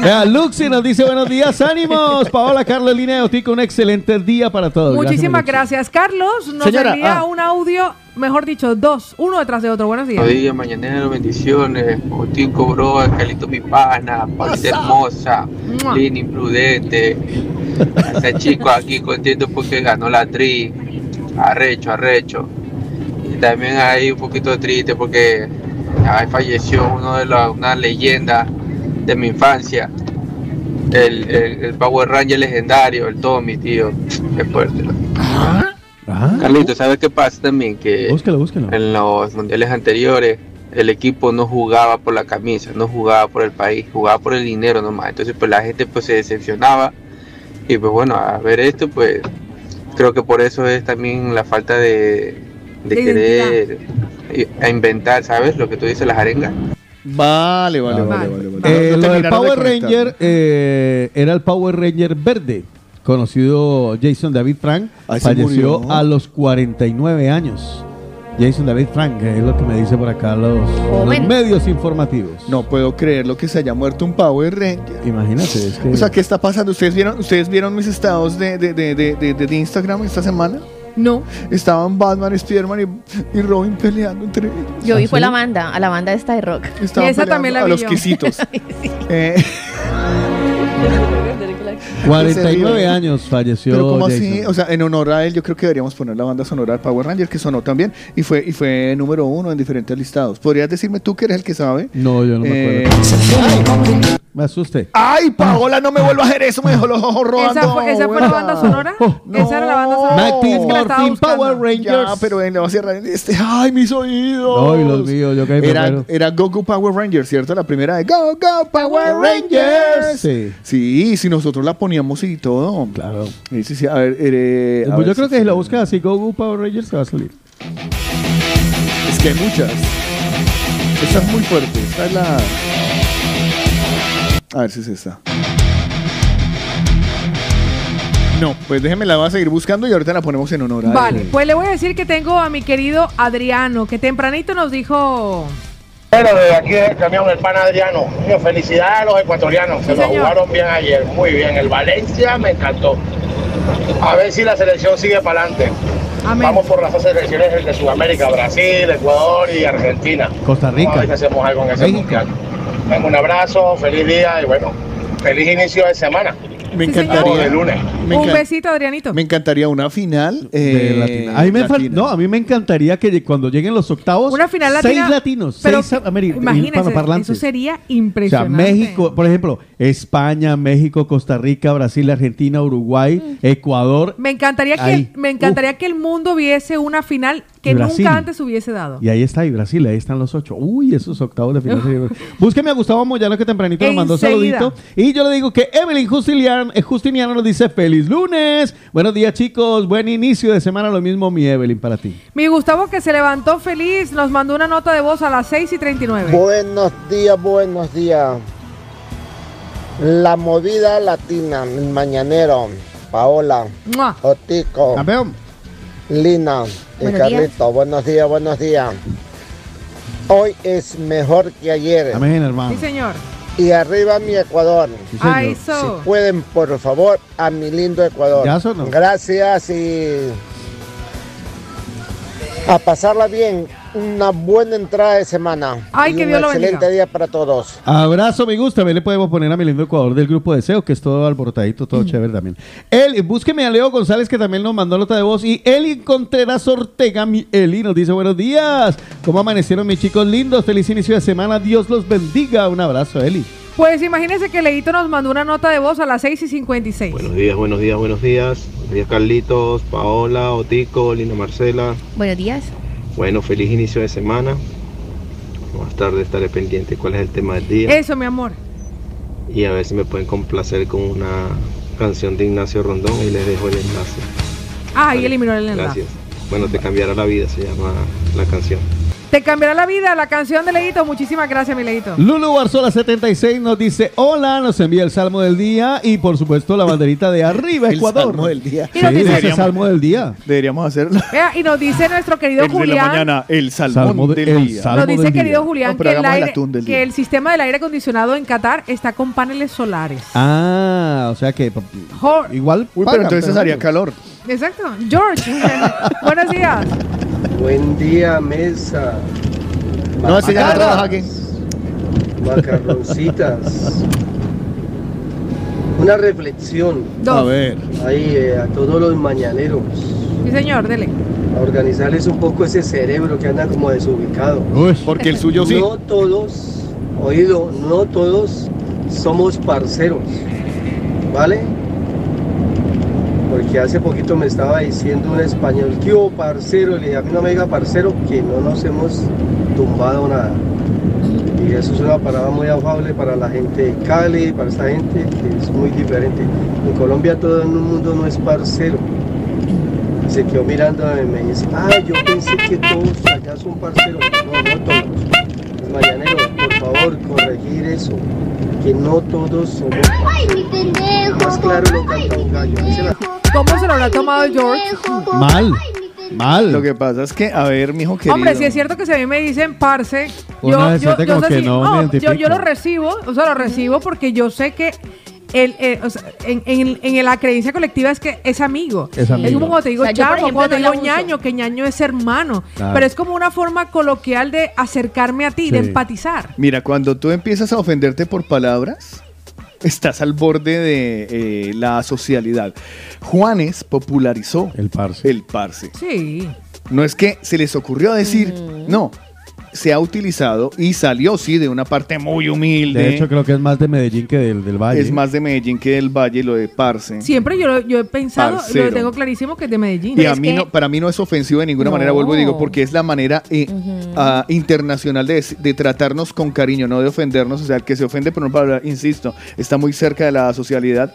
Vea, Luxi nos dice buenos días, ánimos. Paola, Carlos, Otico, un excelente día para todos. Muchísimas Gracias, gracias. Carlos nos Señora, envía ah. un audio, mejor dicho, dos, uno detrás de otro. Buenos días. Buenos días, mañanero, bendiciones. Otico, bro, Calito, mi pana, Paulita hermosa. Lini imprudente. Ese chico aquí contento porque ganó la tri. Arrecho, arrecho. Y también ahí un poquito triste porque falleció uno de los, una leyenda de mi infancia. El, el, el Power Ranger legendario, el Tommy, tío. Qué fuerte. Ah, Carlito, ¿sabes qué pasa también? Que búsquelo, búsquelo. en los mundiales anteriores el equipo no jugaba por la camisa, no jugaba por el país, jugaba por el dinero nomás. Entonces pues la gente pues se decepcionaba y pues bueno, a ver esto pues creo que por eso es también la falta de, de De querer inventar, ¿sabes? Lo que tú dices, las arengas. Vale, vale, Ah, vale, vale. vale. vale. Eh, No lo del terminaron de Power. Ranger eh, era el Power Ranger verde, conocido Jason David Frank, se falleció murió. a los 49 años. Jason David Frank, es lo que me dice por acá los, medios informativos. No puedo creer lo que se haya muerto un Power Ranger. Imagínate, es que... O sea, ¿qué está pasando? ¿Ustedes vieron, ¿ustedes vieron mis estados de, de, de, de, de- de Instagram esta semana? No. Estaban Batman, Spiderman y, y Robin peleando entre ellos. Yo vi ¿Ah, fue la banda, a la banda esta de rock. Estaban Esa también la a vi los yo. quesitos. *laughs* Eh, 49 años falleció pero como así, o sea, en honor a él, yo creo que deberíamos poner la banda sonora de Power Ranger que sonó también y fue y fue número uno en diferentes listados. ¿Podrías decirme tú que eres el que sabe? No, yo no me Eh, acuerdo. Me asusté. Ay, Paola, no me vuelva a hacer eso, me dejó los ojos rodando. ¿Esa fue, esa fue la banda sonora? ¿Esa era la banda sonora? Es que la buscando. Power Rangers. Ya, pero ven, le voy a cerrar este. ¡Ay, mis oídos! Ay, los míos, yo caí Era, primero. era Go Go Power Rangers, ¿cierto? La primera de Go Go Power Rangers. Sí. Sí, si nosotros la poníamos y todo. Claro. Sí, sí, sí, a ver, eh, a Pues yo ver creo si- que si lo buscas así, Go Go Power Rangers, se va a salir. Es que hay muchas. Esta es muy fuerte. Esta es la. A ver si es esta. No, pues déjeme la voy a seguir buscando y ahorita la ponemos en honor a él. Vale, pues le voy a decir que tengo a mi querido Adriano, que tempranito nos dijo... Bueno, desde aquí del camión, el pan Adriano. Mío, Felicidades a los ecuatorianos. Se lo jugaron bien ayer. Muy bien. El Valencia me encantó. A ver si la selección sigue para adelante. Amén. Vamos por las dos selecciones de Sudamérica, Brasil, Ecuador y Argentina. Costa Vamos a ver si Rica. hacemos algo en ese México. mundial. Venga, un abrazo, feliz día y bueno, feliz inicio de semana. Me encantaría. de lunes. Me, Un besito, Adrianito. me encantaría una final. de eh, latina. A mí me fal- latina. no, a mí me encantaría que cuando lleguen los octavos, Una final latina. seis latinos, pero seis Imagínense, eso sería O sea, impresionante. México, por ejemplo, España, México, Costa Rica, Brasil, Argentina, Uruguay, Ecuador. Me encantaría que me encantaría que el mundo viese una final que Brasil. nunca antes hubiese dado. Y ahí está, y Brasil, ahí están los ocho. Uy, esos octavos de final. *laughs* Búsqueme a Gustavo Moyano que tempranito nos mandó Enseguida. saludito. Y yo le digo que Evelyn Justiniano, eh, Justiniano nos dice feliz lunes. Buenos días, chicos. Buen inicio de semana. Lo mismo, mi Evelyn, para ti. Mi Gustavo que se levantó feliz nos mandó una nota de voz a las 6 y 39. Buenos días, buenos días. La movida latina, el mañanero, Paola, ¡Mua! Otico, Campeón. Lina y Buenos Carlito. Buenos días, buenos días. Hoy es mejor que ayer. Amén, hermano. Sí, señor. Y arriba mi Ecuador. Sí, señor. Ay, Si so. pueden, por favor, a mi lindo Ecuador. ¿Ya sonó? Gracias y a pasarla bien. Una buena entrada de semana. Ay, y que un Dios lo excelente bendiga. día para todos. Abrazo, me gusta. También le podemos poner a mi lindo Ecuador del grupo Deseo, que es todo alborotadito, todo chévere también. Él, búsqueme a Leo González, que también nos mandó nota de voz. Y Eli Contreras Ortega, mi Eli, nos dice buenos días. ¿Cómo amanecieron mis chicos lindos? Feliz inicio de semana. Dios los bendiga. Un abrazo, Eli. Pues imagínense que Leito nos mandó una nota de voz a las 6 y 56. Buenos días, buenos días, buenos días. Buenos días, Carlitos, Paola, Otico, Lina Marcela. Buenos días. Bueno, feliz inicio de semana. Más tarde estaré pendiente cuál es el tema del día. Eso, mi amor. Y a ver si me pueden complacer con una canción de Ignacio Rondón y les dejo el enlace. Ah, ahí eliminó el enlace. Gracias. Bueno, te cambiará la vida, se llama la canción. Te cambiará la vida la canción de Leito. Muchísimas gracias, mi Leito. Lulu Barzola 76 nos dice hola, nos envía el salmo del día y por supuesto la banderita de arriba, *laughs* El Ecuador. salmo del día. Sí, Y nos dice- dice salmo del día. Deberíamos hacerlo. Vea, y nos dice nuestro querido El de la Julián. mañana, el salmón Salmo de- del el día. salmo Nos dice del querido día. Julián No, que, el el que el sistema del aire acondicionado en Qatar está con paneles solares. Ah, o sea que igual. Uy, pero entonces pero- haría calor. Exacto. George, *laughs* buenos días. Buen día, mesa. No, ese ya no trabaja aquí. Macarroncitas. Una reflexión Dos. A ver. ahí eh, a todos los mañaneros. Sí, señor, dele. A organizarles un poco ese cerebro que anda como desubicado. Uy, Porque el *laughs* suyo sí. No todos, oído, no todos somos parceros. ¿Vale? Porque hace poquito me estaba diciendo un español, ¿qué hubo parcero? Le dije, a mí no me diga parcero, que no nos hemos tumbado nada. Y eso es una palabra muy afable para la gente de Cali, para esta gente que es muy diferente. En Colombia todo el mundo no es parcero. Se quedó mirando y me dice, ah, yo pensé que todos allá son parceros. No, no todos. Los mañaneros, por favor, corregir eso. Que no todos somos parceros. Más claro lo canta un gallo. ¿Cómo se lo habrá tomado George? Mal, mal. Lo que pasa es que, a ver, mijo querido. Hombre, si es cierto que si a mí me dicen parce, yo, que no yo lo recibo, o sea, lo recibo porque yo sé que el, eh, o sea, en, en- en la creencia colectiva es que es amigo. Es amigo. como cuando te digo O sea, chavo, ejemplo, cuando te digo ñaño, que ñaño es hermano. Claro. Pero es como una forma coloquial de acercarme a ti, de Sí. empatizar. Mira, cuando tú empiezas a ofenderte por palabras, estás al borde de eh, la socialidad. Juanes popularizó El parce. el parce. Sí. No es que se les ocurrió decir, no, se ha utilizado y salió, sí, de una parte muy humilde. De hecho, creo que es más de Medellín que del, del Valle. es más de Medellín que del Valle, lo de parce. Siempre yo, lo- yo he pensado, Parcero. lo tengo clarísimo que es de Medellín. Y a mí no, para mí no es ofensivo de ninguna No. manera, vuelvo y digo, porque es la manera eh, ah, internacional de, de tratarnos con cariño, no de ofendernos. O sea, el que se ofende por una palabra, insisto, está muy cerca de la socialidad.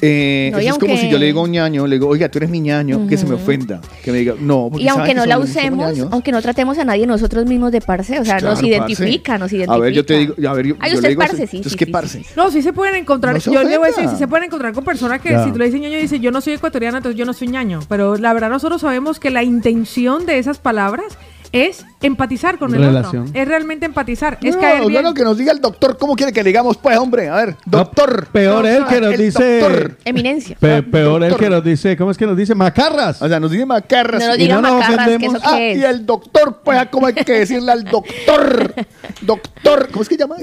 Eh, No, y eso es como si yo le digo a un ñaño, le digo, oiga, tú eres mi ñaño, que se me ofenda. Que me diga, no, porque Y aunque no la usemos, aunque no tratemos a nadie nosotros mismos de parce, o sea, Claro, nos identifica, nos identifica. A ver, yo te digo, a ver, yo, Ay, yo usted le digo, parce, sí, entonces, sí, ¿qué sí, parce? No, sí se pueden encontrar. No se yo le voy a decir, sí se pueden encontrar con personas que si tú le dices ñaño, dice yo no soy ecuatoriana, entonces yo no soy ñaño. Pero la verdad nosotros sabemos que la intención de esas palabras es empatizar con el otro. Es realmente empatizar. Es No, caer bien. bueno, que nos diga el doctor, ¿cómo quiere que le digamos? Pues, hombre, a ver, doctor. Peor el que nos El dice. doctor. Eminencia. Pe- peor el que nos dice. ¿Cómo es que nos dice? Macarras. O sea, nos dice macarras. No nos y no nos que ofendemos. eso Ah, es. y el doctor, pues, ah, ¿cómo hay que decirle al doctor? *laughs* Doctor, ¿cómo es que llama?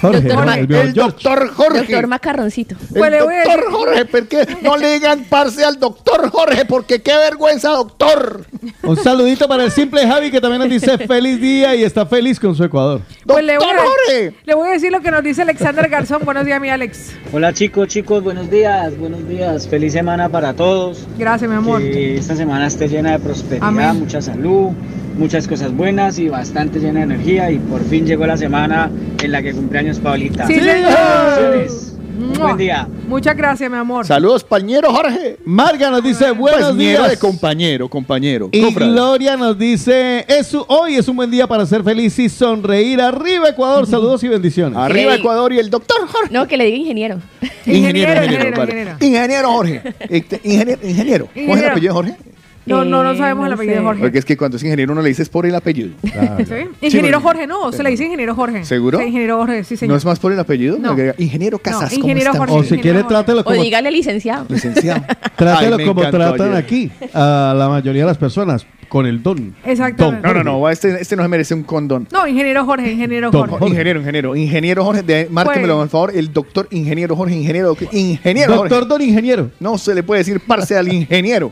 Jorge, Doctor Jorge, el doctor Jorge. Doctor Macarroncito. El Pues doctor Jorge, ¿por qué no le digan parce al doctor Jorge? Porque qué vergüenza, doctor. Un saludito para el simple Javi que también nos dice feliz día y está feliz con su Ecuador. Pues le voy, a, le voy a decir lo que nos dice Alexander Garzón. Buenos días, mi Alex. Hola chicos, chicos, buenos días, buenos días, feliz semana para todos. Gracias, mi amor. Que esta semana esté llena de prosperidad, Amén. mucha salud, muchas cosas buenas y bastante llena de energía. Y por fin llegó la semana en la que cumpleaños Paulita. Sí, señor. Buen día. Muchas gracias, mi amor. Saludos, pañero Jorge. Marga nos dice buenos Pañero días. de compañero, compañero. Y. Gloria nos dice, es su- hoy es un buen día para ser feliz y sonreír. Arriba Ecuador, saludos y bendiciones. Arriba Ey. Ecuador y el doctor Jorge. No, que le diga ingeniero. Ingeniero, ingeniero, ingeniero. Ingeniero Jorge. Este, Ingeniero, ingeniero. ¿Cómo es el Ingeniero. apellido de Jorge? No, no, no Eh, sabemos el apellido de sé. Jorge. Porque es que cuando es ingeniero uno le dice es por el apellido. *laughs* ¿Sí? Ingeniero Jorge, no, se le dice ingeniero Jorge. ¿Seguro? Sí, ingeniero Jorge, sí, señor. ¿No es más por el apellido? No. Porque Ingeniero Casas, ¿cómo ingeniero? Jorge. O si quiere, trátelo O dígale licenciado. Licenciado. *laughs* trátelo Ay, como encantó tratan ayer. aquí a la mayoría de las personas, con el don. Exactamente. No, no, no, este, este no se merece un condón. No, ingeniero Jorge, ingeniero Don Jorge. Ingeniero, ingeniero, ingeniero Jorge, de, márquemelo Pues- por favor, el doctor ingeniero Jorge, ingeniero, ingeniero Jorge. Doctor Don Ingeniero. No se le puede decir parce al ingeniero.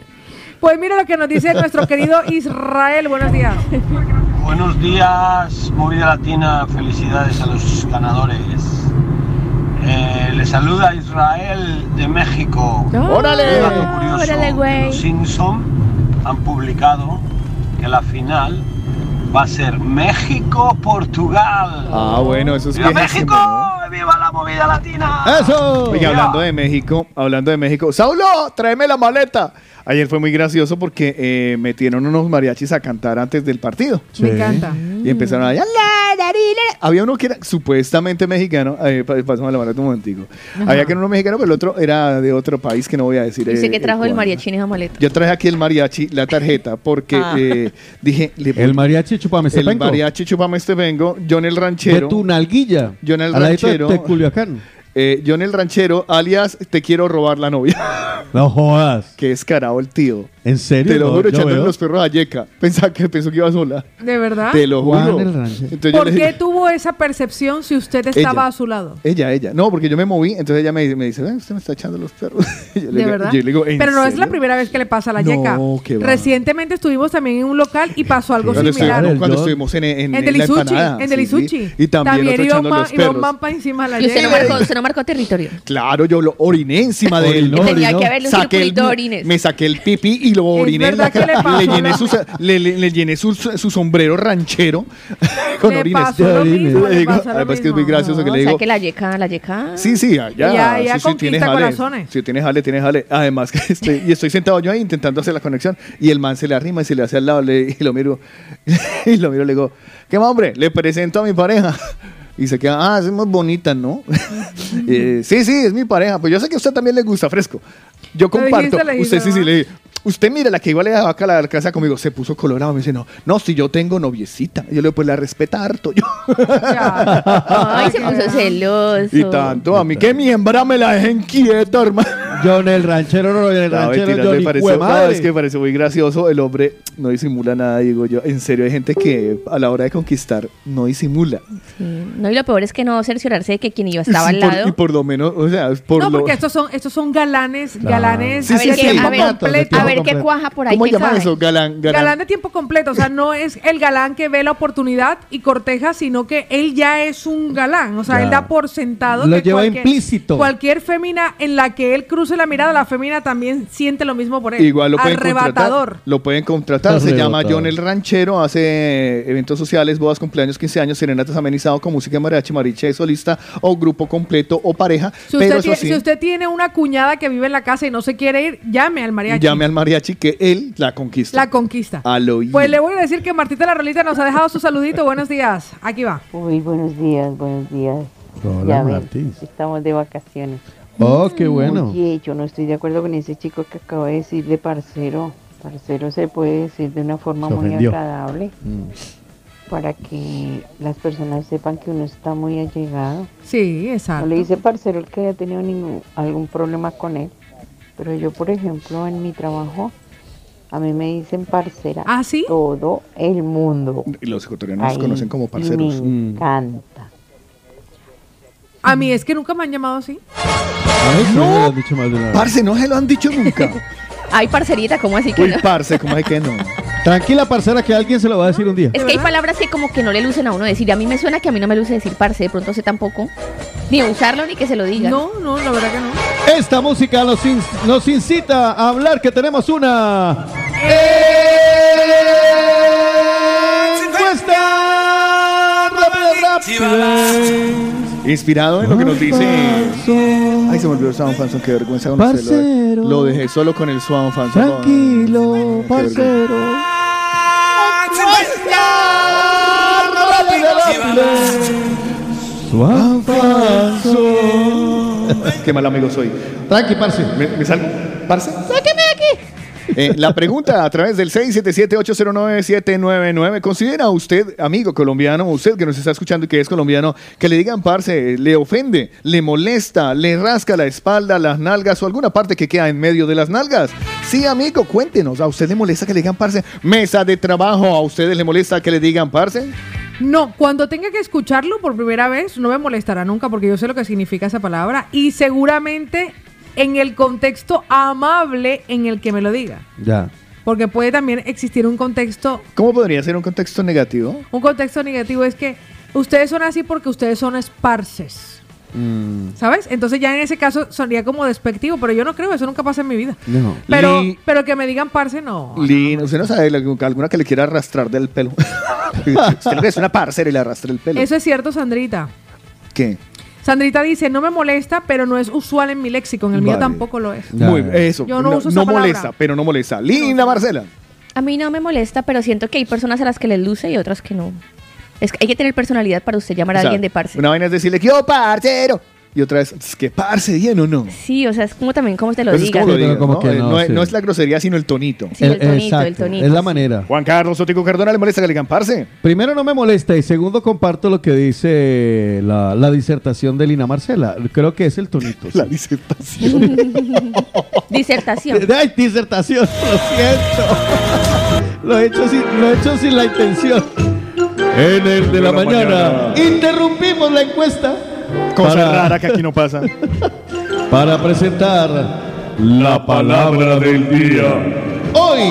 Pues mira lo que nos dice nuestro querido Israel. Buenos días. Buenos días, Movida Latina, felicidades a los ganadores. Eh, le saluda Israel de México. ¡Órale! Un dato curioso, ¡Órale, güey! Los Simpson han publicado que la final va a ser México-Portugal. Ah, bueno, eso es ¡Viva México! ¡Viva la movida latina! ¡Eso! Oye, hablando de México, hablando de México, Saulo, tráeme la maleta. Ayer fue muy gracioso porque eh, metieron unos mariachis a cantar antes del partido. Me encanta. Y empezaron a... Había uno que era supuestamente mexicano. Eh, pa- pasamos la maleta un momentico. Ajá. Había que era uno mexicano, pero el otro era de otro país que no voy a decir. Dice eh, que trajo eh, el mariachi en esa maleta. Yo traje aquí el mariachi, la tarjeta, porque Ah. eh, dije... le- El mariachi chupame este el penco. mariachi chupame este vengo, John el De ranchero. tu nalguilla. John el de- ranchero. de Culiacán. Eh, John el ranchero, alias te quiero robar la novia. No jodas. *laughs* Qué descarado el tío. ¿En serio? Te lo No, juro, veo. los perros a Yeka. Pensaba que pensó que iba sola. ¿De verdad? Te lo juro. Entonces ¿Por qué dije- tuvo esa percepción si usted estaba Ella. a su lado? Ella, ella. No, porque yo me moví, entonces ella me, me dice, "Ven, usted me está echando los perros. Y *laughs* yo ¿De verdad? yo le digo, ¿en Pero no es la primera vez que le pasa a la No, yeca. qué va. Recientemente estuvimos también en un local y pasó algo Cuando, similar. estuvimos, cuando estuvimos en, en, En en la Delisuchi, empanada. en sí, Delisuchi. sí. Y también, otro iba echando ma- los iba perros. Mampa encima de la Y usted no, yeca. marcó, usted no marcó territorio. Claro, yo lo oriné encima de él. Tenía que haberle un de orines. Me saqué el pipí y lo oriné en la que le cara. *laughs* Le llené, lo su, le, le- le llené su, su sombrero ranchero con orines. digo, además que es muy gracioso que No, le o sea digo. que la yeca, la yeca. Sí, sí, ya. Ella- ella sí, sí, tiene conquista jale. corazones. Sí, tiene jale, tiene jale. Además que estoy, y estoy sentado yo ahí intentando hacer la conexión y el man se le arrima y se le hace al lado y lo miro *laughs* y lo miro y le digo, ¿qué más, hombre? Le presento a mi pareja. Y se queda, ah, es muy bonita, ¿no? *laughs* Eh, sí, sí, es mi pareja. Pues yo sé que a usted también le gusta fresco. Yo comparto. dijiste, usted sí, sí, le dije, Usted mira la que igual le daba acá a la casa conmigo, se puso colorado, me dice, no, no, si yo tengo noviecita. Y yo le digo, pues la respeta harto yo. Ay, se puso celoso. Y tanto, a mí que mi hembra me la dejen quieta, hermano. John el ranchero, John el No, ranchero, mentira, me Johnny pareció, no, es que me pareció muy gracioso. El hombre no disimula nada, digo yo. En serio, hay gente que a la hora de conquistar no disimula. No, y lo peor es que no cerciorarse de que quien iba estaba Y al por- lado. y por lo menos, o sea, por no, lo... porque estos son, estos son galanes, Claro. galanes Sí, sí, de sí. tiempo A ver, completo. a ver qué cuaja por ahí. ¿Cómo que llaman eso? Galán, galán. Galán de tiempo completo, o sea, no es el galán que ve la oportunidad y corteja, sino que él ya es un galán, o sea, Ya. él da por sentado Lo que lleva cualquier, implícito. cualquier fémina en la que él cruce la mirada, la fémina también siente lo mismo por él. Igual lo pueden Arrebatador. contratar. Lo pueden contratar. Se llama. John el Ranchero. Hace eventos sociales, bodas, cumpleaños, 15 años, serenatas amenizado con música de mariachi, mariche solista o grupo completo o pareja. Si pero usted, eso tie- sí, si usted tiene una cuñada que vive en la casa y no se quiere ir, llame al mariachi. llame al mariachi que él la conquista. La conquista. Al oído. Pues le voy a decir que Martita la Rolita nos ha dejado su saludito. Buenos días. Aquí va. Uy, buenos días, buenos días. Hola, ya ven, estamos de vacaciones. Oh, qué bueno. Oye, yo no estoy de acuerdo con ese chico que acaba de decir de parcero. Parcero se puede decir de una forma muy agradable para que las personas sepan que uno está muy allegado. Sí, exacto. No le dice parcero el que haya tenido ningún, algún problema con él. Pero yo, por ejemplo, en mi trabajo, a mí me dicen parcera ¿Ah, sí? todo el mundo. Y los ecuatorianos nos Ahí, conocen como y parceros. Me Mm. encanta. A mí es que nunca me han llamado así. A mí sí me lo han dicho más de una vez. Parce, no se lo han dicho nunca. *laughs* Ay, parcerita, ¿cómo así que Uy, no? parce, ¿cómo es que no? *laughs* Tranquila, parcera, que alguien se lo va a decir un día. Es que hay palabras que como que no le lucen a uno decir. A mí me suena que a mí no me luce decir parce, de pronto sé tampoco. Ni usarlo ni que se lo diga. No, no, la verdad que no. Esta música nos, in- nos incita a hablar que tenemos una encuesta rápida, rápida. Inspirado en lo que nos dice. Ay, se me olvidó el Swan Fanson, qué vergüenza con usted. Parcero. Lo, lo dejé solo con el Swan Fanson. Tranquilo, parcero. Juan Qué mal amigo soy. Tranqui, parce. ¿Me, me salgo? ¿Parce? ¡Sáqueme de aquí! Eh, la pregunta a través del 677-809-799. ¿Considera usted, amigo colombiano, usted que nos está escuchando y que es colombiano, que le digan parce, le ofende, le molesta, le rasca la espalda, las nalgas o alguna parte que queda en medio de las nalgas? Sí, amigo, cuéntenos. ¿A usted le molesta que le digan parce? Mesa de trabajo, ¿a ustedes le molesta que le digan parce? No, cuando tenga que escucharlo por primera vez, no me molestará nunca porque yo sé lo que significa esa palabra y seguramente en el contexto amable en el que me lo diga. Ya. Porque puede también existir un contexto, ¿Cómo podría ser un contexto negativo? un contexto negativo es que ustedes son así porque ustedes son esparces. Mm, ¿Sabes? Entonces ya en ese caso sonaría como despectivo, pero yo no creo, eso nunca pasa en mi vida. no. Pero, pero que me digan parce, no. Lin, usted no sabe alguna que le quiera arrastrar del pelo. *laughs* usted lo que es una parcera y le arrastra el pelo. Eso es cierto, Sandrita. ¿Qué? Sandrita dice, no me molesta, pero no es usual en mi léxico. En el mío Vale. tampoco lo es. Muy bien, eso. Yo no uso esa no palabra. molesta, pero no molesta. Linda Marcela. A mí no me molesta, pero siento que hay personas a las que les luce y otras que no. Es que hay que tener personalidad para usted llamar a O sea, alguien de parce. Una vaina es decirle que yo parcero. Y otra es, es que parce, bien o no. Sí, o sea, es como también como te lo Pues es digas. como lo digas, como ¿no? que Eh, no, no es- sí. no es la grosería, sino el tonito. Sí, el tonito, el tonito. Es la manera. Juan Carlos Sotico Cardona le molesta que le digan parce. Primero no me molesta y segundo comparto lo que dice la, la disertación de Lina Marcela. Creo que es el tonito. *laughs* La disertación. *laughs* Disertación. *laughs* Ay, disertación, lo siento. lo, he hecho sin, lo he hecho sin la intención. En el de la, la mañana, mañana. interrumpimos la encuesta. Cosa para- rara que aquí no pasa. *laughs* Para presentar la palabra del día. Hoy.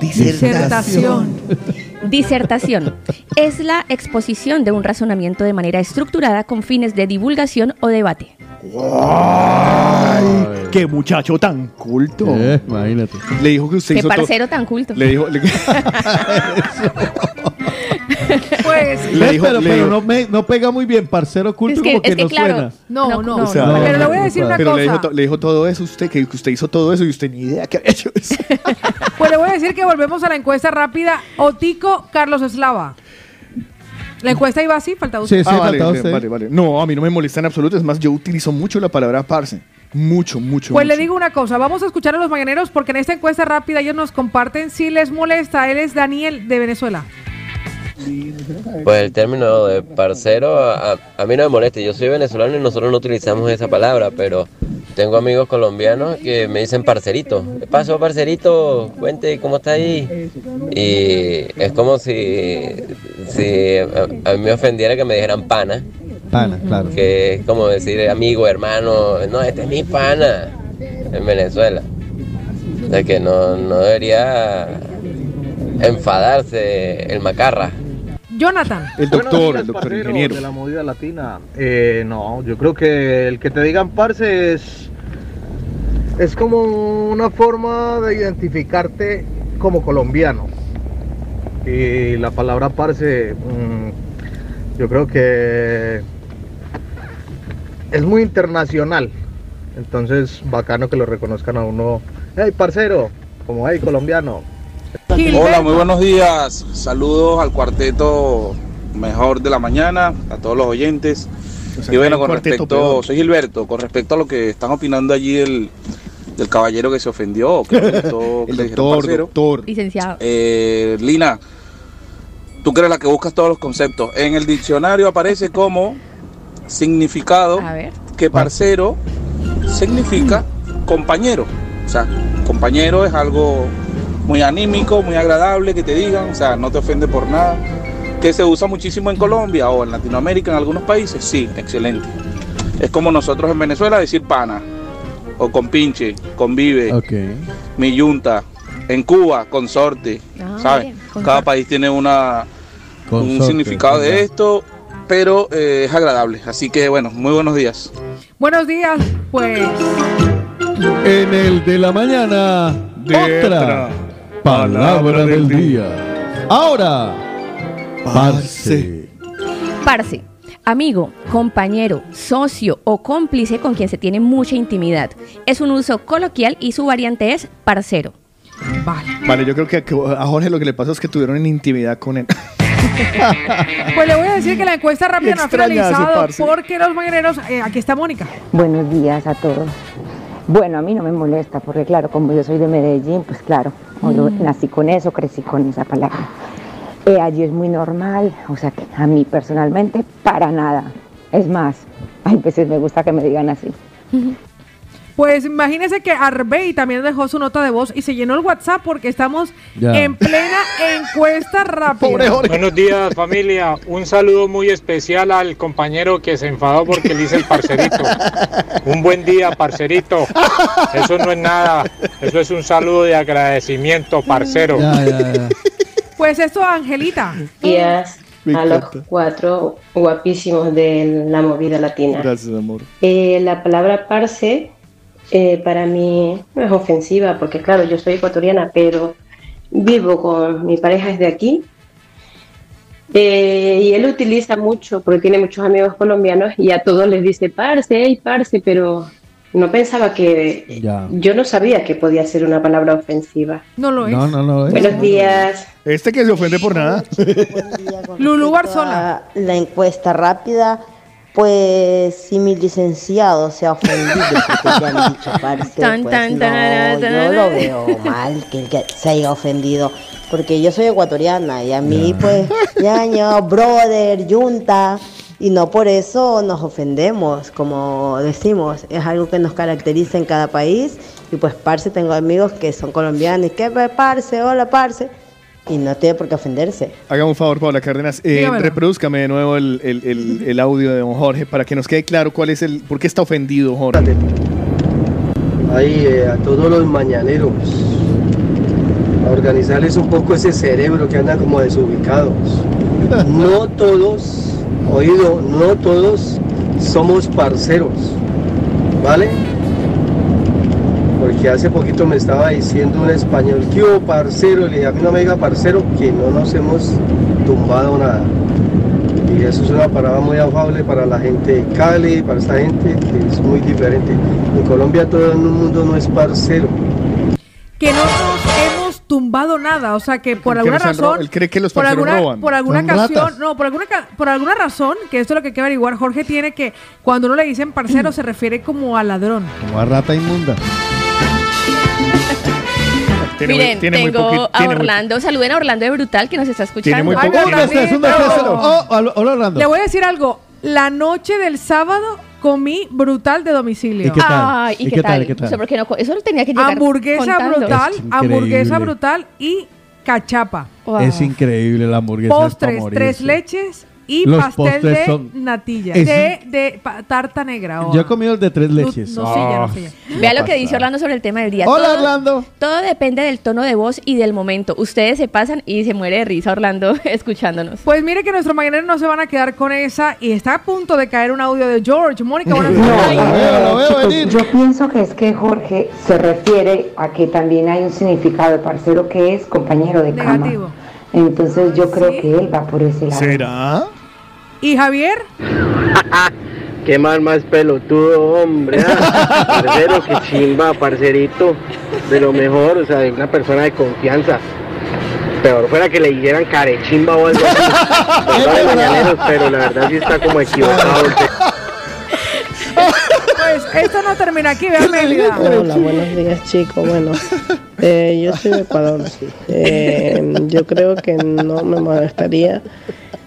Disertación. *laughs* Disertación. Es la exposición de un razonamiento de manera estructurada con fines de divulgación o debate. ¡Ay! ¡Qué muchacho tan culto! Eh, imagínate. Le dijo que usted Qué hizo parcero tan culto. Le dijo. Le, *laughs* Pues, Le dijo- pero le pero dijo- no, me- no pega muy bien, parcero culto, Es que- como que es que no claro, suena. no, No, no. no, O sea, no, pero le voy a decir una pero le dijo, cosa. to- le dijo todo eso usted, que usted hizo todo eso y usted ni idea que había hecho eso. *laughs* Pues le voy a decir que volvemos a la encuesta rápida. Otico Carlos Eslava. La encuesta iba así, falta usted. Sí, sí, ah, vale, faltaba vale, usted. vale, vale. No, a mí no me molesta en absoluto. Es más, yo utilizo mucho la palabra parce. Mucho, mucho. Pues le digo una cosa, vamos a escuchar a los mañaneros porque en esta encuesta rápida ellos nos comparten si les molesta. Él es Daniel de Venezuela. Pues el término de parcero a, a mí no me molesta. Yo soy venezolano y nosotros no utilizamos esa palabra, pero tengo amigos colombianos que me dicen parcerito. ¿Qué pasó, parcerito? Cuente, ¿cómo está ahí? Y es como si, si a, a mí me ofendiera que me dijeran pana, Pana, claro. que es como decir amigo, hermano. No, este es mi pana en Venezuela. O sea que no, no debería enfadarse el macarra. Jonathan. El doctor, días, el doctor ingeniero. De la movida latina. Eh, no, yo creo que el que te digan parce es. Es como una forma de identificarte como colombiano. Y la palabra parce, mm, yo creo que es muy internacional. Entonces, bacano que lo reconozcan a uno. Hey, parcero, como hey, colombiano. Hola, muy buenos días. Saludos al cuarteto mejor de la mañana, a todos los oyentes. O sea, y bueno, el con respecto, peor. soy Gilberto, con respecto a lo que están opinando allí del, del caballero que se ofendió, que *laughs* gustó que El le dijeron doctor, parcero. doctor. Licenciado. Eh, Lina, tú que eres la que buscas todos los conceptos. En el diccionario aparece como significado que parcero significa compañero. O sea, compañero es algo muy anímico, muy agradable que te digan, o sea, no te ofende por nada. Que se usa muchísimo en Colombia o en Latinoamérica, en algunos países, sí, excelente. Es como nosotros en Venezuela decir pana, o compinche, convive, Ok. mi yunta. En Cuba, consorte, Ah, ¿sabes? bien, Cada país tiene una, un Consorte, significado de esto, pero eh, es agradable. Así que bueno, muy buenos días. Buenos días, pues. En el de la mañana, otra palabra del día. Ahora, parce. Parce. Amigo, compañero, socio o cómplice con quien se tiene mucha intimidad. Es un uso coloquial y su variante es parcero. Vale. Vale, yo creo que a Jorge lo que le pasa es que tuvieron intimidad con él. *laughs* Pues le voy a decir que la encuesta rápida no ha finalizado porque los mañaneros. eh, aquí está Mónica. Buenos días a todos. Bueno, a mí no me molesta porque claro, como yo soy de Medellín, pues claro, yo Mm. nací con eso, crecí con esa palabra. Eh, allí es muy normal, o sea que a mí personalmente para nada. Es más, hay veces me gusta que me digan así. Pues imagínense que Arbey también dejó su nota de voz y se llenó el WhatsApp porque estamos Ya. en plena encuesta rápida. Buenos días familia, un saludo muy especial al compañero que se enfadó porque le hice el parcerito. Un buen día parcerito, eso no es nada, eso es un saludo de agradecimiento parcero. Pues esto, Angelita. días. Me a los cuatro guapísimos de la movida latina. Gracias, amor. Eh, la palabra parce eh, para mí no es ofensiva porque claro, yo soy ecuatoriana, pero vivo con mi pareja desde aquí. Eh, y él utiliza mucho porque tiene muchos amigos colombianos y a todos les dice parce, hey, parce, pero no pensaba que Ya. yo no sabía que podía ser una palabra ofensiva. No lo es. No, no, no. es. Buenos días. Este que se ofende por nada. Lulú Barzola. La encuesta rápida, pues si mi licenciado se ha ofendido porque le han dicho parce, *laughs* Tan, pues tan, no, tarara, yo lo veo mal que, que se haya ofendido, porque yo soy ecuatoriana y a mí pues *laughs* ñaño, brother, yunta, y no por eso nos ofendemos, como decimos, es algo que nos caracteriza en cada país, y pues parce tengo amigos que son colombianos, y que pues, parce, hola parce, y no tiene por qué ofenderse. Hágame un favor, Paula Cárdenas. Eh, reproduzcame de nuevo el, el- el- *laughs* el audio de don Jorge para que nos quede claro cuál es el. ¿Por qué está ofendido, Jorge? Ahí eh, a todos los mañaneros, a organizarles un poco ese cerebro que anda como desubicados. *laughs* No todos, oído, no todos somos parceros, ¿vale? Porque hace poquito me estaba diciendo un español, ¿qué hubo parcero? Le dije, a mí no me diga parcero, que no nos hemos tumbado nada. Y eso es una palabra muy afable para la gente de Cali, para esta gente que es muy diferente. En Colombia todo el mundo no es parcero. Que no nos hemos tumbado nada, o sea que por Que alguna razón, Él cree que los por parceros alguna, roban. por alguna ratas. no, por alguna por alguna razón, que esto es lo que hay que averiguar, Jorge tiene que cuando uno le dicen parcero *clears throat* se refiere como a ladrón. Como a rata inmunda. *laughs* Tiene muy- Miren, tiene tengo a tiene muy- Orlando. Saluden a Orlando de Brutal que nos está escuchando. Tiene muy poco- un. Oh, hola, Orlando. Le voy a decir algo, la noche del sábado comí brutal de domicilio. ¿Y qué tal? Ay, ¿y, qué, tal? ¿Qué tal? Eso, porque no, eso lo tenía que llegar Hamburguesa contando. brutal, hamburguesa brutal y cachapa. Es increíble la hamburguesa. Postres, tres leches y Los pastel de son- natilla. Es- De, tarta negra. Yo he comido el de tres leches. no, sí, ya, no, Ah, sí, ya. qué Vea lo que dice Orlando sobre el tema del día. Hola, Todo- Orlando. Todo depende del tono de voz y del momento. Ustedes se pasan y se muere de risa Orlando *laughs* escuchándonos. Pues mire que nuestros mañaneros no se van a quedar con esa y está a punto de caer un audio de George. Mónica, buenas *laughs* tardes. Chicos, yo pienso que es que Jorge se refiere a que también hay un significado de parcero que es compañero de cama. Negativo. Entonces yo creo que él va por ese lado. ¿Será? ¿Y Javier? *laughs* Qué mal más pelotudo, hombre. ah. Parcero, que chimba, parcerito. De lo mejor, o sea, de una persona de confianza. Peor fuera que le dijeran carechimba o algo así. *laughs* Perdón de mañaneros, pero la verdad sí está como equivocado. Pues esto no termina aquí, vean. Hola, buenos días chicos. Bueno, eh, yo soy de Ecuador, sí. Eh, yo creo que no me molestaría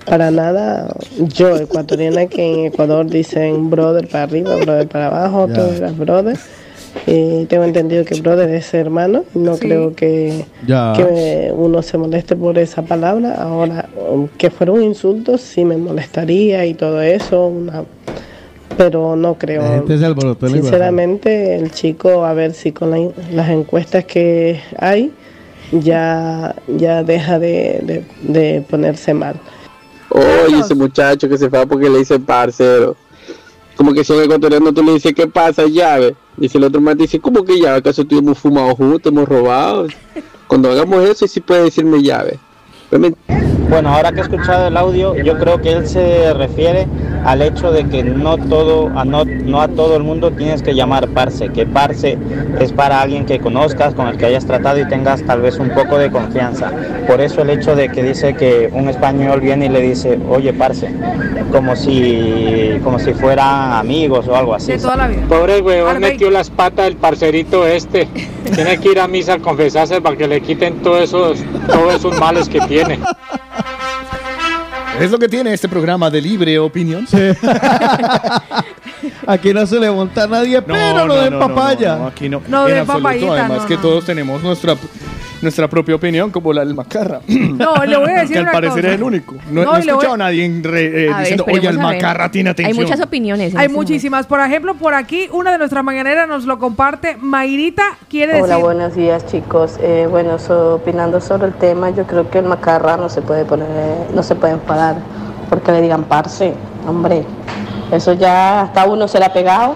para nada. Yo, ecuatoriana, que en Ecuador dicen brother para arriba, brother para abajo, Ya. todas las brother. Y tengo entendido que brother es hermano. No Sí. creo que, uno se moleste por esa palabra. Ahora, que fuera un insulto, sí me molestaría y todo eso. Una, pero no creo. La gente se alborotó en Sinceramente, el chico, a ver si con la- las encuestas que hay, ya, ya deja de, de- de ponerse mal. Oye, ese muchacho que se fue porque le dicen parcero. Como que si un ecuatoriano tú le dices, ¿qué pasa, llave? Dice el otro más, dice, ¿cómo que llave? ¿Acaso tú hemos fumado juntos, hemos robado? Cuando hagamos eso, sí puede decirme llave. Bueno, ahora que he escuchado el audio, yo creo que él se refiere al hecho de que no todo, a no, no a todo el mundo tienes que llamar parce, que parce es para alguien que conozcas, con el que hayas tratado y tengas tal vez un poco de confianza. Por eso el hecho de que dice que un español viene y le dice, oye parce, como si, como si fueran amigos o algo así. Pobre huevón metió las patas del parcerito este. Tiene que ir a misa a confesarse para que le quiten todos esos, todos esos males que tiene. Es lo que tiene este programa de libre opinión. *laughs* Aquí no se le monta a nadie, pero no, no, de no, papaya. no, aquí no. No en de absoluto. papayita, Además no, que todos tenemos nuestra nuestra propia opinión, como la del Macarra. No, le voy a *clears throat* decir que al una parecer cosa. es el único. No, No, no he le voy- escuchado a nadie en re- eh, A ver, diciendo, oye, el esperemos a ver. Macarra tiene atención. Hay muchas opiniones. en Hay este muchísimas. Por ejemplo, por aquí, una de nuestras mañaneras nos lo comparte. Mayrita quiere Hola, decir. buenos días chicos. Eh, bueno, so- opinando sobre el tema, yo creo que el macarra no se puede poner, no se puede enfadar porque le digan parce, hombre. Eso ya hasta uno se le ha pegado.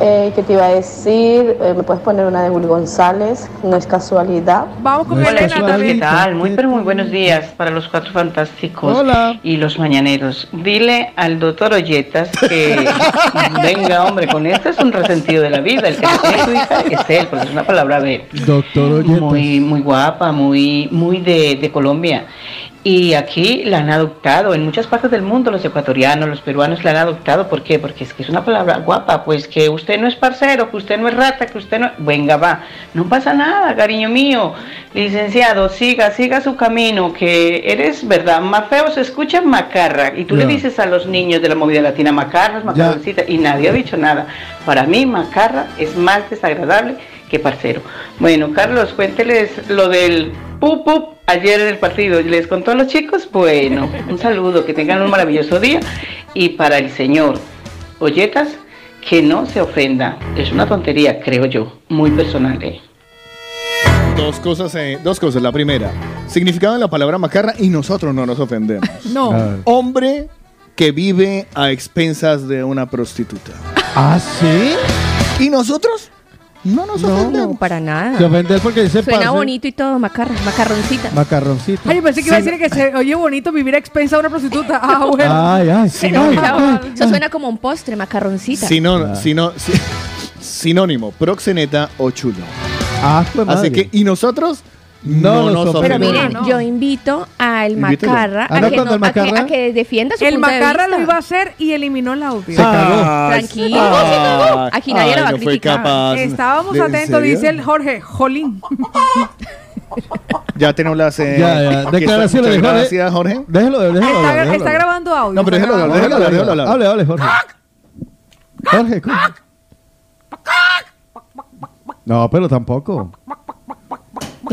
Eh, ¿Qué te iba a decir? Eh, ¿Me puedes poner una de Willy González? No es casualidad. Vamos con Hola, Elena también. ¿qué tal? Muy, pero muy buenos días para los cuatro fantásticos Hola. y los mañaneros. Dile al doctor Olletas que *laughs* venga, hombre, con esto es un resentido de la vida. El que no tiene tu hija es él, porque es una palabra de. Doctor Olletas. Muy, muy guapa, muy, muy de, de Colombia. Y aquí la han adoptado, en muchas partes del mundo los ecuatorianos, los peruanos la han adoptado. ¿Por qué? Porque es que es una palabra guapa, pues que usted no es parcero, que usted no es rata, que usted no... Venga, va, no pasa nada, cariño mío. Licenciado, siga, siga su camino, que eres, ¿verdad? Más feo se escucha macarra. Y tú le dices a los niños de la movida latina macarras, macarroncita, y nadie ha dicho nada. Para mí, macarra es más desagradable que parcero. Bueno, Carlos, cuénteles lo del pup pup ayer en el partido. ¿Les contó a los chicos? Bueno, un saludo, que tengan un maravilloso día. Y para el señor Olletas, que no se ofenda. Es una tontería, creo yo, muy personal. ¿eh? Dos cosas, eh, dos cosas. La primera, significado de la palabra macarra y nosotros no nos ofendemos. *laughs* No. Hombre que vive a expensas de una prostituta. ¿Ah, sí? ¿Y nosotros? No nos No, ofendemos. no, para nada. Se ofende porque dice Suena parce. bonito y todo, macarra, macarroncita. Macarroncito. Ay, yo pensé que iba a decir que se oye bonito vivir a expensa de una prostituta. Ah, *laughs* bueno. Ay, ay, sí. ay, ay, Eso suena como un postre, macarroncita. Sinó- sino- si- sinónimo, proxeneta o chulo. Ah, pues Así madre. que, ¿y nosotros? No nos Pero ofendemos. miren, yo invito al Invítelo. macarra Ah, no, a que, no- el a que- Macarra- a que defienda su El punto de macarra vista. lo iba a hacer y eliminó el audio. Se cagó. Tranquilo, Ay, se cagó. Aquí nadie ay, lo va a no criticar. capaz. Estábamos ¿De- en atentos, dice el Jorge Jolín. Ya tenemos las. eh, Ya, ya. Declaraciones de. Jorge. Gracias, Jorge. Déjelo, déjelo. Está, hablar, déjelo está grabando audio. No, pero está déjalo hablar, déjalo hablar, déjalo hablar. Hable, hable, Jorge. Jorge, ¿cómo? No, pero tampoco.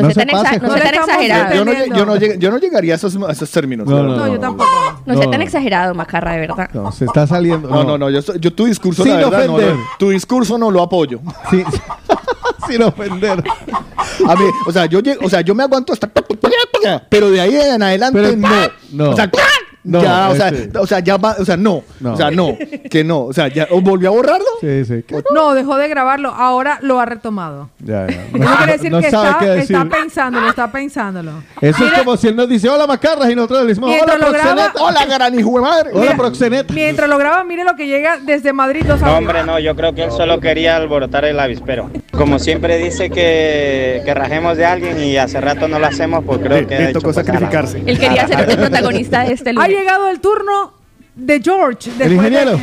No, No se se tan, exa- no tan exagerado. Yo no, yo, no lleg- yo no llegaría a esos, a esos términos. No, yo tampoco. No, sea No. tan exagerado, macarra, de verdad. No, se está saliendo. No, no, no. Yo, estoy- yo tu discurso, Sin la verdad, no ofender. tu discurso no lo apoyo. Sí, *laughs* sin ofender. A mí, o sea, yo llego, o sea, yo me aguanto hasta pero de ahí en adelante Pero- no. no. O sea, No, ya, o sea, ese- o sea, ya va, o sea, no. No. O sea, no, que no, o sea, ya ¿o volvió a borrarlo. Sí, sí. ¿Qué? No, dejó de grabarlo. Ahora lo ha retomado. Ya, ya. Eso quiere decir no que sabe está, qué decir. está pensándolo, está pensándolo. Eso Mira, es como si él nos dice, hola macarras, y nosotros le decimos, hola graba- proxeneta. Hola, gran hijo de madre. Hola Mira, proxeneta. Mientras lo graba, mire lo que llega desde Madrid. Dos No, hombre, no, yo creo que él solo quería alborotar el avispero. Como siempre dice que, que rajemos de alguien y hace rato no lo hacemos, pues creo Le- que le tocó pues, sacrificarse. Él quería ser el protagonista de este lunes. Llegado el turno de George. El de- ingeniero.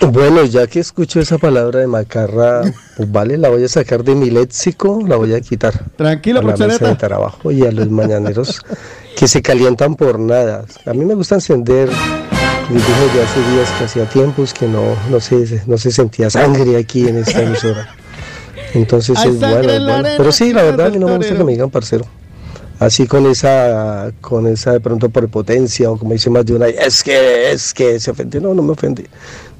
Bueno, ya que escucho esa palabra de macarra, pues vale, la voy a sacar de mi léxico, la voy a quitar. Tranquilo, a la mesa de trabajo y a los mañaneros que se calientan por nada. A mí me gusta encender, les dije ya hace días que hacía tiempos que no, no, se, no se sentía sangre aquí en esta emisora. Entonces Hay es bueno, en es bueno. Pero sí, la verdad del no me gusta que me digan parcero. Así con esa, con esa de pronto prepotencia o como dice más de una, es que, es que se ofende. No, no me ofende.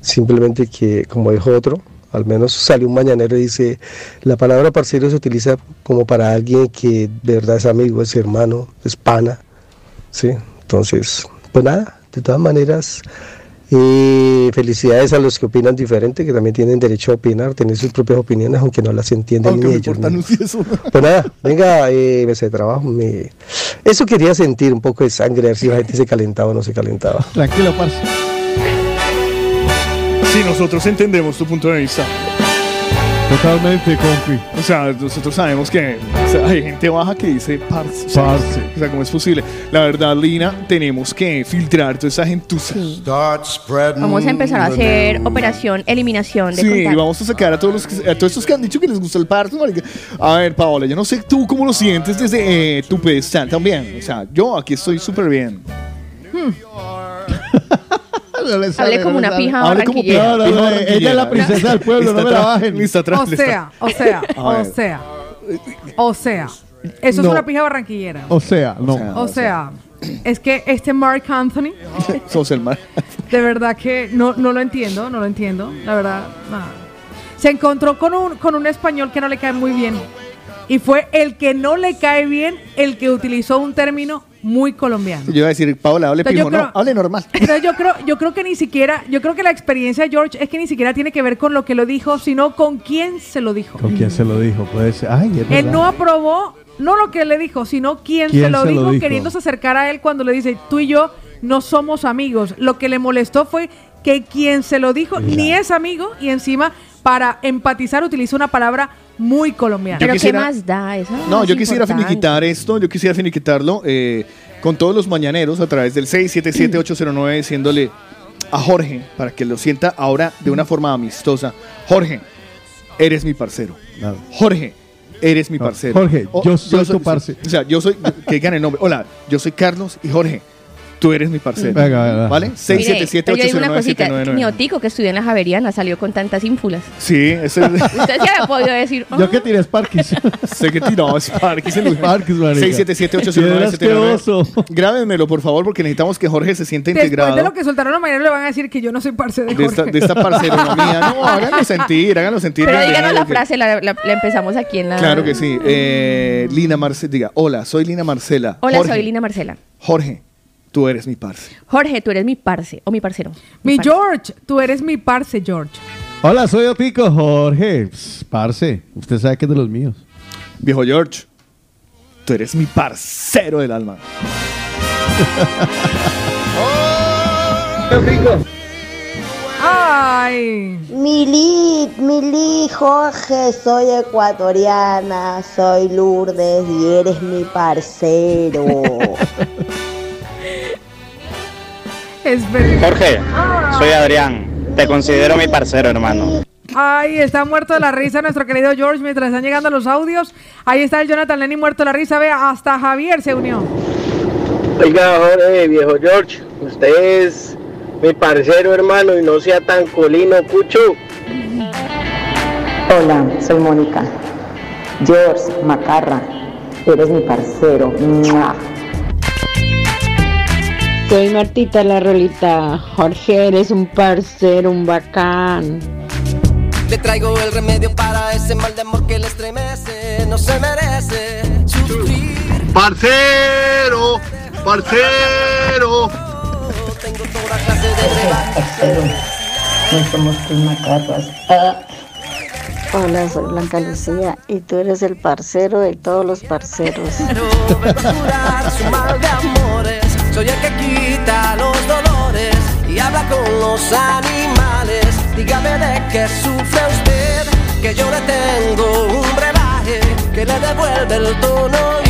Simplemente que, como dijo otro, al menos salió un mañanero y dice, la palabra parcero se utiliza como para alguien que de verdad es amigo, es hermano, es pana. ¿sí? Entonces, pues nada, de todas maneras, eh, felicidades a los que opinan diferente, que también tienen derecho a opinar, tener sus propias opiniones, aunque no las entiendan Aunque ni ellos. anunciar eso. *laughs* Pues nada, venga, eh, mesa de trabajo. Me... Eso quería sentir un poco de sangre, a ver si la gente se calentaba o no se calentaba. Tranquilo, parce. Sí, nosotros entendemos tu punto de vista. Totalmente, compi. O sea, nosotros sabemos que o sea, hay gente baja que dice parce. O sea, Parce. O sea, ¿cómo es posible? La verdad, Lina, tenemos que filtrar toda esa gentuza. Vamos a empezar a hacer operación eliminación de Sí, contactos. vamos a sacar a todos los que, a todos estos que han dicho que les gusta el parto, marica. A ver, Paola, yo no sé tú cómo lo sientes desde eh, tu pedestal también. O sea, yo aquí estoy súper bien. No le sale, Hablé como no una pija como barranquillera. pija barranquillera. Ella es la princesa del pueblo, no me la bajen. Listo, atrás. O sea, o sea, *laughs* o sea, o sea, eso es una pija barranquillera. O sea, no. O sea, es que este Mark Anthony, *laughs* Sos el mal. de verdad que no, no lo entiendo, no lo entiendo, la verdad, nada. Se encontró con un, con un español que no le cae muy bien. Y fue el que no le cae bien el que utilizó un término muy colombiano. Yo iba a decir, Paola, hable pijo. No, hable normal. *laughs* Entonces yo creo, yo creo que ni siquiera, yo creo que la experiencia de George es que ni siquiera tiene que ver con lo que lo dijo, sino con quién se lo dijo. ¿Con quién se lo dijo? Puede ser. Ay, es Él no aprobó, no lo que le dijo, sino quién, ¿Quién se, lo, se lo dijo, dijo? queriéndose acercar a él cuando le dice, tú y yo no somos amigos. Lo que le molestó fue que quien se lo dijo ni es amigo y encima para empatizar utiliza una palabra muy colombiana. Yo Pero quisiera- ¿qué más da? Eso No, es yo quisiera importante. finiquitar esto, yo quisiera finiquitarlo eh, con todos los mañaneros a través del 677-809 diciéndole a Jorge, para que lo sienta ahora de una forma amistosa, Jorge, eres mi parcero. Jorge, eres mi parcero. Jorge, O- yo soy tu parce. O sea, yo soy, que digan el nombre. Hola, yo soy Carlos y Jorge, tú eres mi parcero. Venga, venga. ¿Vale? Mire, pero yo digo una cosita, 677-809-799. mi otico que estudió en la Javeriana salió con tantas ínfulas. Sí, ese es... Usted se había podido decir, "Ah, Yo que tiré Sparkis. sé que tiró Sparkis en Sparkis, marica. 677-809-799. Grábenmelo, por favor, porque necesitamos que Jorge se sienta Después integrado de lo que soltaron los mañaneros le van a decir que yo no soy parce de de esta, Jorge. de esta parceronomía. No, *laughs* háganlo sentir, háganlo sentir. Pero díganos la frase, la, la- la empezamos aquí en la... Claro que sí. Eh, Lina Marcela, diga, hola, soy Lina Marcela. Hola, Jorge, soy Lina Marcela. Jorge, tú eres mi parce. Jorge, tú eres mi parce, o mi parcero. Mi parce. George, tú eres mi parce, George. Hola, soy Otico Jorge. Pss, Parce, usted sabe que es de los míos. Viejo George, tú eres mi parcero del alma. *laughs* Ay. Mili, Mili, Jorge, soy ecuatoriana, soy Lourdes y eres mi parcero. *laughs* Es verdad. Jorge, soy Adrián. Te considero mi parcero, hermano. Ay, está muerto de la risa nuestro querido George mientras están llegando los audios. Ahí está el Jonathan Lenny muerto de la risa. Vea, hasta Javier se unió. Oiga, Jorge, viejo George, usted es mi parcero hermano y no sea tan colino, cucho. Hola, soy Mónica. George Macarra, eres mi parcero. ¡Mua! Soy Martita la Rolita. Jorge, eres un parcero, un bacán. Le traigo el remedio para ese mal de amor que le estremece. No se merece sufrir. Parcero, parcero. Tengo toda clase de Parcero, no somos tus macarras. Ah. Hola, soy Blanca Lucía y tú eres el parcero de todos los parceros. curar Soy el que quita los dolores y habla con los animales. Dígame de qué sufre usted, que yo le tengo un brebaje que le devuelve el tono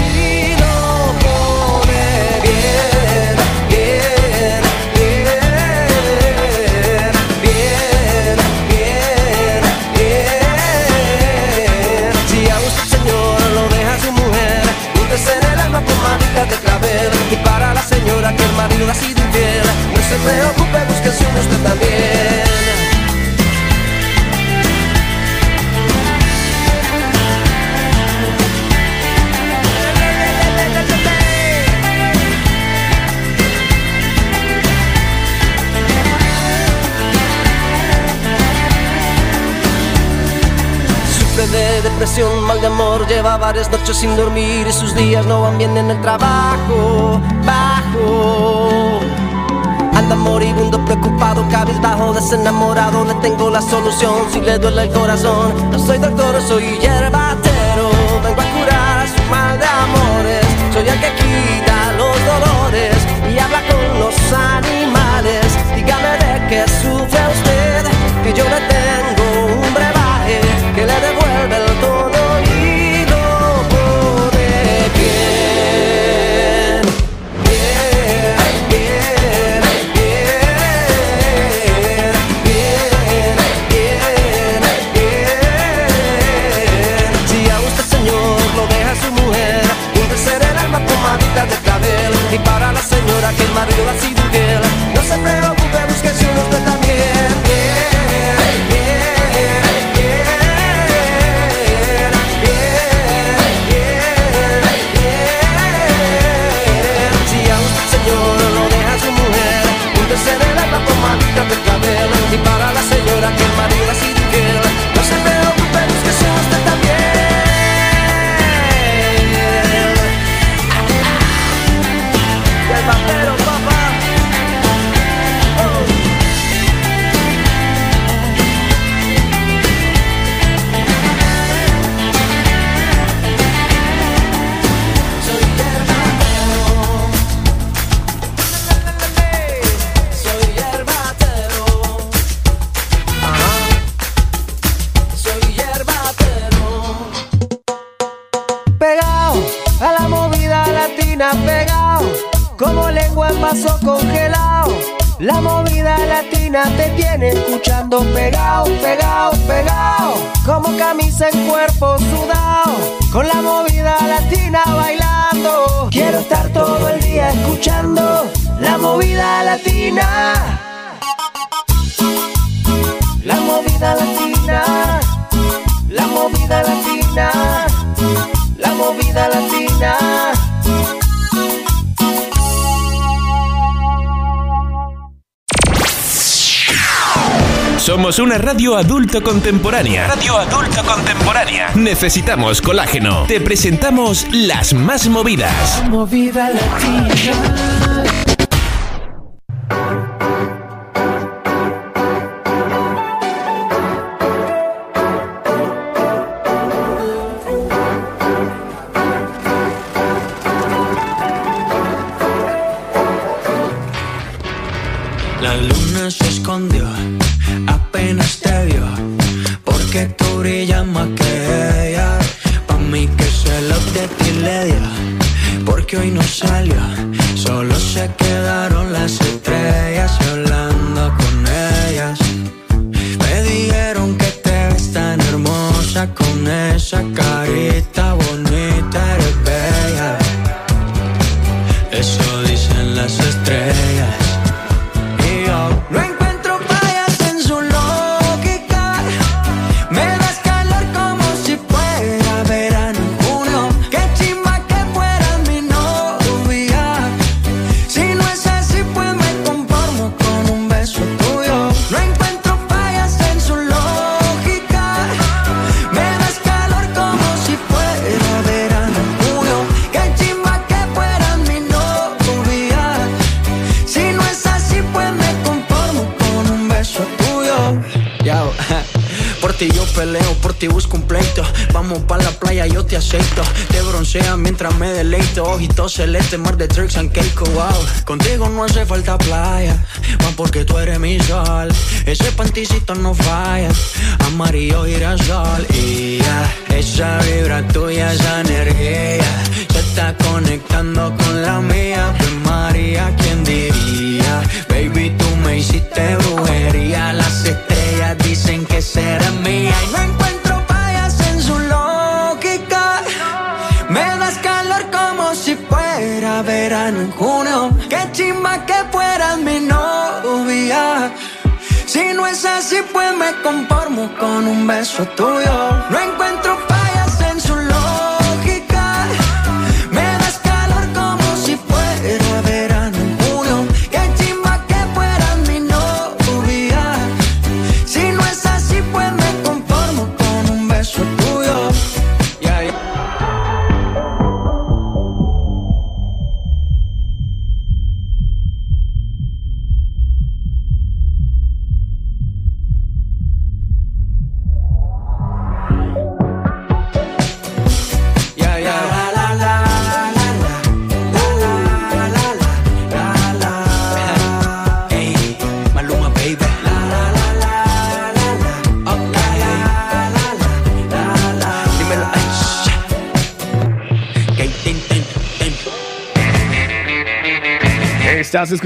que el marido ha sido infiel, no se preocupe, busque su usted también. De depresión, mal de amor, lleva varias noches sin dormir y sus días no van bien en el trabajo. Anda moribundo, preocupado, cabizbajo, desenamorado. Le tengo la solución si le duele el corazón. No soy doctor, soy hierbatero. Vengo a curar su mal de amores. Soy el que quita los dolores y habla con los animales. Dígame de qué sufre usted, que yo le tengo escuchando pegado, pegado, pegado, como camisa en cuerpo sudado, con la movida latina bailando. Quiero estar todo el día escuchando la movida latina. Somos una radio adulto contemporánea. Radio adulto contemporánea. Necesitamos colágeno. Te presentamos las más movidas. Movida latina.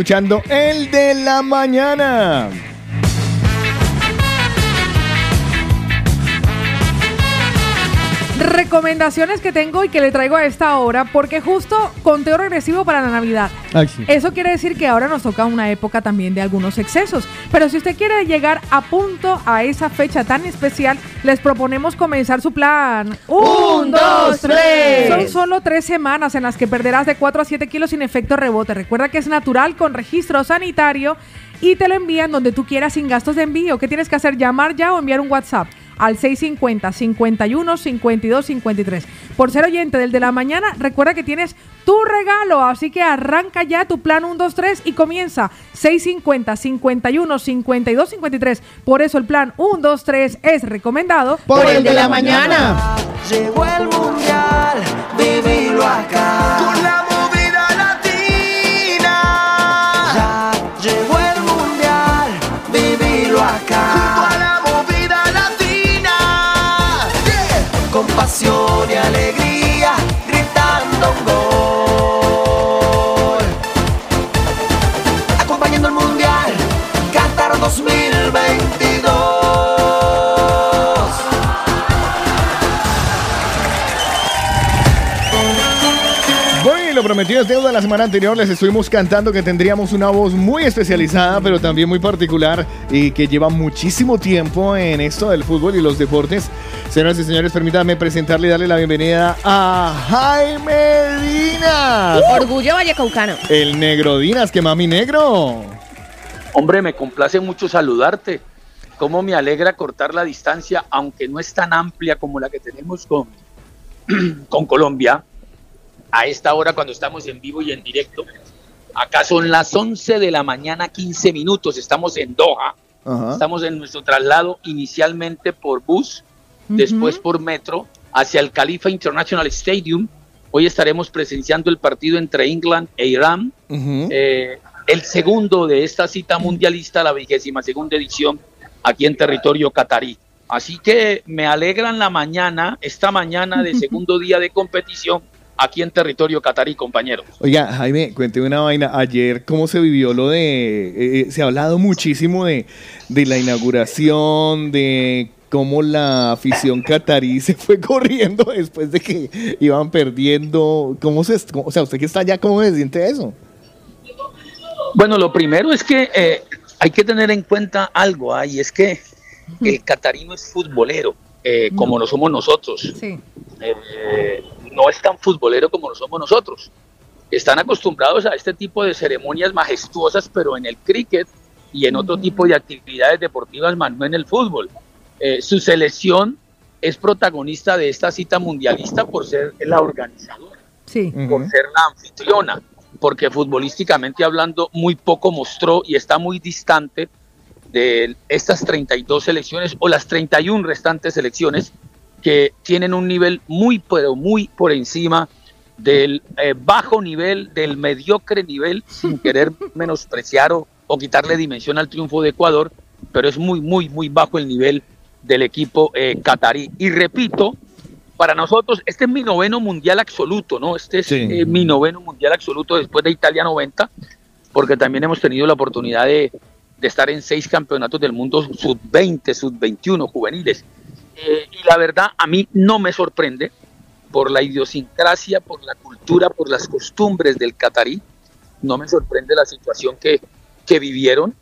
Escuchando el de la mañana. Recomendaciones que tengo y que le traigo a esta hora, porque justo conteo regresivo para la Navidad. Ay, sí. Eso quiere decir que ahora nos toca una época también de algunos excesos. Pero si usted quiere llegar a punto a esa fecha tan especial, les proponemos comenzar su plan. Un, dos, tres. Son solo tres semanas en las que perderás de 4 a 7 kilos sin efecto rebote. Recuerda que es natural con registro sanitario y te lo envían donde tú quieras sin gastos de envío. ¿Qué tienes que hacer? Llamar ya o enviar un WhatsApp al 650 51 52 53. Por ser oyente del de la mañana, recuerda que tienes tu regalo, así que arranca ya tu plan 1 2 3 y comienza 650 51 52 53. Por eso el plan 1 2 3 es recomendado Por el de la mañana. Llegó el mundial, vivilo acá. Con la movida latina. Ya llegó el mundial, vivilo acá. Junto a la movida latina. Yeah. Con pasión y alegría, prometido es deuda. La semana anterior les estuvimos cantando que tendríamos una voz muy especializada, pero también muy particular y que lleva muchísimo tiempo en esto del fútbol y los deportes. Señoras y señores, permítanme presentarle y darle la bienvenida a Jaime Dinas. Orgullo vallecaucano. El negro Dinas, que mami negro. Hombre, me complace mucho saludarte. Cómo me alegra cortar la distancia, aunque no es tan amplia como la que tenemos con, *clears throat* con Colombia. A esta hora, cuando estamos en vivo y en directo, acá son las 11 de la mañana, 15 minutos. Estamos en Doha. Ajá. Estamos en nuestro traslado inicialmente por bus, después por metro, hacia el Khalifa International Stadium. Hoy estaremos presenciando el partido entre England e Irán. Eh, el segundo de esta cita mundialista, la vigésima segunda edición, aquí en territorio catarí. Así que me alegran la mañana, esta mañana de *laughs* segundo día de competición, aquí en territorio catarí, compañeros. Oiga, Jaime, cuénteme una vaina. Ayer, ¿cómo se vivió lo de... eh, eh, se ha hablado muchísimo de, de la inauguración, de cómo la afición catarí *laughs* se fue corriendo después de que iban perdiendo. ¿Cómo se... o sea, usted que está allá, ¿cómo se siente eso? Bueno, lo primero es que eh, hay que tener en cuenta algo, ah, y es que el catarí no es futbolero, eh, como lo somos nosotros. Sí. No es tan futbolero como lo somos nosotros. Están acostumbrados a este tipo de ceremonias majestuosas, pero en el cricket y en otro tipo de actividades deportivas, más no en el fútbol. Eh, su selección es protagonista de esta cita mundialista por ser la organizadora Sí. por ser la anfitriona, porque futbolísticamente hablando muy poco mostró y está muy distante de estas 32 selecciones o las 31 restantes selecciones que tienen un nivel muy, pero muy por encima del eh, bajo nivel, del mediocre nivel, sin querer *laughs* menospreciar o, o quitarle dimensión al triunfo de Ecuador, pero es muy, muy, muy bajo el nivel del equipo eh, catarí. Y repito, para nosotros, este es mi noveno mundial absoluto, ¿no? Este es eh, mi noveno mundial absoluto después de Italia 90, porque también hemos tenido la oportunidad de, de estar en seis campeonatos del mundo sub-20, sub-21, juveniles. Eh, y la verdad, a mí no me sorprende por la idiosincrasia, por la cultura, por las costumbres del catarí. No me sorprende la situación que, que vivieron,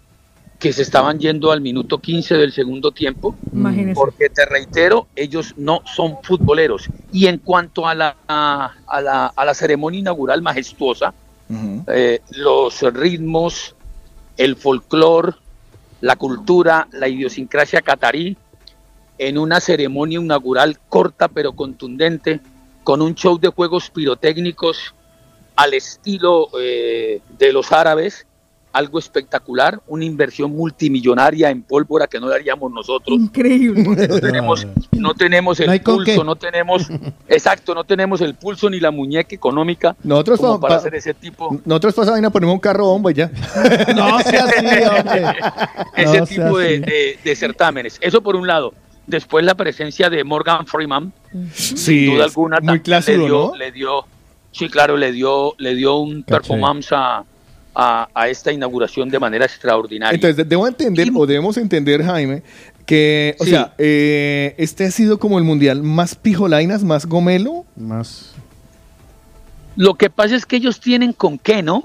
que se estaban yendo al minuto 15 del segundo tiempo. Imagínese. Porque te reitero, ellos no son futboleros. Y en cuanto a la, a, a la, a la ceremonia inaugural majestuosa, eh, los ritmos, el folclore, la cultura, la idiosincrasia catarí, en una ceremonia inaugural corta pero contundente, con un show de juegos pirotécnicos al estilo eh, de los árabes, algo espectacular, una inversión multimillonaria en pólvora que no daríamos nosotros. Increíble. No *laughs* tenemos, no tenemos el No pulso, no tenemos, exacto, no tenemos el pulso ni la muñeca económica Nosotros como pa- para pa- hacer ese tipo, Nosotros para esa vaina ponemos un carro bomba y ya. *laughs* No sea así, hombre. ese No sea tipo de, así. de- de certámenes. Eso por un lado. Después la presencia de Morgan Freeman, Sí, sin duda alguna, muy clásico, le dio, ¿no? le dio, sí, claro, le dio, le dio un Caché. performance a, a- a esta inauguración de manera extraordinaria. Entonces, de- debo entender, o debemos entender, Jaime, que, o Sí. sea, eh, este ha sido como el mundial más pijolainas, más gomelo. Más. Lo que pasa es que ellos tienen con qué, ¿no?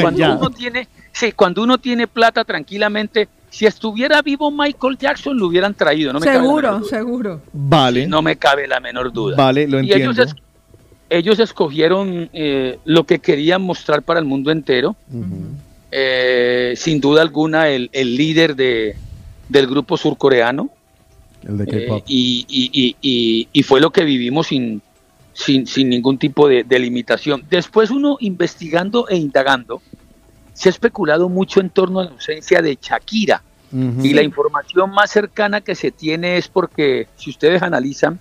Cuando uno tiene, sí, cuando uno tiene plata tranquilamente, si estuviera vivo Michael Jackson lo hubieran traído, no me cabe la menor seguro, duda. seguro. Vale. No me cabe la menor duda. Vale, lo Y ellos, entiendo. es- ellos escogieron eh, lo que querían mostrar para el mundo entero. Eh, sin duda alguna, el, el líder de, del grupo surcoreano. El de Eh, K-pop. y, y- y- y- y fue lo que vivimos sin, sin, sin ningún tipo de, de limitación. Después uno investigando e indagando, se ha especulado mucho en torno a la ausencia de Shakira. Y la información más cercana que se tiene es porque, si ustedes analizan,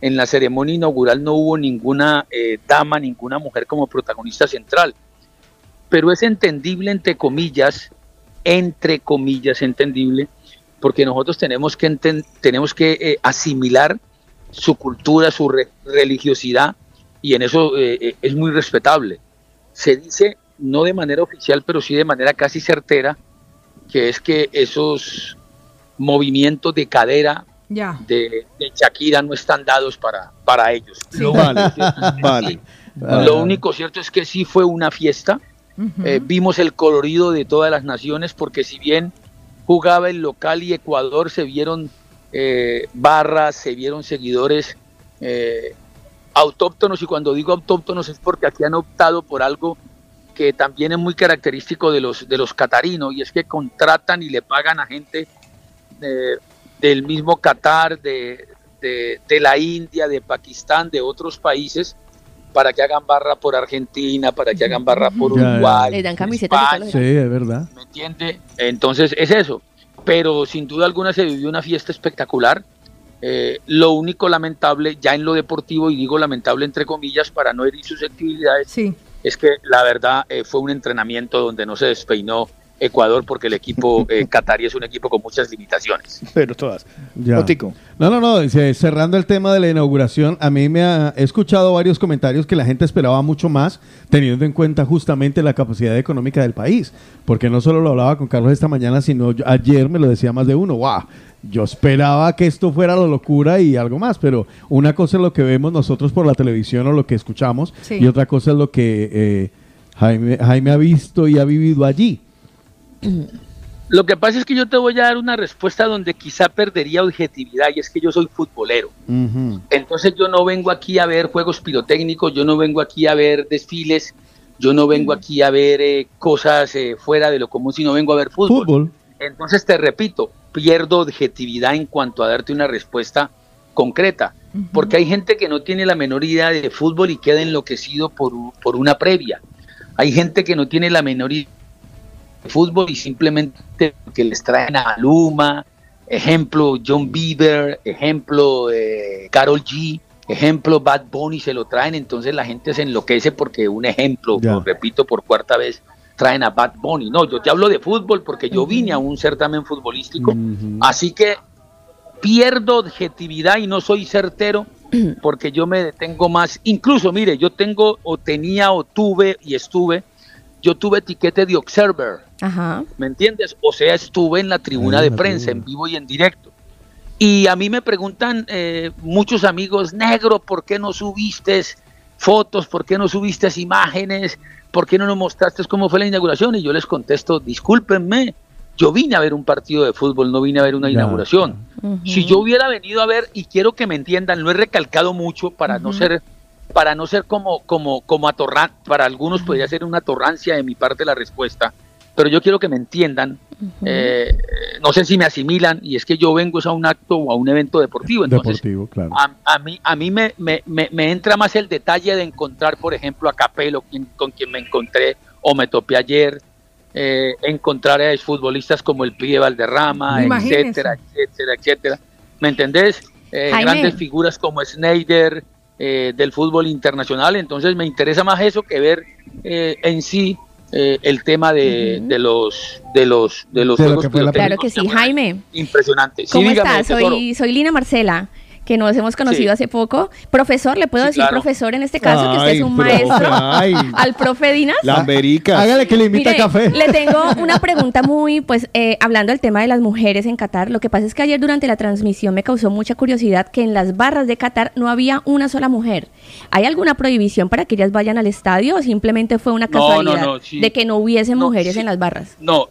en la ceremonia inaugural no hubo ninguna eh, dama, ninguna mujer como protagonista central. Pero es entendible, entre comillas, entre comillas, entendible, porque nosotros tenemos que, tenemos que eh, asimilar su cultura, su re- religiosidad, y en eso eh, es muy respetable. Se dice, no de manera oficial, pero sí de manera casi certera, que es que esos movimientos de cadera Ya. de, de Shakira no están dados para, para ellos. *laughs* Lo Vale, vale. Lo único cierto es que sí fue una fiesta. Eh, vimos el colorido de todas las naciones porque si bien jugaba el local y Ecuador se vieron eh, barras, se vieron seguidores eh, autóctonos y cuando digo autóctonos es porque aquí han optado por algo que también es muy característico de los de los catarinos y es que contratan y le pagan a gente eh, del mismo Qatar, de, de, de la India, de Pakistán, de otros países para que hagan barra por Argentina, para que hagan barra por. Uruguay. Le dan camisetas Sí, es verdad. ¿Me entiende? Entonces es eso. Pero sin duda alguna se vivió una fiesta espectacular. Eh, lo único lamentable, ya en lo deportivo, y digo lamentable entre comillas para no herir susceptibilidades, es que la verdad eh, fue un entrenamiento donde no se despeinó Ecuador porque el equipo *laughs* eh, catarí es un equipo con muchas limitaciones. Pero todas. Ya. No, no, no. dice, Cerrando el tema de la inauguración, a mí me ha he escuchado varios comentarios que la gente esperaba mucho más, teniendo en cuenta justamente la capacidad económica del país. Porque no solo lo hablaba con Carlos esta mañana, sino yo- ayer me lo decía más de uno. ¡Wow! Yo esperaba que esto fuera la locura y algo más, pero una cosa es lo que vemos nosotros por la televisión o lo que escuchamos, Sí. y otra cosa es lo que eh, Jaime, Jaime ha visto y ha vivido allí. Lo que pasa es que yo te voy a dar una respuesta donde quizá perdería objetividad y es que yo soy futbolero. Entonces yo no vengo aquí a ver juegos pirotécnicos, yo no vengo aquí a ver desfiles, yo no vengo aquí a ver eh, cosas eh, fuera de lo común, sino vengo a ver fútbol. Fútbol. Entonces te repito, pierdo objetividad en cuanto a darte una respuesta concreta, porque hay gente que no tiene la menor idea de fútbol y queda enloquecido por, por una previa. Hay gente que no tiene la menor idea de fútbol y simplemente que les traen a Luma, ejemplo John Bieber, ejemplo eh, Carol G, ejemplo Bad Bunny se lo traen, entonces la gente se enloquece porque un ejemplo, lo repito por cuarta vez, traen a Bad Bunny. No, yo te hablo de fútbol porque yo vine a un certamen futbolístico, así que pierdo objetividad y no soy certero *clears throat* porque yo me detengo más. Incluso, mire, yo tengo o tenía o tuve y estuve, yo tuve etiquete de observer. Ajá. ¿Me entiendes? O sea, estuve en la tribuna de prensa, en vivo y en directo. Y a mí me preguntan eh, muchos amigos, negro, ¿por qué no subiste fotos? ¿Por qué no subiste imágenes? ¿Por qué no nos mostraste cómo fue la inauguración? Y yo les contesto, discúlpenme, yo vine a ver un partido de fútbol, no vine a ver una inauguración. Si yo hubiera venido a ver, y quiero que me entiendan, lo he recalcado mucho para no ser para no ser como como como atorran para algunos podría ser una atorrancia de mi parte la respuesta pero yo quiero que me entiendan eh, no sé si me asimilan y es que yo vengo a un acto o a un evento deportivo entonces Deportivo, claro. a, a mí, a mí me, me, me- me entra más el detalle de encontrar, por ejemplo, a Capelo, quien- con quien me encontré o me topé ayer, eh, encontrar a futbolistas como el Pibe Valderrama, Imagínese. etcétera, etcétera, etcétera. ¿Me entendés? Eh, grandes figuras como Snyder eh, del fútbol internacional. Entonces me interesa más eso que ver eh, en sí eh, el tema de, de los de los de los De lo juegos que fue la Claro que sí, Jaime. impresionante. Sí, ¿Cómo dígame, estás? Soy, soy Lina Marcela, que nos hemos conocido Sí. hace poco. Profesor, ¿le puedo Sí, decir claro. profesor en este caso? que usted es un profe, maestro. ay. *laughs* Al profe Dinas. Lambericas. Hágale que le invita Mire, café. Le tengo *laughs* una pregunta muy, pues, eh, hablando del tema de las mujeres en Qatar. Lo que pasa es que ayer durante la transmisión me causó mucha curiosidad que en las barras de Qatar no había una sola mujer. ¿Hay alguna prohibición para que ellas vayan al estadio o simplemente fue una No, no, casualidad no, sí. de que no hubiese No, mujeres sí. en las barras? No,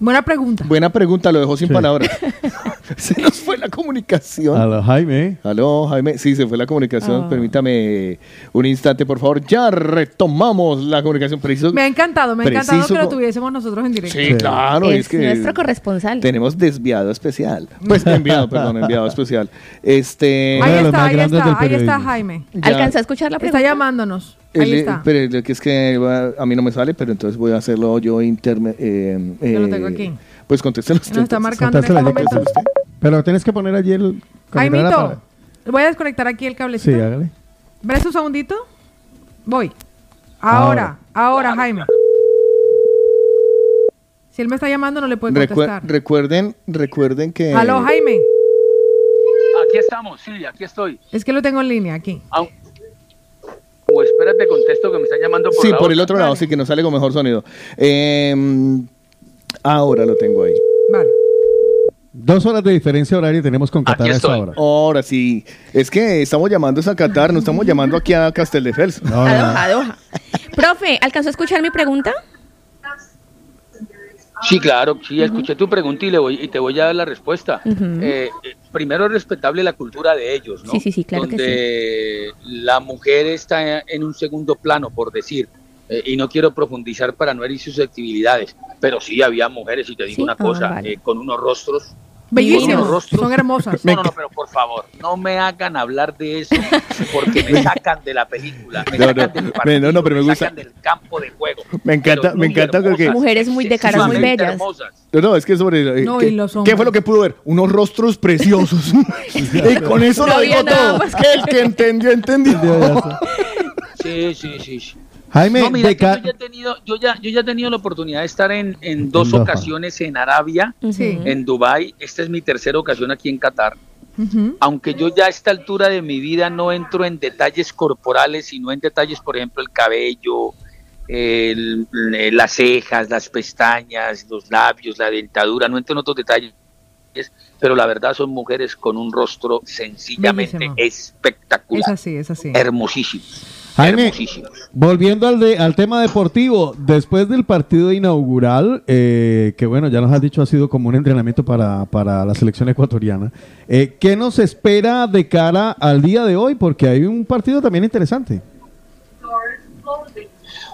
Buena pregunta. Buena pregunta, lo dejó sin Sí. palabras. *laughs* *laughs* se nos fue la comunicación. Aló, Jaime. Aló, Jaime. Sí, se fue la comunicación. Ah. Permítame un instante, por favor. Ya retomamos la comunicación. Preciso. Me ha encantado, me ha encantado Preciso que lo tuviésemos nosotros en directo. Sí, claro. es Es, que nuestro corresponsal. tenemos desviado especial. Pues enviado, perdón, enviado especial. Este. Ahí está, ahí está, ahí está. Jaime. ¿Alcanzó a escuchar la Está pregunta? llamándonos. Ahí el- está. Pero que es que va- a mí no me sale, pero entonces voy a hacerlo yo interme. eh, Yo lo eh, tengo aquí. Pues contéstelo usted. Nos está marcando en este momento. Pero tienes que poner allí el... Jaimito, palabra. voy a desconectar aquí el cablecito. Sí, hágale. ¿Ves un segundito? Voy. Ahora, ahora, Jaime. Si él me está llamando, no le puede Recu- contestar. recuerden, recuerden que. Aló, Jaime. aquí estamos, sí, aquí estoy. Es que lo tengo en línea aquí. O espérate, contesto que me están llamando por Sí, la por el otro lado, sí que nos sale con mejor sonido. Eh, ahora lo tengo ahí. Vale. Dos horas de diferencia horaria tenemos con Qatar a esta hora. Ahora sí. Es que estamos llamando a Qatar, no estamos llamando aquí a Casteldefels. No, A Doha, a Doha. Profe, ¿alcanzó a escuchar mi pregunta? Sí, claro, sí, escuché tu pregunta y, le voy, y te voy a dar la respuesta. Eh, eh, primero es respetable la cultura de ellos, ¿no? Sí, sí, sí, claro que Donde la mujer está en un segundo plano, por decir, eh, y no quiero profundizar para no herir susceptibilidades, pero sí había mujeres, y te digo Sí, una ah, cosa, vale. eh, con unos rostros. Bellísimos, son hermosas. *laughs* No, no, no, pero por favor, no me hagan hablar de eso, porque me *laughs* sacan de la película, me No, sacan no, del me- partido, no, no, pero me gusta. sacan del campo de juego. Me encanta, me encanta porque... hermosas, Mujeres muy de caras muy bellas. hermosas. No, no, es que sobre... eh, No, ¿qué, y los qué fue lo que pudo ver? Unos rostros preciosos. *laughs* y con eso No lo digo todo. más El que entendió, entendió. Sí, sí, sí. sí. Jaime, No, mira, yo ya he tenido, yo ya, yo ya he tenido la oportunidad de estar en, en dos En ocasiones en Arabia, Sí. en Dubai. Esta es mi tercera ocasión aquí en Qatar. Aunque yo ya a esta altura de mi vida no entro en detalles corporales, sino en detalles, por ejemplo, el cabello, el- eh, las cejas, las pestañas, los labios, la dentadura, no entro en otros detalles. Pero la verdad son mujeres con un rostro sencillamente Bellísimo. espectacular, Es así, es así. hermosísimos, Jaime, volviendo al, de- al tema deportivo, después del partido inaugural, eh, que bueno, ya nos has dicho ha sido como un entrenamiento para, para la selección ecuatoriana, eh, ¿qué nos espera de cara al día de hoy? Porque hay un partido también interesante.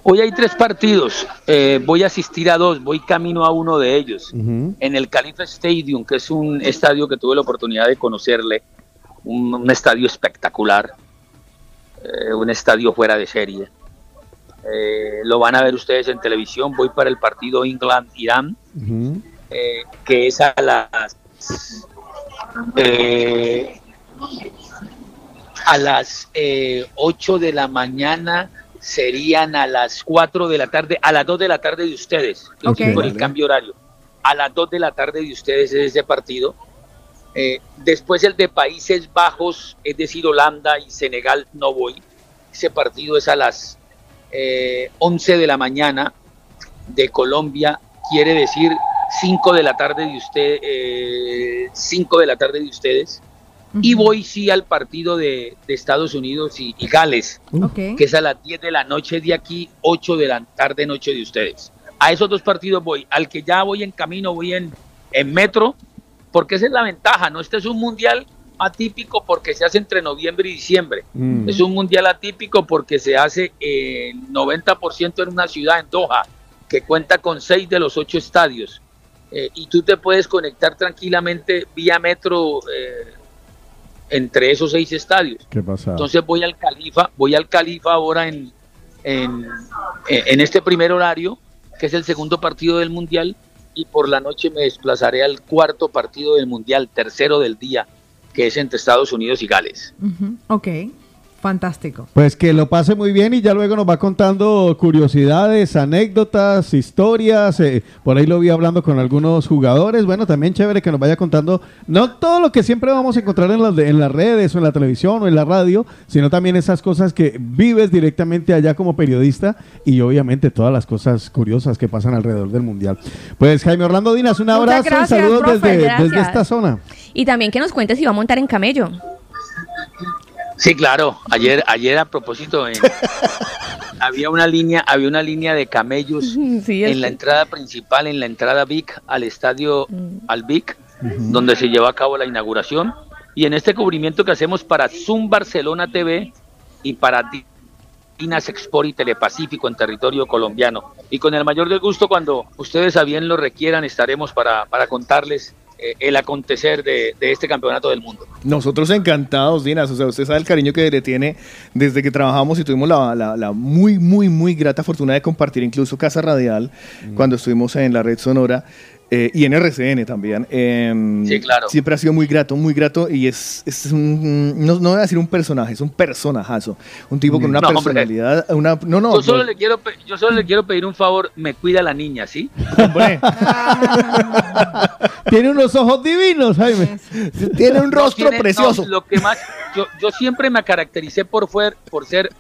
Hoy hay tres partidos, eh, voy a asistir a dos, voy camino a uno de ellos. En el Califa Stadium, que es un estadio que tuve la oportunidad de conocerle, un, un estadio espectacular, eh, un estadio fuera de serie. Eh, lo van a ver ustedes en televisión, voy para el partido England-Irán, eh, que es a las eh, a las eh, 8 de la mañana serían a las 4 de la tarde, a las 2 de la tarde de ustedes, Ok. por el cambio horario. A las 2 de la tarde de ustedes es ese partido. Eh, después el de Países Bajos, es decir, Holanda y Senegal, no voy. Ese partido es a las eh, 11 de la mañana de Colombia, quiere decir 5 de la tarde de usted, eh, 5 de la tarde de ustedes. Y voy sí al partido de, de Estados Unidos y, y Gales, Ok. que es a las 10 de la noche de aquí, 8 de la tarde noche de ustedes. A esos dos partidos voy. Al que ya voy en camino, voy en, en metro, porque esa es la ventaja, ¿no? Este es un mundial atípico porque se hace entre noviembre y diciembre. Mm. Es un mundial atípico porque se hace el 90% en una ciudad, en Doha, que cuenta con seis de los ocho estadios. Eh, y tú te puedes conectar tranquilamente vía metro eh, entre esos seis estadios. ¿Qué pasa? Entonces voy al Califa, voy al Califa ahora en, en, en este primer horario, que es el segundo partido del Mundial, y por la noche me desplazaré al cuarto partido del Mundial, tercero del día, que es entre Estados Unidos y Gales. Ok, fantástico. Pues que lo pase muy bien y ya luego nos va contando curiosidades, anécdotas, historias. eh, por ahí lo vi hablando con algunos jugadores. Bueno, también chévere que nos vaya contando no todo lo que siempre vamos a encontrar en las, de- en las redes o en la televisión o en la radio, sino también esas cosas que vives directamente allá como periodista y obviamente todas las cosas curiosas que pasan alrededor del mundial. Pues Jaime Orlando Dinas, un abrazo y saludos profe, desde, desde esta zona. Y también que nos cuente si va a montar en camello. Sí, claro. Ayer, ayer a propósito, *laughs* había una línea, había una línea de camellos *laughs* Sí, en la entrada principal, en la entrada Vic al estadio al Vic, donde se llevó a cabo la inauguración. Y en este cubrimiento que hacemos para Zoom Barcelona TV y para Dinas Export y Telepacífico en territorio colombiano. Y con el mayor del gusto, cuando ustedes a bien lo requieran, estaremos para, para contarles el acontecer de, de este campeonato del mundo. Nosotros encantados, Dinas. O sea, usted sabe el cariño que le tiene desde que trabajamos y tuvimos la, la- la muy, muy, muy grata fortuna de compartir incluso Casa Radial cuando estuvimos en la red sonora. Eh, y en RCN también. Em, Sí, claro. Siempre ha sido muy grato, muy grato. Y es, es un. No, no voy a decir un personaje, es un personajazo. Un tipo con una No, hombre. personalidad. Una, no, no. yo, solo no, le quiero, yo solo le quiero pedir un favor, me cuida la niña, ¿sí? hombre. *laughs* Tiene unos ojos divinos, Jaime. Tiene un rostro tiene- precioso. no, lo que más, yo, yo siempre me caractericé por, fuer- por ser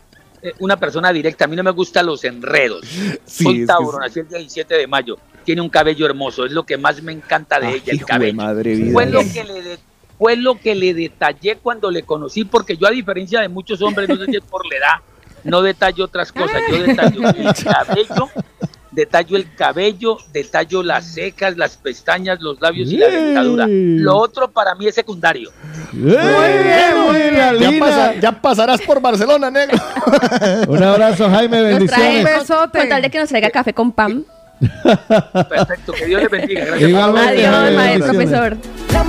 eh, una persona directa. A mí no me gustan los enredos. Sí, Soy Tauro, sí. nací el 17 de mayo. Tiene un cabello hermoso, es lo que más me encanta de ella, el cabello. madre vida. Fue lo que le de- fue lo que le detallé cuando le conocí, porque yo a diferencia de muchos hombres, no sé si es por la edad, no detallo otras cosas, yo detallo el *laughs* cabello, detallo el cabello, detallo las cejas, las pestañas, los labios y la dentadura. Lo otro para mí es secundario. ya, pasa- ya pasarás por Barcelona, negro. *laughs* Un abrazo, Jaime, bendiciones. con, con tal de que nos traiga café con pan. Perfecto, que Dios les bendiga. Gracias. Igualmente, Adiós, maestro profesor. La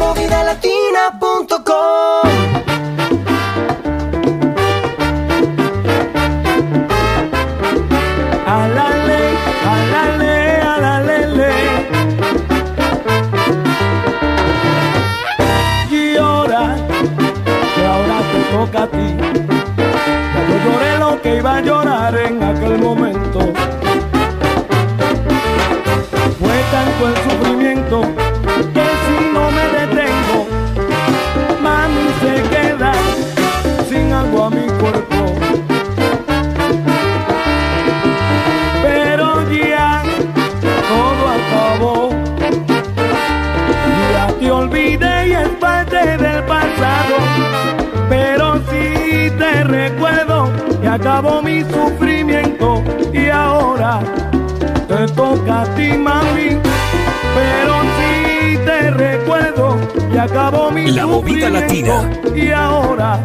el sufrimiento que si no me detengo, mami se queda sin agua a mi cuerpo. pero ya todo acabó. Ya te olvidé y es parte del pasado, pero sí te recuerdo que acabó mi sufrimiento y ahora te toca a ti, mami. Pero sí te recuerdo que acabó mi La movida sufrimiento y ahora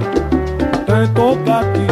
te toca a ti.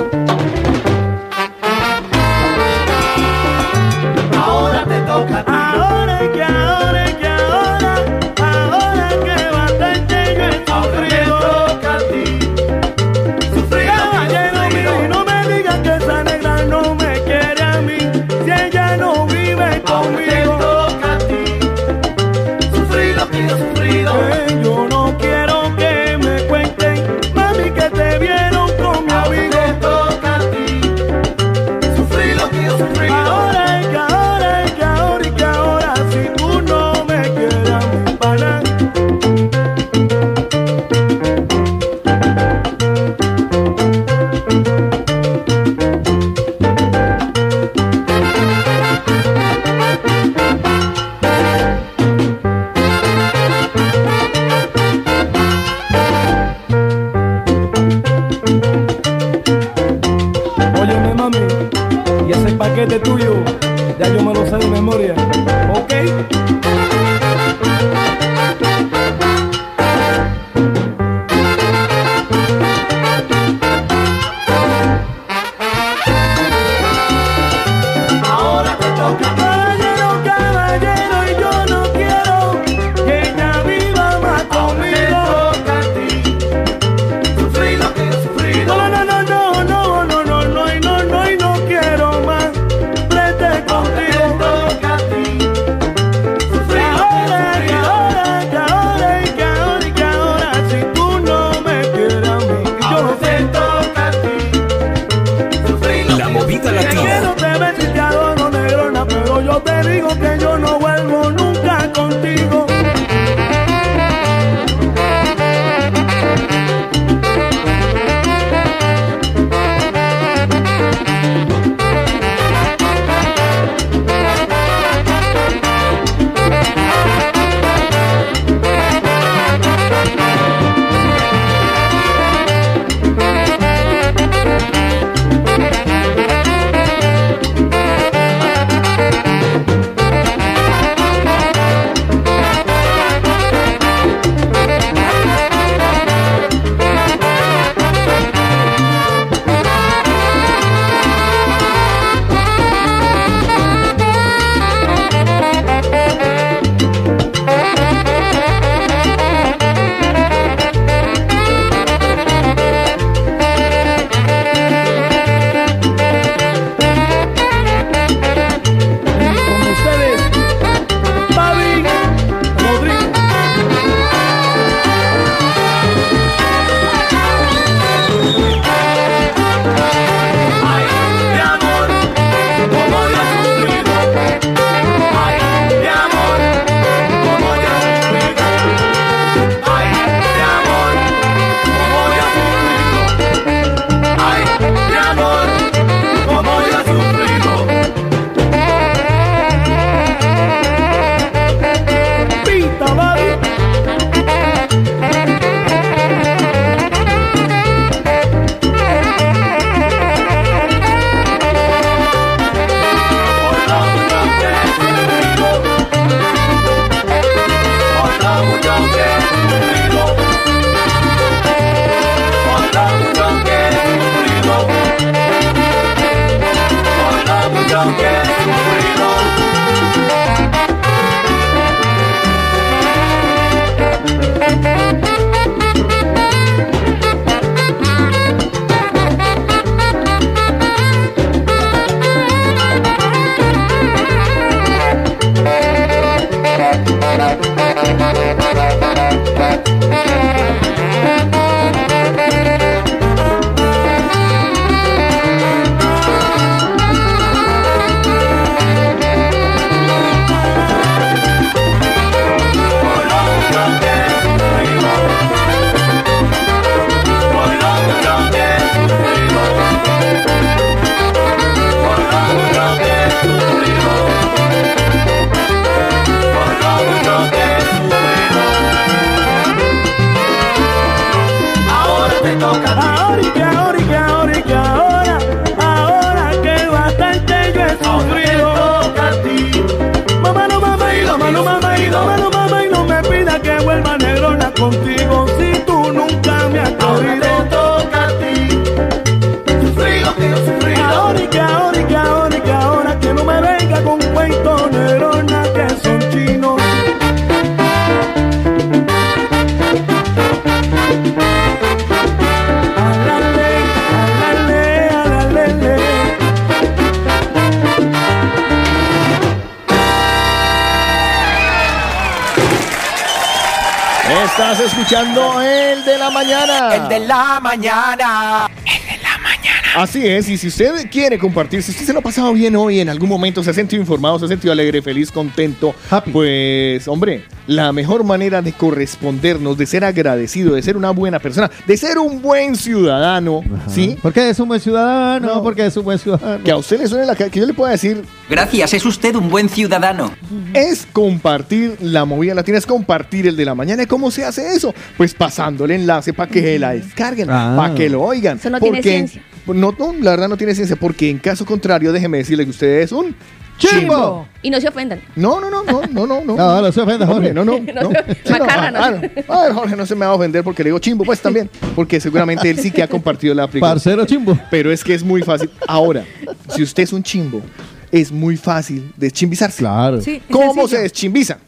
Es, y si usted quiere compartir, si usted se lo ha pasado bien hoy, en algún momento se ha sentido informado, se ha sentido alegre, feliz, contento, pues, hombre, la mejor manera de correspondernos, de ser agradecido, de ser una buena persona, de ser un buen ciudadano, ¿sí? Porque es un buen ciudadano, porque es un buen ciudadano. Que a usted le suene la cara, que yo le pueda decir, Gracias, es usted un buen ciudadano. es compartir la movida latina, es compartir el de la mañana. ¿Y cómo se hace eso? Pues pasando el enlace para que la descarguen, Ah. para que lo oigan. Eso no tiene ciencia. No, no, la verdad no tiene ciencia, porque en caso contrario, déjeme decirle que usted es un chimbo. Y no se ofendan. No, no, no, no, no, no. No, *laughs* No, no se ofenda, Jorge. No, no, *laughs* No no. Macarra, ah, ah, ah, Jorge no se me va a ofender porque le digo chimbo, pues también. Porque seguramente él sí que ha *laughs* compartido la aplicación. Parcero chimbo. Pero es que es muy fácil. Ahora, si usted es un chimbo, es muy fácil deschimbizarzse. Claro. Sí, ¿Cómo sencillo. se deschimbiza?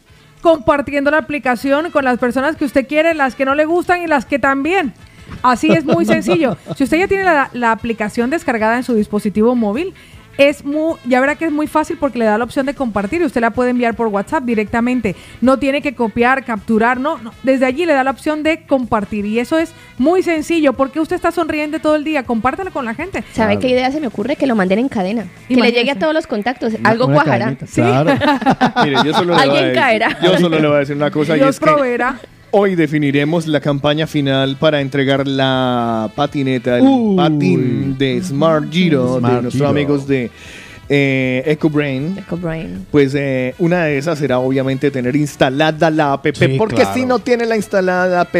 compartiendo la aplicación con las personas que usted quiere, las que no le gustan y las que también. Así es muy sencillo. *laughs* Si usted ya tiene la, la aplicación descargada en su dispositivo móvil, es muy, ya verá que es muy fácil porque le da la opción de compartir y usted la puede enviar por WhatsApp directamente. No tiene que copiar, capturar, no, no. Desde allí le da la opción de compartir y eso es muy sencillo porque usted está sonriendo todo el día. Compártelo con la gente. ¿Sabe qué idea se me ocurre? Que lo manden en cadena. Que le Imagínese. llegue a todos los contactos. Algo una cuajará. cadenita, claro. *laughs* Mire, yo solo le voy a Alguien decir- caerá. Yo solo le voy a decir una cosa y Dios que proveerá. Hoy definiremos la campaña final para entregar la patineta, el Uy. patín de Smart Giro Smart de nuestros Giro. amigos de eh, EcoBrain. Ecobrain. Pues eh, una de esas será obviamente tener instalada la app, Sí, porque claro. si no tiene la instalada app,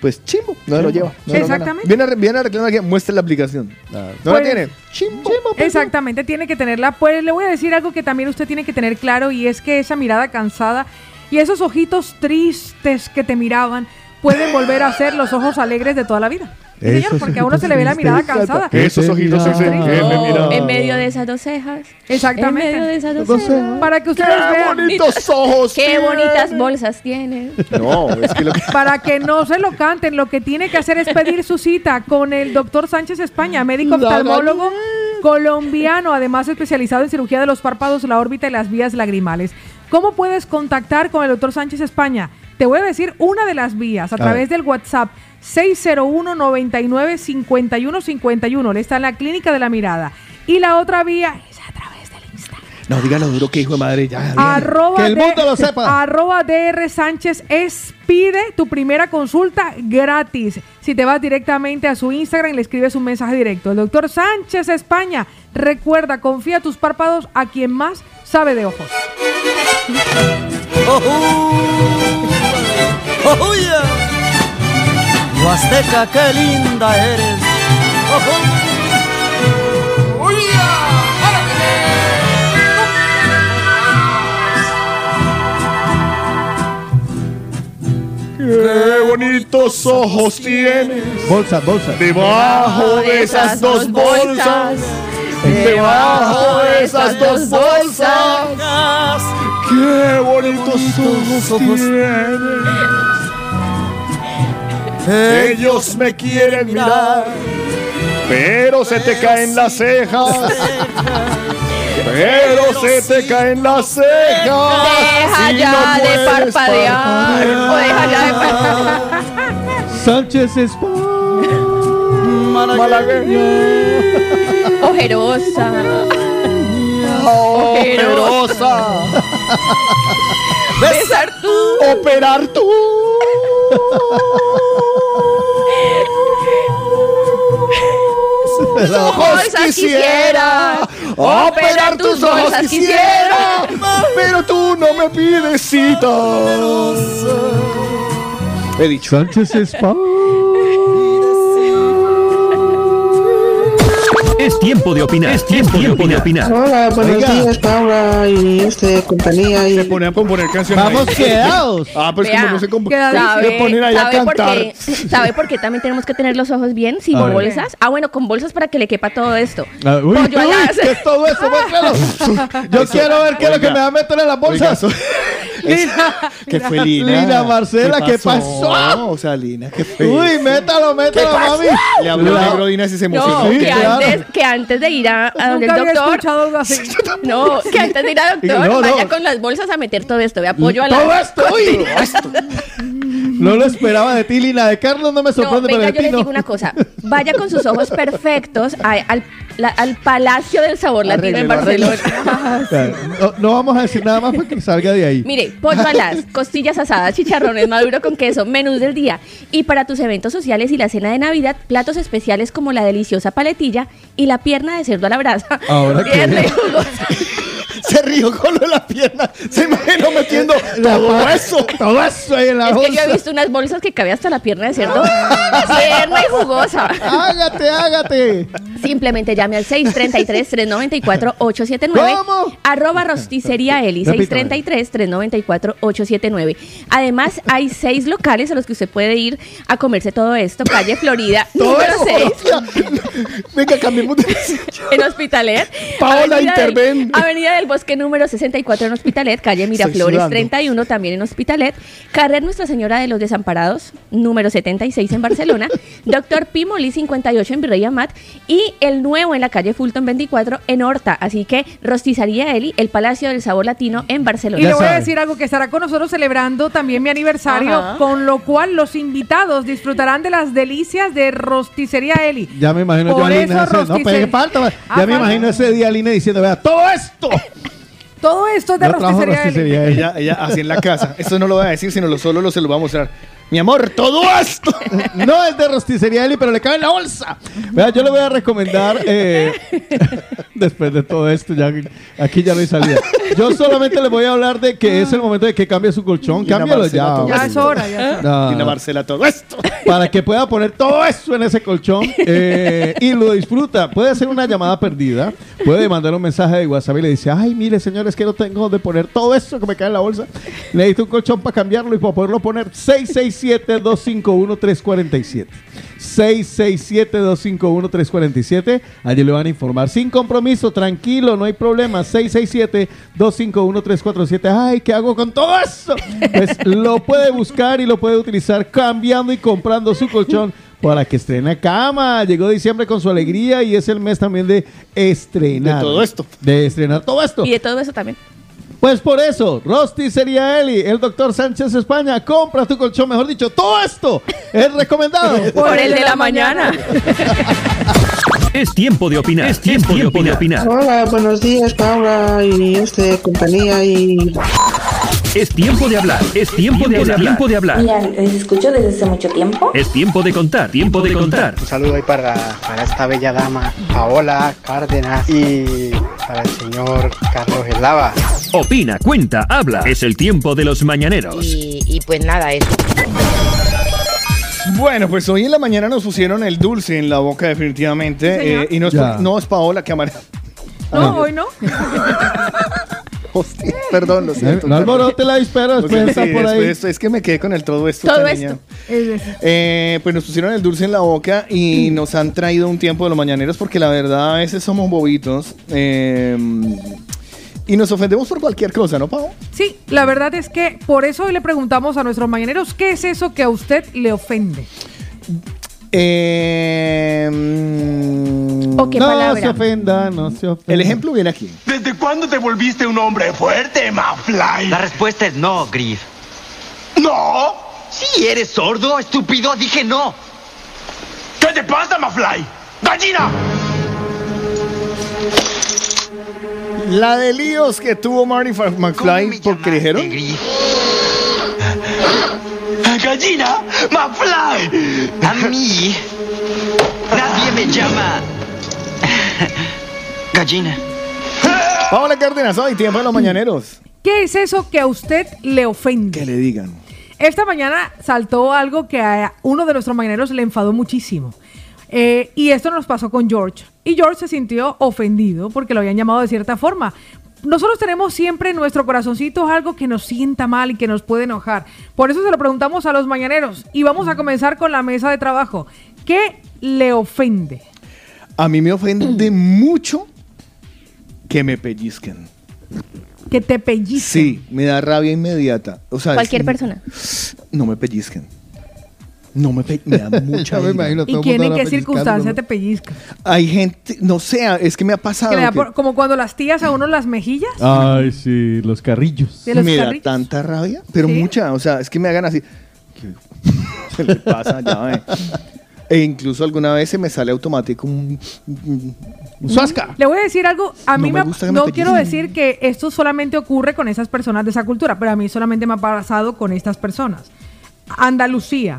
pues chimbo, no lo lleva. no lo gana. Exactamente. Viene a, viene a reclamar que muestre la aplicación. No la Pues, tiene. Chimbo. Exactamente, tiene que tenerla. Pues le voy a decir algo que también usted tiene que tener claro y es que esa mirada cansada y esos ojitos tristes que te miraban pueden volver a ser los ojos alegres de toda la vida. Sí, señor, porque a uno se le ve la mirada cansada. Esos ojitos se. En medio de esas dos cejas. Exactamente. En medio de esas dos cejas. Para que ustedes vean, Bonitos *laughs* ojos. Qué bonitas bolsas tiene. No, es que lo que para que no se lo canten, lo que tiene que hacer es pedir su cita con el doctor Sánchez España, médico oftalmólogo colombiano, además especializado en cirugía de los párpados, la órbita y las vías lagrimales. ¿Cómo puedes contactar con el doctor Sánchez España? Te voy a decir una de las vías a, A través ver. del WhatsApp 601 99 51 51. Él está en la clínica de la mirada. Y la otra vía es a través del Instagram. No, dígalo duro que hijo de madre ya. Arroba Que el de- mundo lo sepa. Arroba DR Sánchez es pide tu primera consulta gratis. Si te vas directamente a su Instagram y le escribes un mensaje directo. El doctor Sánchez España. Recuerda, confía tus párpados a quien más sabe de ojos. ¡Ojuya! Huasteca, qué linda eres. Qué bonitos ojos tienes. Bolsas, bolsas. Debajo de esas dos bolsas. Debajo de esas dos bolsas. Qué bonitos ojos tienes. Ellos me quieren mirar, pero se te caen las cejas. Pero se te caen las cejas. Deja ya no de puedes parpadear. O deja ya de parpadear. Sánchez España. Ojerosa. Ojerosa. *laughs* Besar tú. Operar tú. Tus ojos quisiera. Operar tus ojos quisiera. Pero tú no me pides citas. He dicho. Sánchez España. Es tiempo de opinar. Es tiempo, de opinar. Hola, buenos Oiga. días, Paula y este compañía. Y... Se ponían a componer canciones. Vamos ahí. quedados. Ah, pues Vea, como no se comp- ¿Sabe, se ponen ahí a sabe por cantar. qué, ¿Sabe por qué también tenemos que tener los ojos bien? Sin A ver. bolsas. Ah, bueno, con bolsas para que le quepa todo esto. Ah, uy, uy. ¿qué es todo *laughs* eso? Muéstralo. Yo quiero ver qué es lo que me va a meter en las bolsas. *laughs* ¿Qué fue Lina? Lina, Marcela, ¿qué pasó? O sea, Lina, ¿qué fue? Uy, métalo, métalo, mami. Le habló La- negro Dina si se No, emocionó. Sí, que, claro. antes, que antes de ir a, a donde el Nunca había doctor. escuchado algo así. *laughs* No, que antes de ir al doctor, No, no. vaya con las bolsas a meter todo esto. Ve apoyo a la. Todo esto, uy. *laughs* No lo esperaba de ti, Lina. De Carlos no me No, sorprende, venga, pero yo les no. digo una cosa. Vaya con sus ojos perfectos a- al, la- al Palacio del Sabor Latino en Barcelona. No, no vamos a decir nada más para que salga de ahí. Mire, pollo alas, costillas asadas, chicharrones, maduro con queso, menús del día. Y para tus eventos sociales y la cena de Navidad, platos especiales como la deliciosa paletilla y la pierna de cerdo a la brasa. Ahora que-. Se rió con lo de la pierna. Se imaginó metiendo todo eso. Todo eso ahí en la Es que yo he bolsa. visto unas bolsas que cabe hasta la pierna de cerdo. Tierna y jugosa. Hágate, hágate. Simplemente llame al 633-394-879. ¿Cómo? Arroba rosticería Eli. Repítame. 633-394-879. Además, hay seis locales a los que usted puede ir a comerse todo esto. Calle Florida, *laughs* número eso. 6, Venga, cambiemos de *laughs* en Hospitalet. Paola, Avenida del- interven. Avenida del Bosque número 64 en Hospitalet. Calle Miraflores sudando. 31 también en Hospitalet. Carrer Nuestra Señora de los Desamparados, número 76 en Barcelona. *laughs* Doctor Pimoli 58 en Virrey Amat. Y el nuevo en la calle Fulton 24 en Horta. Así que Rostizaría Eli, el Palacio del Sabor Latino en Barcelona. Y le voy a decir algo que estará con nosotros celebrando también mi aniversario, Ajá. con lo cual los invitados disfrutarán de las delicias de Rosticería Eli. Ya me imagino yo Por a eso Lina. ese- No, pero falta. Ya Ah, me falta. imagino ese día Lina diciendo, vea, todo esto. *laughs* Todo esto es de trabajo Rosticería Eli. rosticería. Ella, ella así en la casa. Esto no lo voy a decir, sino lo solo lo se lo voy a mostrar. Mi amor, todo esto. *laughs* No es de rosticería Eli, pero le cabe en la bolsa. Vea, yo le voy a recomendar, eh, *laughs* después de todo esto, ya aquí ya no hay salida. Yo solamente le voy a hablar de que es el momento de que cambie su colchón. Cámbialo ya. todo. Ya es hora, ya es hora. No. Marcela, todo esto. para que pueda poner todo eso en ese colchón eh, y lo disfruta. Puede hacer una llamada perdida, puede mandar un mensaje de WhatsApp y le dice, ay, mire señores, que no tengo donde poner todo eso que me cae en la bolsa. Necesito un colchón para cambiarlo y para poderlo poner 667-251-347. 667-251-347. Allí le van a informar sin compromiso, tranquilo, no hay problema. 667-251-347. Ay, ¿qué hago con todo eso? Pues lo puede buscar y lo puede utilizar cambiando y comprando su colchón para que estrene cama. Llegó diciembre con su alegría y es el mes también de estrenar. De todo esto. De estrenar todo esto. Y de todo eso también. Pues por eso, Rosti sería Eli, el doctor Sánchez España, compra tu colchón, mejor dicho, todo esto es recomendado. *laughs* Por el de la mañana. *laughs* Es tiempo de opinar. Es tiempo, de opinar. Hola, buenos días, Paula y este compañía. Y Es tiempo de hablar. Es tiempo de hablar. Tiempo de hablar. Mira, les escucho desde hace mucho tiempo. Es tiempo de contar. Tiempo de contar. Un saludo ahí para, para esta bella dama, Paola Cárdenas, y para el señor Carlos Eslava. Opina, cuenta, habla. Es el tiempo de los mañaneros. Y, y pues nada, eso. Bueno, pues hoy en la mañana nos pusieron el dulce en la boca definitivamente. Eh, y no es, por- no es Paola que amará. No, hoy no. *laughs* Hostia, perdón, lo Eh, siento. No alborote la dispara, Lo después siento, está sí, por ahí. después- es que me quedé con el todo esto. Todo esto. Es Eh, pues nos pusieron el dulce en la boca y *clears throat* nos han traído un tiempo de los mañaneros porque la verdad a veces somos bobitos eh, y nos ofendemos por cualquier cosa, ¿no, Pau? Sí, la verdad es que por eso hoy le preguntamos a nuestros mañaneros qué es eso que a usted le ofende. Eh, mm, ¿O qué no palabra? se ofenda, no se ofenda. El ejemplo viene aquí. ¿Desde cuándo te volviste un hombre fuerte, Mafly? La respuesta es no, Griff. ¡No! Sí, eres sordo, estúpido, dije no. ¿Qué te pasa, Mafly? ¡Gallina! La de líos que tuvo Marty McFly porque dijeron. ¡Gallina! ¡Mafly! A mí nadie me llama gallina. Paola Cárdenas, hoy tiempo de los mañaneros. ¿Qué es eso que a usted le ofende? Que le digan. Esta mañana saltó algo que a uno de nuestros mañaneros le enfadó muchísimo. Eh, y esto nos pasó con George. Y George se sintió ofendido porque lo habían llamado de cierta forma. Nosotros tenemos siempre en nuestro corazoncito algo que nos sienta mal y que nos puede enojar. Por eso se lo preguntamos a los mañaneros. Y vamos a comenzar con la mesa de trabajo. ¿Qué le ofende? A mí me ofende mucho que me pellizquen. Que te pellizquen. Sí, me da rabia inmediata. O sea, Cualquier es- persona. No me pellizquen. No me, pe- me da *laughs* mucha Me ira. imagino ¿Y quién en qué circunstancia te pellizca? Hay gente, no sé, es que me ha pasado. Que le da que por- como cuando las tías a uno las mejillas. Ay, sí, los carrillos. De los me da tanta rabia, pero mucha, o sea, es que me hagan así. ¿Qué *laughs* se le pasa ya, ve? E incluso alguna vez se me sale automático un, un, un suasca. Le voy a decir algo, a No mí me me, gusta que me no quiero decir que esto solamente ocurre con esas personas de esa cultura, pero a mí solamente me ha pasado con estas personas. Andalucía,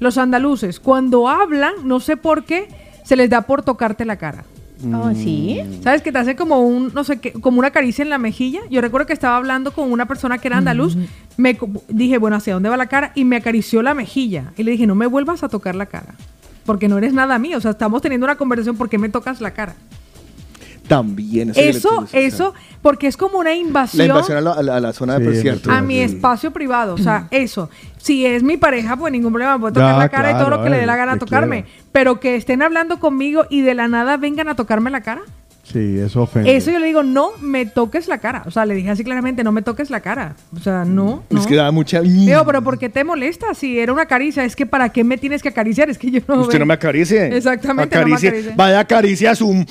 los andaluces, cuando hablan, no sé por qué, se les da por tocarte la cara. Oh, sí. ¿Sabes? Que te hace como un, no sé qué, como una caricia en la mejilla. Yo recuerdo que estaba hablando con una persona que era andaluz. Me dije, bueno, ¿hacia dónde va la cara? Y me acarició la mejilla. Y le dije, no me vuelvas a tocar la cara. Porque no eres nada mío. O sea, estamos teniendo una conversación. ¿Por qué me tocas la cara? También. Eso, que eso, porque es como una La invasión, invasión a la, a la- a la zona de a mi espacio privado. O sea, eso. Si es mi pareja, pues ningún problema. Me puede tocar Ya, la cara y todo claro, lo que le dé la gana que tocarme. Pero que estén hablando conmigo y de la nada vengan a tocarme la cara. Sí, eso ofende. Eso yo le digo, no me toques la cara. O sea, le dije así claramente, no me toques la cara. O sea, no, no. Es que da mucha. Digo, pero ¿por qué te molesta? Si era una caricia, es que ¿para qué me tienes que acariciar? Es que yo no Usted no me acaricie. Exactamente, no me Acaricie. acaricie. Vaya acaricia su.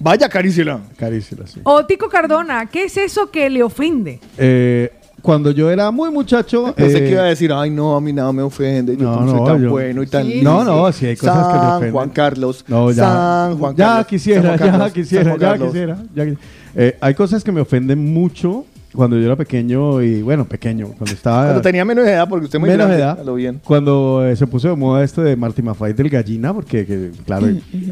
Vaya acaríciela. Acaríciela, sí. O Tico Cardona, ¿qué es eso que le ofende? Eh, cuando yo era muy muchacho. *laughs* Pensé eh, que iba a decir, ay, no, a mí nada me ofende. Yo No, como soy no, tan yo- bueno y tan Sí. No, no, sí hay cosas que me ofenden. Juan Carlos. No, ya. San Juan ya Carlos. quisiera, San Juan ya quisiera, San Juan ya quisiera. ya Eh, hay cosas que me ofenden mucho cuando yo era pequeño y bueno, pequeño, cuando estaba Cuando tenía menos edad, porque usted es muy menos grande, edad, a lo bien. cuando eh, se puso de moda esto de Marty McFly del gallina, porque que, claro,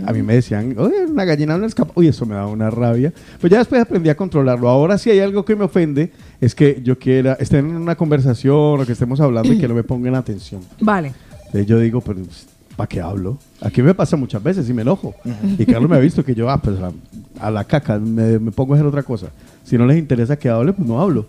a mí me decían, oye, una gallina no escapa, uy, eso me daba una rabia. Pues ya después aprendí a controlarlo. Ahora si hay algo que me ofende es que yo quiera, estén en una conversación o que estemos hablando y que no me pongan atención. *clears throat* Vale. Entonces yo digo, pero ¿para qué hablo? Aquí me pasa muchas veces y me enojo. Y Carlos me ha visto que yo, ah, pues a, a la caca, me, me pongo a hacer otra cosa. Si no les interesa que hable, pues no hablo.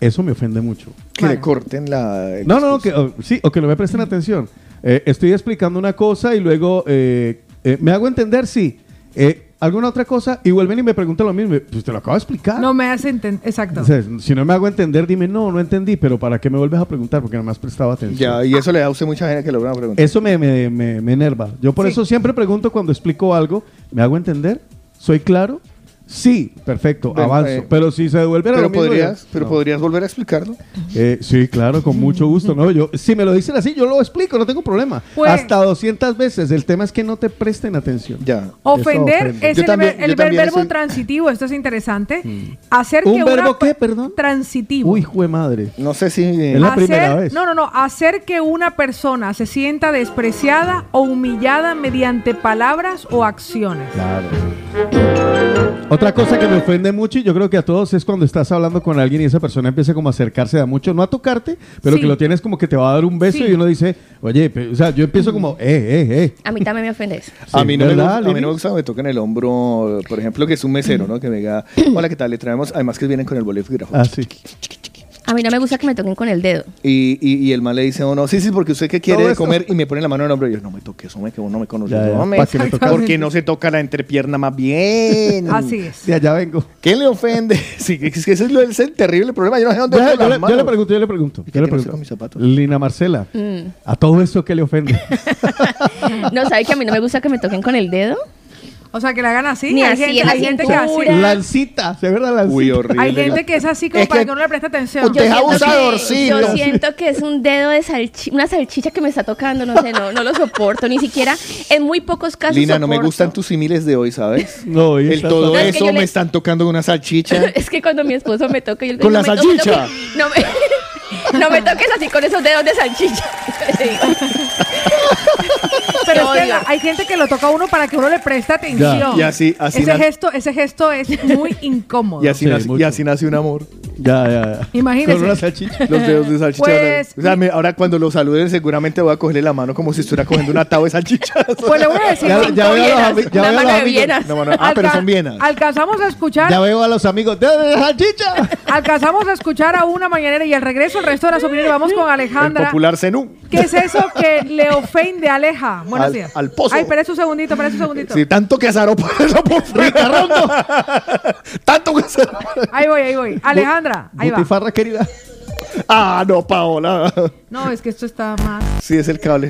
Eso me ofende mucho. Que le corten la. No, no, no, que, o- sí, o que no me presten atención. Eh, estoy explicando una cosa y luego eh, eh, me hago entender, sí. Eh, alguna otra cosa y vuelven y me preguntan lo mismo. Pues te lo acabo de explicar. No me hace entender. Exacto. O sea, si no me hago entender, dime, no, no entendí, pero ¿para qué me vuelves a preguntar? Porque no me has prestado atención. Ya, y eso le da a usted mucha gente que le van a preguntar. Eso me, me, me, me enerva. Yo por Sí. eso siempre pregunto cuando explico algo, ¿me hago entender? ¿Soy claro? Sí, perfecto, Ven, avanzo. eh, pero si se devuelven a Pero podrías, ya- pero no. podrías volver a explicarlo. Eh, sí, claro, con mucho gusto. No, yo, si me lo dicen así, yo lo explico, no tengo problema. Pues- Hasta 200 veces. El tema es que no te presten atención. Ya. Ofender es el, también- verbo transitivo, esto es interesante. Hacer ¿Un que verbo una qué, perdón? transitivo. Uy, jue madre. No sé si. Es la hacer, primera vez. No, no, no. Hacer que una persona se sienta despreciada o humillada mediante palabras o acciones. Claro. Otra cosa que me ofende mucho y yo creo que a todos es cuando estás hablando con alguien y esa persona empieza como a acercarse a mucho, no a tocarte, pero Sí. que lo tienes como que te va a dar un beso Sí. y uno dice, oye, o sea, yo empiezo como, eh, eh, eh. A mí también me ofende eso. A mí, no me ¿verdad, gusta, a mí no me gusta que me toquen el hombro, por ejemplo, que es un mesero, ¿no? Que me diga, hola, ¿qué tal? Le traemos, además que vienen con el bolígrafo. Ah, sí. A mí no me gusta que me toquen con el dedo. Y, y, y el man le dice, oh no, sí, sí, porque usted que quiere de comer y me pone la mano en el hombro. Y yo, no me toques, hombre, que vos no me conoces. Ya, ya, hombre. ¿pa' qué me porque no se toca la entrepierna más bien. Así es. De allá vengo. ¿Qué le ofende? *laughs* Sí, es que ese es, lo, ese es el terrible problema. Yo no sé dónde yo, las le, yo le pregunto, yo le pregunto. ¿Y yo qué le pregunto. con mis zapatos? Lina Marcela, Mm. a todo esto que le ofende. *laughs* No, ¿sabe que a mí no me gusta que me toquen con el dedo? O sea, que la hagan así. Ni hay así gente, en la hay gente que. Lancita, ¿se acuerda lancita? Uy, horrible. Hay gente que es así como Es para que que uno le preste atención. usted es abusadorcito. Yo siento que es un dedo de salchicha, una salchicha que me está tocando, no sé, no, no lo soporto, ni siquiera en muy pocos casos Lina, no me gustan tus similes de hoy, ¿sabes? *laughs* No, El todo No, es que eso me le- están tocando una salchicha. *laughs* Es que cuando mi esposo me toca, yo le ¿Con la "No me- no me salchicha? No me, no me toques así con esos dedos de salchicha. Le *laughs* digo. Pero es que hay gente que lo toca a uno para que uno le preste atención. Y así, así, ese na- gesto, ese gesto es muy *laughs* incómodo. y así, Sí, nace, y mucho. así nace un amor. Ya, ya, ya. Imagínese. Con una salchicha. Los dedos de salchicha. Pues- o sea, me- ahora cuando lo saluden seguramente voy a cogerle la mano como si estuviera cogiendo un atado de salchichas. *laughs* Pues le voy a decir. Ya, veo a los, ami- ya Una veo a mano los de amigos. bienas. No, ah, pero Alca- son bienas. Alcanzamos a escuchar. Ya veo a los amigos. ¡De de salchicha! Alcanzamos a escuchar a una mañanera y al regreso el resto de las opiniones vamos con El Alejandra. popular zenú. ¿Qué es eso que le ofende a Aleja? Buenos Al- días. al pozo. Ay, espérese un segundito, espérese un segundito. Sí, tanto que azaró por eso por *laughs* fuera. tanto que azaró. Ahí voy, ahí voy. Alejandra, ahí va. Butifarra querida. Ah, no, Paola. No, es que esto está mal. Sí, es el cable.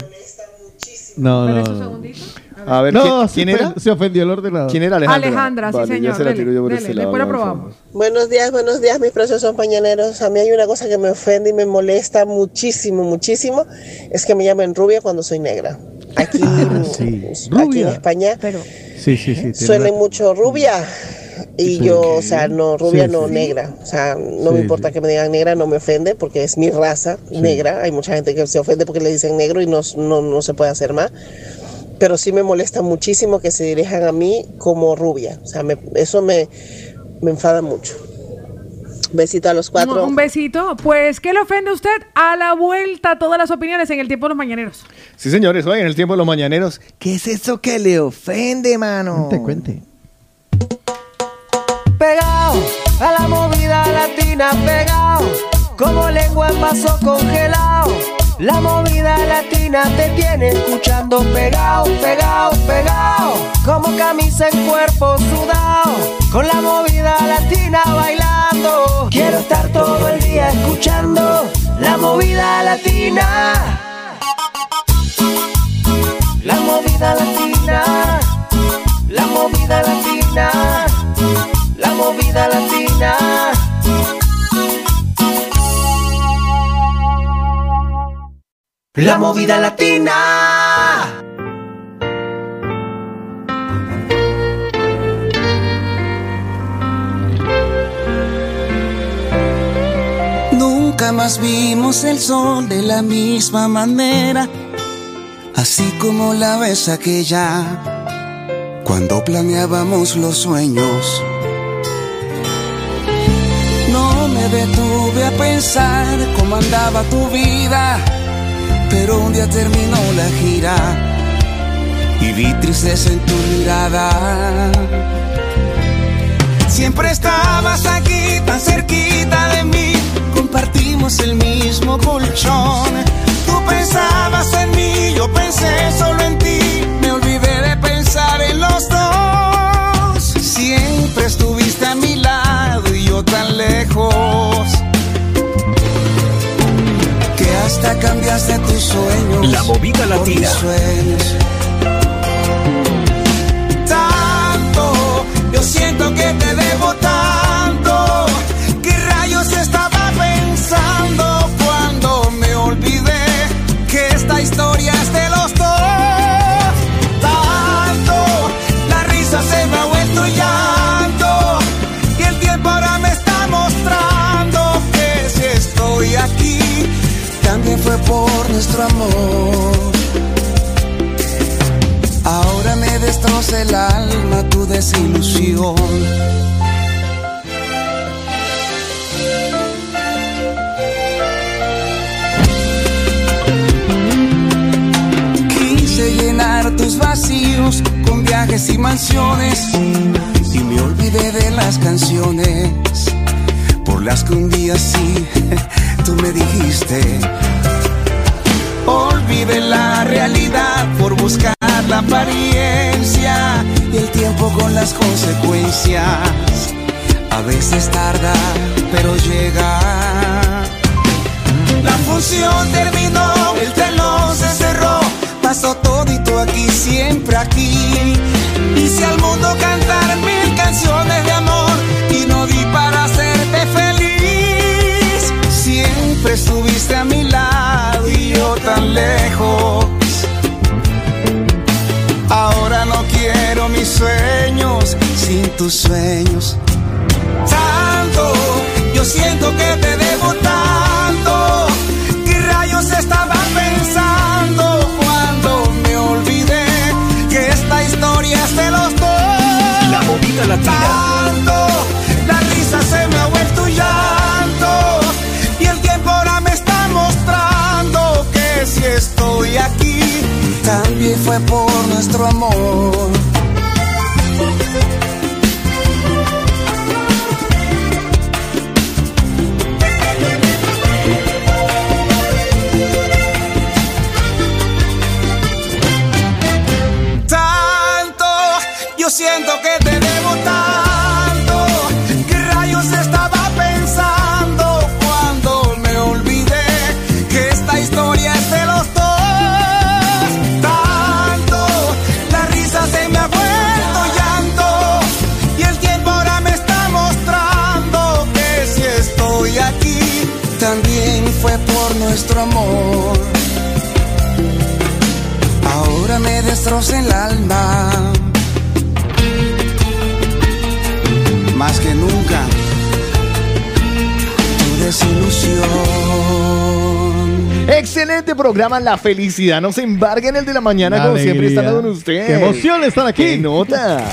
No, no, Espérese un no. segundito. A ver, No, ¿quién, se era? Se ofendió el ordenador. ¿Quién era Alejandra? Alejandra, sí, Vale, ya señor. se la tiro yo por dele, después lado, la vamos. probamos. Buenos días, buenos días, mis preciosos compañeros. A mí hay una cosa que me ofende y me molesta muchísimo, muchísimo, es que me llamen rubia cuando soy negra. Aquí, sí. aquí en. España Sí, sí, sí. suelen una- mucho rubia y Sí. yo, o sea, no rubia, Sí, no sí. negra. O sea, no Sí, me importa que me digan negra, no me ofende porque es mi raza negra. Hay mucha gente que se ofende porque le dicen negro y no, no, no se puede hacer más. Pero sí me molesta muchísimo que se dirijan a mí como rubia. O sea, me- eso me, me enfada mucho. Besito a los cuatro. Un, un besito. Pues, ¿qué le ofende a usted? A la vuelta, todas las opiniones en el tiempo de los mañaneros. Sí, señores, hoy en el tiempo de los mañaneros. ¿Qué es eso que le ofende, mano? Cuente, cuente. Pegado a la movida latina, pegado como lengua en vaso congelado. La movida latina te tiene escuchando pegado, pegado, pegado. Como camisa en cuerpo sudado. Con la movida latina bailando. Quiero estar todo el día escuchando la movida latina. La movida latina. La movida latina. La movida latina. La movida latina. Nunca más vimos el sol de la misma manera, así como la vez aquella, cuando planeábamos los sueños. No me detuve a pensar cómo andaba tu vida, pero un día terminó la gira y vi tristeza en tu mirada. Siempre estabas aquí, tan cerquita de mí. Compartimos el mismo colchón. Tú pensabas en mí, yo pensé solo en ti. Me olvidé de pensar en los dos. Siempre estuviste a mi lado y yo tan lejos. Que hasta cambiaste tus sueños. La movida latina. Tanto, yo siento que te debo fue por nuestro amor. Ahora me destroza el alma tu desilusión. Quise llenar tus vacíos con viajes y mansiones y me olvidé de las canciones. por las que un día sí tú me dijiste. Olvide la realidad por buscar la apariencia y el tiempo con las consecuencias. A veces tarda, pero llega. La función terminó, el telón se cerró, pasó todito aquí, siempre aquí. Hice al mundo cantar mil canciones de amor y no di para feliz. Siempre estuviste a mi lado y yo tan lejos. Ahora no quiero mis sueños sin tus sueños. Tanto, yo siento que te debo tanto. ¿Qué rayos estaba pensando cuando me olvidé que esta historia es de los dos? La movida latina. Tanto, estoy aquí, también fue por nuestro amor. Nuestro amor. Ahora me destroza el alma. Más que nunca, tu desilusión. Excelente programa, la felicidad no se embarga en el de la mañana, La como siempre alegría. están con ustedes. ¡Qué emoción estar aquí! ¡Qué nota!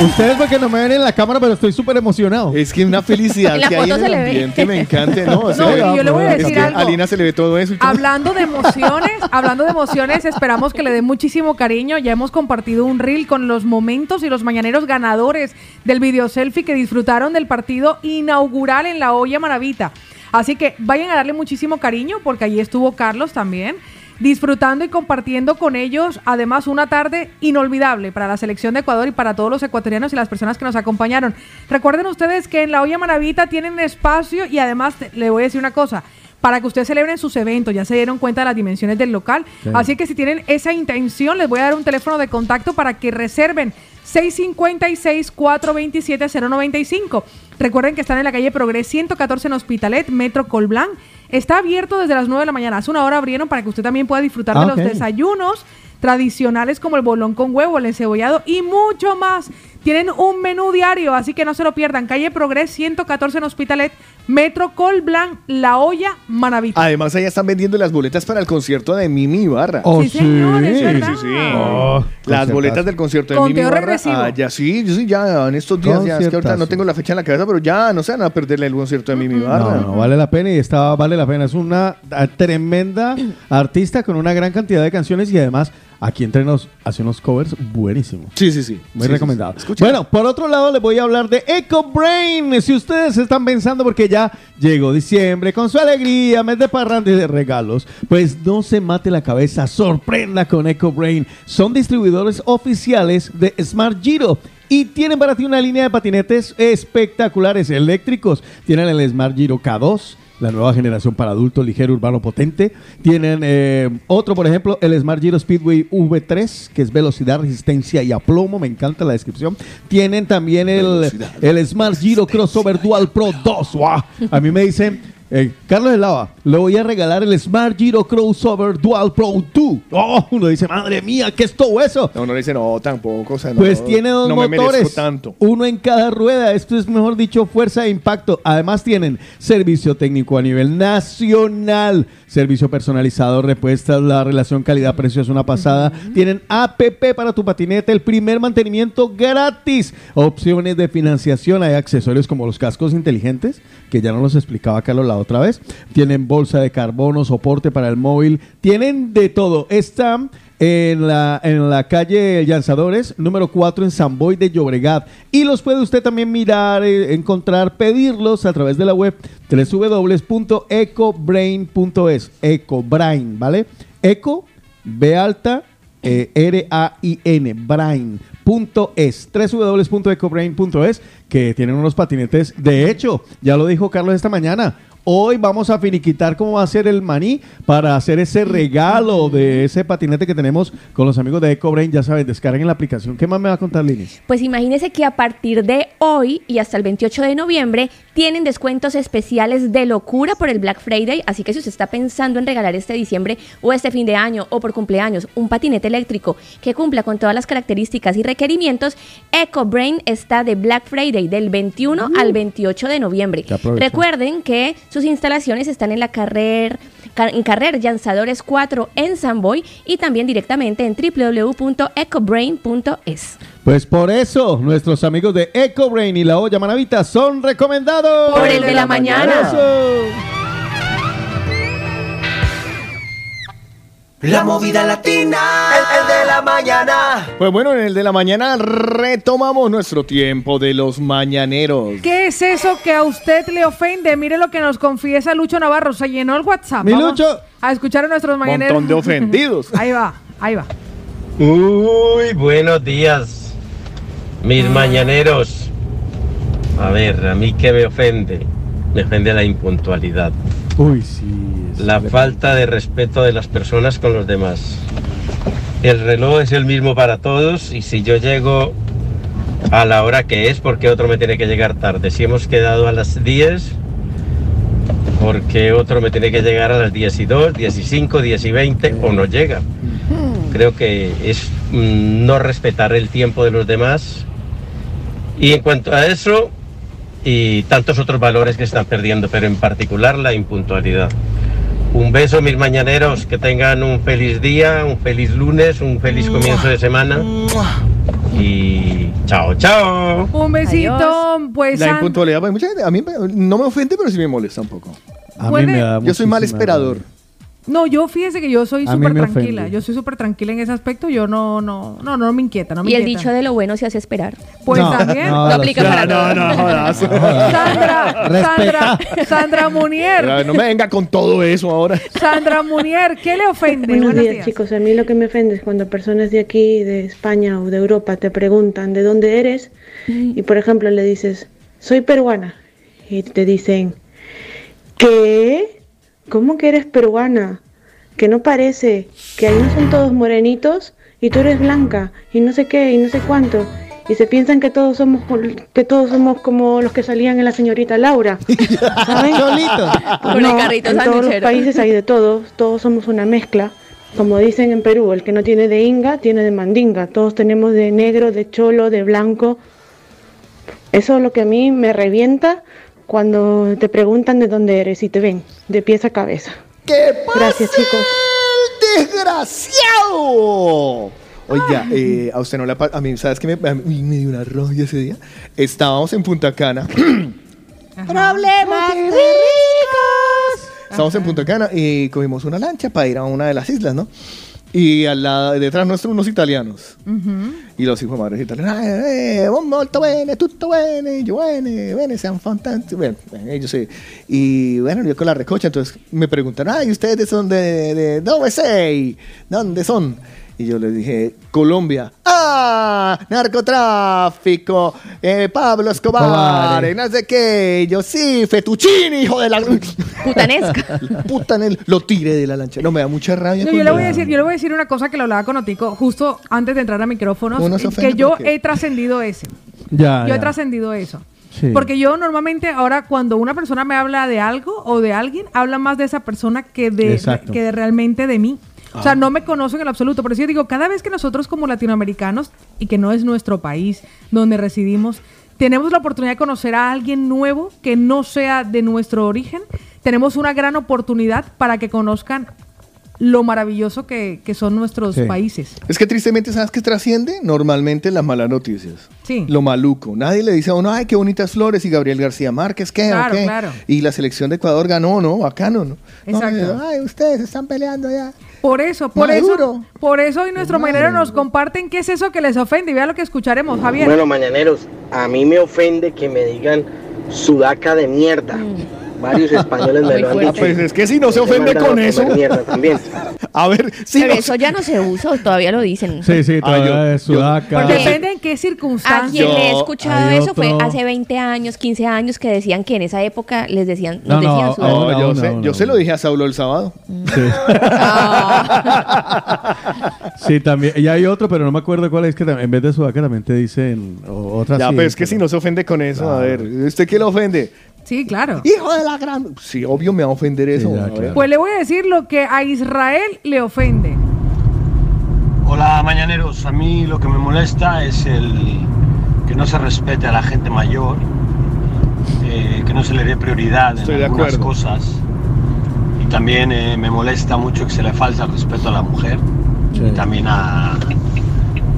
Ustedes porque no me ven en la cámara, pero estoy súper emocionado. Es que una felicidad *laughs* En la que hay foto en se el le ve. ambiente me encanta. No, No, y yo le voy a Es decir que algo. A Lina se le ve todo eso. y. Hablando de emociones, *laughs* hablando de emociones, esperamos que le dé muchísimo cariño. Ya hemos compartido un reel con los momentos y los mañaneros ganadores del video selfie que disfrutaron del partido inaugural en la olla Maravita. Así que vayan a darle muchísimo cariño porque allí estuvo Carlos también disfrutando y compartiendo con ellos además una tarde inolvidable para la selección de Ecuador y para todos los ecuatorianos y las personas que nos acompañaron. Recuerden ustedes que en la olla Maravita tienen espacio y además le voy a decir una cosa. Para que ustedes celebren sus eventos, ya se dieron cuenta de las dimensiones del local. Sí. Así que si tienen esa intención, les voy a dar un teléfono de contacto para que reserven 656-427-095. Recuerden que están en la calle Progres 114 en Hospitalet, Metro Colblanc. Está abierto desde las 9 de la mañana. Hace una hora abrieron para que usted también pueda disfrutar Ah, de los ok. desayunos tradicionales como el bolón con huevo, el encebollado y mucho más. Tienen un menú diario, así que no se lo pierdan. Calle Progres 114 en Hospitalet, Metro Colblanc, La Olla, Manavita. Además, allá están vendiendo las boletas para el concierto de Mimi Ibarra. Oh, Sí, señor, es sí, verdad. sí, sí. Oh, las boletas del concierto de Conteo Mimi Ibarra. regresivo. ah, ya sí, sí, ya en estos días, ya, es que ahorita no tengo la fecha en la cabeza, pero ya no se van a perderle el concierto de Mimi Ibarra. No, no, vale la pena y está, vale la pena. Es una ah, tremenda artista con una gran cantidad de canciones y además aquí entre nos hace unos covers buenísimos. Sí, sí, sí. Muy Sí, recomendado. sí, sí. Escucha. Bueno, por otro lado les voy a hablar de Eco Brain. Si ustedes están pensando porque ya llegó diciembre con su alegría, mes de parranda y de regalos, pues no se mate la cabeza, sorprenda con Eco Brain. Son distribuidores oficiales de Smart Giro. Y tienen para ti una línea de patinetes espectaculares eléctricos. Tienen el Smart Giro K2, la nueva generación para adulto ligero urbano potente. Tienen eh, otro, por ejemplo, el Smart Giro Speedway V3, que es velocidad, resistencia y aplomo. Me encanta la descripción. Tienen también el, el Smart Giro Crossover Dual Pro 2. ¡Guau! A mí me dicen. Eh, Carlos de Lava, le voy a regalar el Smart Giro Crossover Dual Pro 2. Oh, uno dice, madre mía, ¿qué es todo eso? No, no le dice, no, tampoco. O sea, no, Pues tiene dos no me motores, tanto. uno en cada rueda. Esto es, mejor dicho, fuerza e impacto. Además tienen servicio técnico a nivel nacional, servicio personalizado, repuestas, la relación calidad-precio es una pasada. Tienen APP para tu patinete, el primer mantenimiento gratis, opciones de financiación, hay accesorios como los cascos inteligentes, que ya no los explicaba Carlos la otra vez. Tienen bolsa de carbono, soporte para el móvil, tienen de todo. Están en la, en la calle Lanzadores, número 4 en San Boy de Llobregat. Y los puede usted también mirar, eh, encontrar, pedirlos a través de la web www.ecobrain.es. Ecobrain, ¿vale? Eco, B alta, eh, R-A-I-N, brain.es, www.ecobrain.es, que tienen unos patinetes. De hecho, ya lo dijo Carlos esta mañana. Hoy vamos a finiquitar cómo va a ser el maní para hacer ese regalo de ese patinete que tenemos con los amigos de EcoBrain. Ya saben, descarguen la aplicación. ¿Qué más me va a contar, Linis? Pues imagínese que a partir de hoy y hasta el 28 de noviembre tienen descuentos especiales de locura por el Black Friday. Así que si usted está pensando en regalar este diciembre o este fin de año o por cumpleaños un patinete eléctrico que cumpla con todas las características y requerimientos, EcoBrain está de Black Friday del 21 al 28 de noviembre. Recuerden que sus instalaciones están en la carrer, car- en Carrer Llanzadores 4 en San Boy y también directamente en www.ecobrain.es. Pues por eso, nuestros amigos de EcoBrain y la olla manavita son recomendados. Por el de la mañana. Eso. La movida latina, el, el de la mañana. Pues bueno, en el de la mañana retomamos nuestro tiempo de los mañaneros. ¿Qué es eso que a usted le ofende? Mire lo que nos confiesa Lucho Navarro. Se llenó el WhatsApp. Mi Vamos Lucho. A escuchar a nuestros mañaneros. Montón de ofendidos. *laughs* ahí va, ahí va. Uy, buenos días, mis mañaneros. A ver, a mí qué me ofende. Me ofende la impuntualidad. Uy, sí. La falta de respeto de las personas con los demás. El reloj es el mismo para todos y si yo llego a la hora que es, porque otro me tiene que llegar tarde? Si hemos quedado a las 10, porque otro me tiene que llegar a las 10 y 2, 10 y 5, 10 y 20 o no llega. Creo que es mm, no respetar el tiempo de los demás. Y en cuanto a eso, y tantos otros valores que se están perdiendo, pero en particular la impuntualidad. Un beso, mis mañaneros, que tengan un feliz día, un feliz lunes, un feliz comienzo de semana. Y chao, chao. Un besito, pues. La impuntualidad, pues, mucha gente- a mí no me ofende, pero sí me molesta un poco. A mí me da Yo soy mal esperador. No, yo fíjese que yo soy súper tranquila. ofende. Yo soy súper tranquila en ese aspecto. Yo no, no, no, no me inquieta. No me Y el dicho de lo bueno se hace esperar. Pues No, también. no, Lo aplica para no, no, jodas. Sandra, Sandra, Sandra Munier. No me venga con todo eso ahora. Sandra Munier, ¿qué le ofende? Buenos, Buenos días, días. chicos. A mí lo que me ofende es cuando personas de aquí, de España o de Europa, te preguntan de dónde eres y, por ejemplo, le dices, soy peruana. Y te dicen, ¿qué? ¿Cómo que eres peruana? Que no parece, que ahí no son todos morenitos y tú eres blanca y no sé qué y no sé cuánto. Y se piensan que todos somos que todos somos como los que salían en la señorita Laura. *laughs* ¿Saben? Con el carrito en todos los países hay de todos, todos somos una mezcla. Como dicen en Perú, el que no tiene de inga, tiene de mandinga. Todos tenemos de negro, de cholo, de blanco. Eso es lo que a mí me revienta cuando te preguntan de dónde eres y te ven, de pies a cabeza. ¿Qué Gracias, chicos. ¡Desgraciado! Oiga, eh, a usted no le ha pa- A mí, ¿sabes qué? Me, a mí me dio una rabia ese día. Estábamos en Punta Cana. *clears throat* Problemas ricos. Estábamos en Punta Cana y cogimos una lancha para ir a una de las islas, ¿no? Y al lado, detrás nuestro unos italianos. Y los hijos de madres italianos, eh, molto bene, tutto bene, yo bene, bene, sean fantástico. Bueno, ellos sí. Y bueno, yo con la recocha, entonces me preguntaron, ay, ¿ustedes son de, de dónde sei? ¿Dónde son? Y yo les dije, Colombia. ¡Ah! Narcotráfico. eh, Pablo Escobar. Eh, No sé qué. Yo, sí, Fettuccini, hijo de la... Putanesca. *laughs* Putanel. Lo tiré de la lancha. No, me da mucha rabia. No, yo, le voy a decir, yo le voy a decir una cosa que lo hablaba con Otico justo antes de entrar a micrófonos, Uno se ofende que yo porque- he trascendido ese. Ya, yo he trascendido eso. Sí. Porque yo normalmente ahora cuando una persona me habla de algo o de alguien, habla más de esa persona que de, que de realmente de mí. O Ah. sea, no me conocen en absoluto. Por eso yo digo, cada vez que nosotros como latinoamericanos, y que no es nuestro país donde residimos, tenemos la oportunidad de conocer a alguien nuevo que no sea de nuestro origen, tenemos una gran oportunidad para que conozcan lo maravilloso que, que son nuestros Sí. países. Es que tristemente, ¿sabes qué trasciende? Normalmente las malas noticias. Sí. Lo maluco. Nadie le dice a uno, ay, qué bonitas flores. Y Gabriel García Márquez, ¿qué? ¿O Claro, qué? claro. Y la selección de Ecuador ganó, ¿no? Bacano, ¿no? Exacto. No, ay, ustedes están peleando allá. Por eso, por Maduro. eso, por eso hoy nuestro mañanero nos comparten qué es eso que les ofende y vea lo que escucharemos, Javier. Bueno, mañaneros, a mí me ofende que me digan sudaca de mierda. Varios españoles me lo han Ah, dicho. pues es que si no se ofende con a eso. también. *laughs* A ver, si Pero no eso ya no se usa, o todavía lo dicen. Sí, sí, todavía es sudaca. Depende en qué A circunstancias. quien le he escuchado eso fue hace 20 años, 15 años, que decían que en esa época les decían, No, nos no, decían sudar. No, yo, sé- yo se lo dije a Saulo el sábado. *laughs* Sí, también. Y hay otro, pero no me acuerdo cuál es, que en vez de sudaca también te dicen o- otra Ya, sí, pero es que si no se ofende con eso, a ver, ¿usted qué le ofende? Sí, claro. Hijo de la gran. Sí, obvio me va a ofender eso. a ver. Pues le voy a decir lo que a Israel le ofende. Hola mañaneros, a mí lo que me molesta es el que no se respete a la gente mayor, eh, que no se le dé prioridad Estoy en de algunas acuerdo. cosas y también eh, me molesta mucho que se le falta el respeto a la mujer y también a,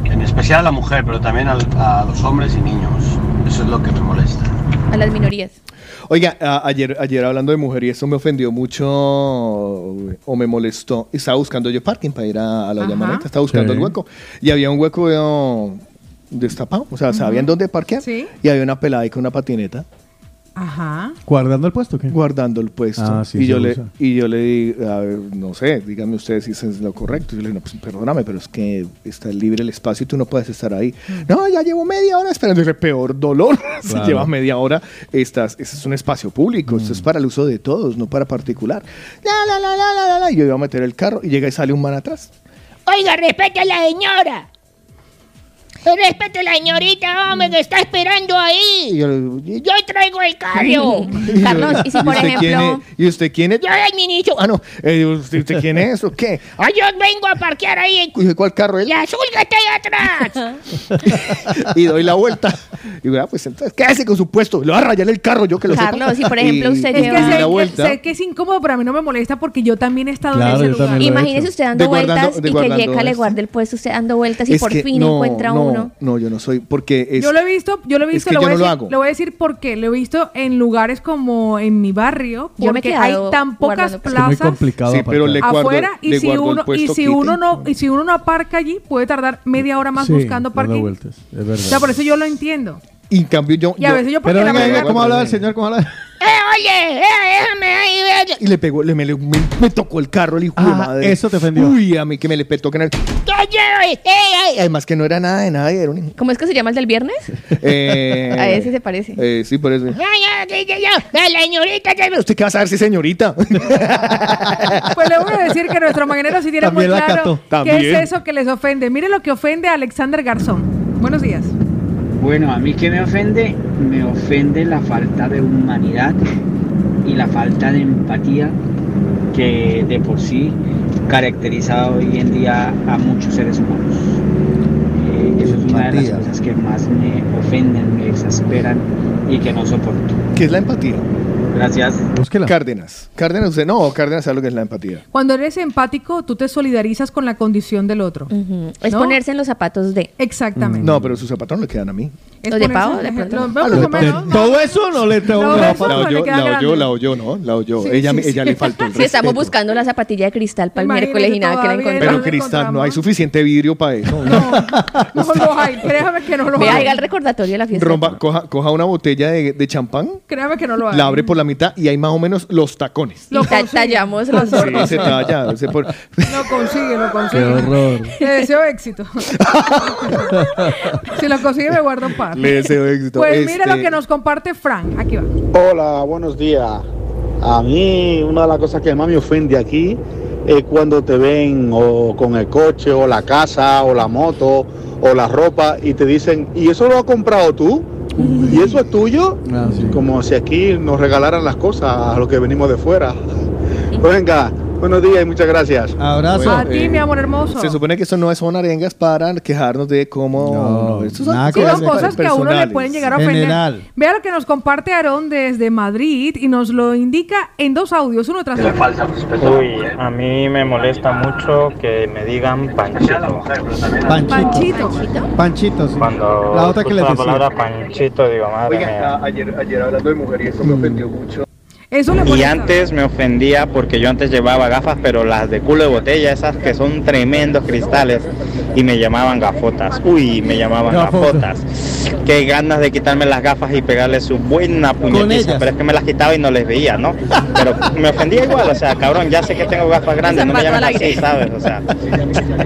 en especial a la mujer, pero también al- a los hombres y niños. Eso es lo que me molesta. A las minorías. Oiga, a- ayer, ayer hablando de mujer y eso me ofendió mucho o me molestó. Estaba buscando yo parking para ir a, a la Ajá. llamareta, estaba buscando Sí. el hueco y había un hueco destapado, o sea, sabían dónde parquear Sí. y había una pelada ahí con una patineta Ajá. ¿Guardando el puesto o qué? guardando el puesto. Ah, sí, y, yo le, y yo le di, a ver, no sé, díganme ustedes si eso es lo correcto. Y yo le dije, no, pues perdóname, pero es que está libre el espacio y tú no puedes estar ahí. No, ya llevo media hora esperando. Ese peor dolor. *laughs* si Claro. llevas media hora, estás, ese es un espacio público, esto es para el uso de todos, no para particular. La, la, la, la, la, la, la. Y yo iba a meter el carro y llega y sale un man atrás. Oiga, respete a la señora. Respete a la señorita, hombre, que está esperando ahí. Y yo, le- Yo traigo el carro. *laughs* Carlos, y si por usted quién ejemplo- es? ¿Y usted quién es? Yo el ministro. Ah, no. eh, ¿usted, usted quién es o qué? *laughs* Ah, yo vengo a parquear ahí. en- Y dije, ¿Cuál carro es? La azul que está ahí atrás. *laughs* y doy la vuelta. Y digo, ah, pues entonces, quédese con su puesto. Le voy a rayar el carro yo que lo sepa. Carlos, si por ejemplo Y- usted y Es que lleva- doy sé, la que vuelta. sé que es incómodo, pero a mí no me molesta porque yo también he estado Claro, en ese lugar. he Imagínese usted dando De vueltas de y que Yeka le guarde el puesto usted dando vueltas y Es por fin no, encuentra no, uno. No, yo no soy, porque es... Yo lo he visto, yo lo he es visto, que le, yo voy no a lo hago. voy a decir por qué. Lo he visto en lugares como en mi barrio, Yo me he porque hay quedado tan pocas guardando- Es muy plazas complicado. Sí, pero le guardo, afuera y le si guardo el uno y puesto si quite. uno no y si uno no aparca allí puede tardar media hora más Sí, buscando dando parking. vueltas, es O verdad. sea, por eso yo lo entiendo. Y en cambio yo... Y a veces yo porque Pero la venga, ¿cómo hablaba el señor? ¿Cómo hablaba? *laughs* Eh, oye, eh, déjame ahí. vea. Y le pegó, le, me, le- me- me tocó el carro el hijo de Ah, madre. eso te ofendió. Uy, a mí que me le petó que en el... Oye, eh, eh. Además que no era nada de nada, era un... ¿Cómo es que se llama el del viernes? *laughs* Eh, A ese se parece. eh, sí, por eso. Ay, ay, ay, ay, ay, La señorita que ¿Usted qué va a saber si señorita? *laughs* Pues le voy a decir que nuestro mañanero sí tiene muy También la claro cató. qué También. es eso que les ofende. Mire lo que ofende a Alexander Garzón. Buenos días. Bueno, a mí que me ofende, me ofende la falta de humanidad y la falta de empatía que de por sí caracteriza hoy en día a muchos seres humanos. Una de las cosas que más me ofenden, me exasperan y que no soporto. ¿Qué es la empatía? Gracias. Búsquela. Cárdenas. Cárdenas, usted no, Cárdenas sabe lo que es la empatía. Cuando eres empático, tú te solidarizas con la condición del otro. Es ¿No? ponerse en los zapatos de. Exactamente. No, pero sus zapatos no le quedan a mí. ¿Los de Pau, de pronto? Ah. ¿no? ¿Todo eso no le tengo No, La no oyó, la oyó, la oyó, ¿no? La oyó. Sí, ella sí, ella sí. le faltó el *laughs* estamos buscando la zapatilla de cristal para el miércoles y nada que la encontramos. Pero ¿Dónde Cristal, no hay suficiente vidrio para eso. No lo *laughs* hay. *laughs* Créame que no lo Vea, haga el recordatorio de la fiesta. Rompa- coja, coja una botella de, de champán, Créame que no lo hay. la abre por la mitad y hay más o menos los tacones. Y ta- tallamos los Sí, se talla. se por- Lo consigue, lo consigue. Qué horror. Le deseo éxito. *laughs* si lo consigue, me guardo un par. Le deseo éxito. Pues mire Este- lo que nos comparte Frank. Aquí va. Hola, buenos días. A mí una de las cosas que más me ofende aquí es cuando te ven o con el coche o la casa o la moto o la ropa y te dicen, ¿y eso lo has comprado tú? ¿Y eso es tuyo? Ah, sí. Como si aquí nos regalaran las cosas a los que venimos de fuera. Pues venga, buenos días y muchas gracias. Abrazo. A ti, mi amor hermoso. Se supone que eso no son arengas para quejarnos de cómo. No, estos son nada Sí, que son ver. cosas que a uno le personales. pueden llegar a ofender. General. Vea lo que nos comparte Aarón desde Madrid y nos lo indica en dos audios, uno tras otro. Uy, a mí me molesta mucho que me digan panchito. Panchito. Panchito, sí. Cuando La otra que le la decía. palabra panchito digo, madre. Oiga, ayer, ayer hablando de mujer y eso me ofendió mucho. Eso le Y antes me ofendía porque yo antes llevaba gafas, pero las de culo de botella, esas que son tremendos cristales, y me llamaban gafotas. Uy, me llamaban Gafotas. gafotas. Qué ganas de quitarme las gafas y pegarle su buena puñetiza, pero es que me las quitaba y no les veía, ¿no? Pero me ofendía igual, o sea, cabrón, ya sé que tengo gafas grandes, no me al así. ¿sabes? O sea,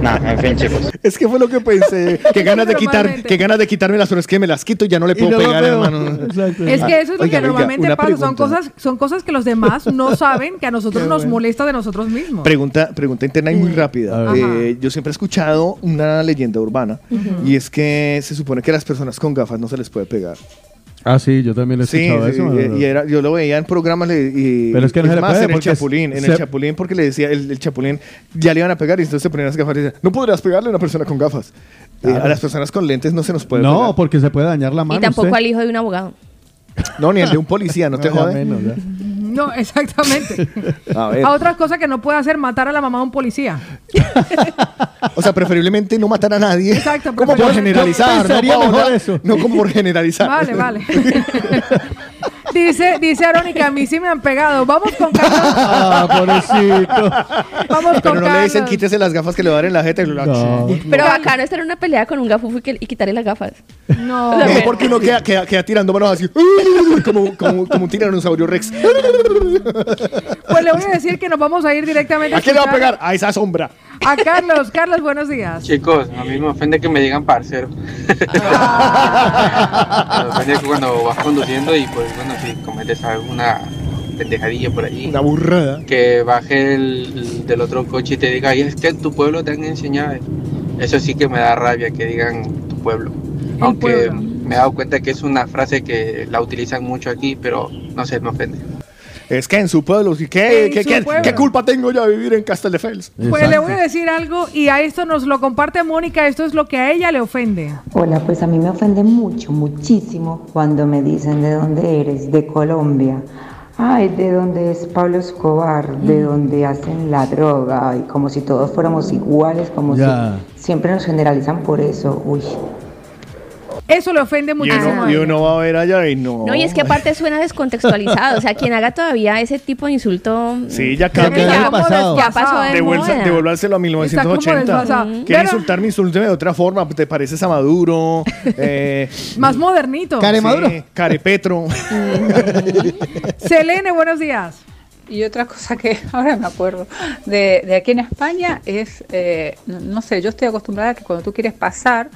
nada, en fin, chicos. Es que fue lo que pensé. *laughs* Qué ganas de quitar, qué ganas de quitarme las pero es que me las quito y ya no le puedo no pegar, hermano. Es que eso es lo Oiga, que normalmente pasa. Son cosas, son cosas que los demás no *laughs* saben que a nosotros nos molesta de nosotros mismos. Pregunta, pregunta interna y muy rápida. Eh, yo siempre he escuchado una leyenda urbana y es que se supone que a las personas con gafas no se les puede pegar. Ah, sí, yo también he Sí, escuchado sí, eso. y- y era- yo lo veía en programas y, Pero es que no se le más, puede en el Chapulín, en se- el Chapulín porque le decía el, el Chapulín ya le iban a pegar y entonces se ponían las gafas y decían, no podrás pegarle a una persona con gafas. Eh, a las personas con lentes no se nos puede No, pegar. porque se puede dañar la mano. Y tampoco usted. al hijo de un abogado. No, ni el de un policía, no te *laughs* No, ya jode. No, *laughs* exactamente. A ver. A otras cosas que no puede hacer matar a la mamá de un policía. O sea, preferiblemente no matar a nadie. Exacto, Como por generalizar, no, mejor eso. No como por generalizar. Vale, vale. *laughs* dice, dice Aaron que a mí sí me han pegado. Vamos con *laughs* Carlos. Ah, pobrecito. Vamos con Pero no le dicen quítese las gafas que le va a dar en la jeta. lo- Pero bacano estar en una pelea con un gafufo y, que- y quitarle las gafas. No. *laughs* No, porque uno queda, queda- queda tirando manos así, *laughs* como, como, como un tiranosaurio rex. Pues le voy a decir que nos vamos a ir directamente ¿A quién le va a escuchar pegar? A esa sombra. A Carlos. Carlos, buenos días. Chicos, a mí me ofende que me digan parcero. *laughs* me ofende que cuando vas conduciendo y pues bueno, si cometes alguna pendejadilla por allí. Una burrada. Que baje el, el del otro coche y te diga, y es que en tu pueblo te han enseñado. Eso sí que me da rabia que digan tu pueblo. Aunque me he dado cuenta que es una frase que la utilizan mucho aquí, pero no sé, me ofende. Es que en su pueblo, ¿qué, qué, qué, su qué- pueblo. qué culpa tengo yo de vivir en Castelldefels? Pues le voy a decir algo y a esto nos lo comparte Mónica. Esto es lo que a ella le ofende. Hola, pues a mí me ofende mucho, muchísimo cuando me dicen de dónde eres, de Colombia. Ay, de dónde es Pablo Escobar, Mm. de dónde hacen la droga, y como si todos fuéramos iguales, como Ya. si siempre nos generalizan por eso. Uy. Eso le ofende Y muchísimo. uno, y uno va a ver allá y no. No, y es que aparte suena descontextualizado. O sea, quien haga todavía ese tipo de insulto. Sí, ya que cambió. ya, pasado. ya pasó de a Está como 1980. desfasado. Quiere Pero- insultarme, insúlteme de otra forma. Te pareces a Maduro. *laughs* eh, Más modernito. sí, Carepetro. *laughs* Selene, buenos días. Y otra cosa que *laughs* ahora me acuerdo de, de aquí en España es, eh, no, no sé, yo estoy acostumbrada a que cuando tú quieres pasar,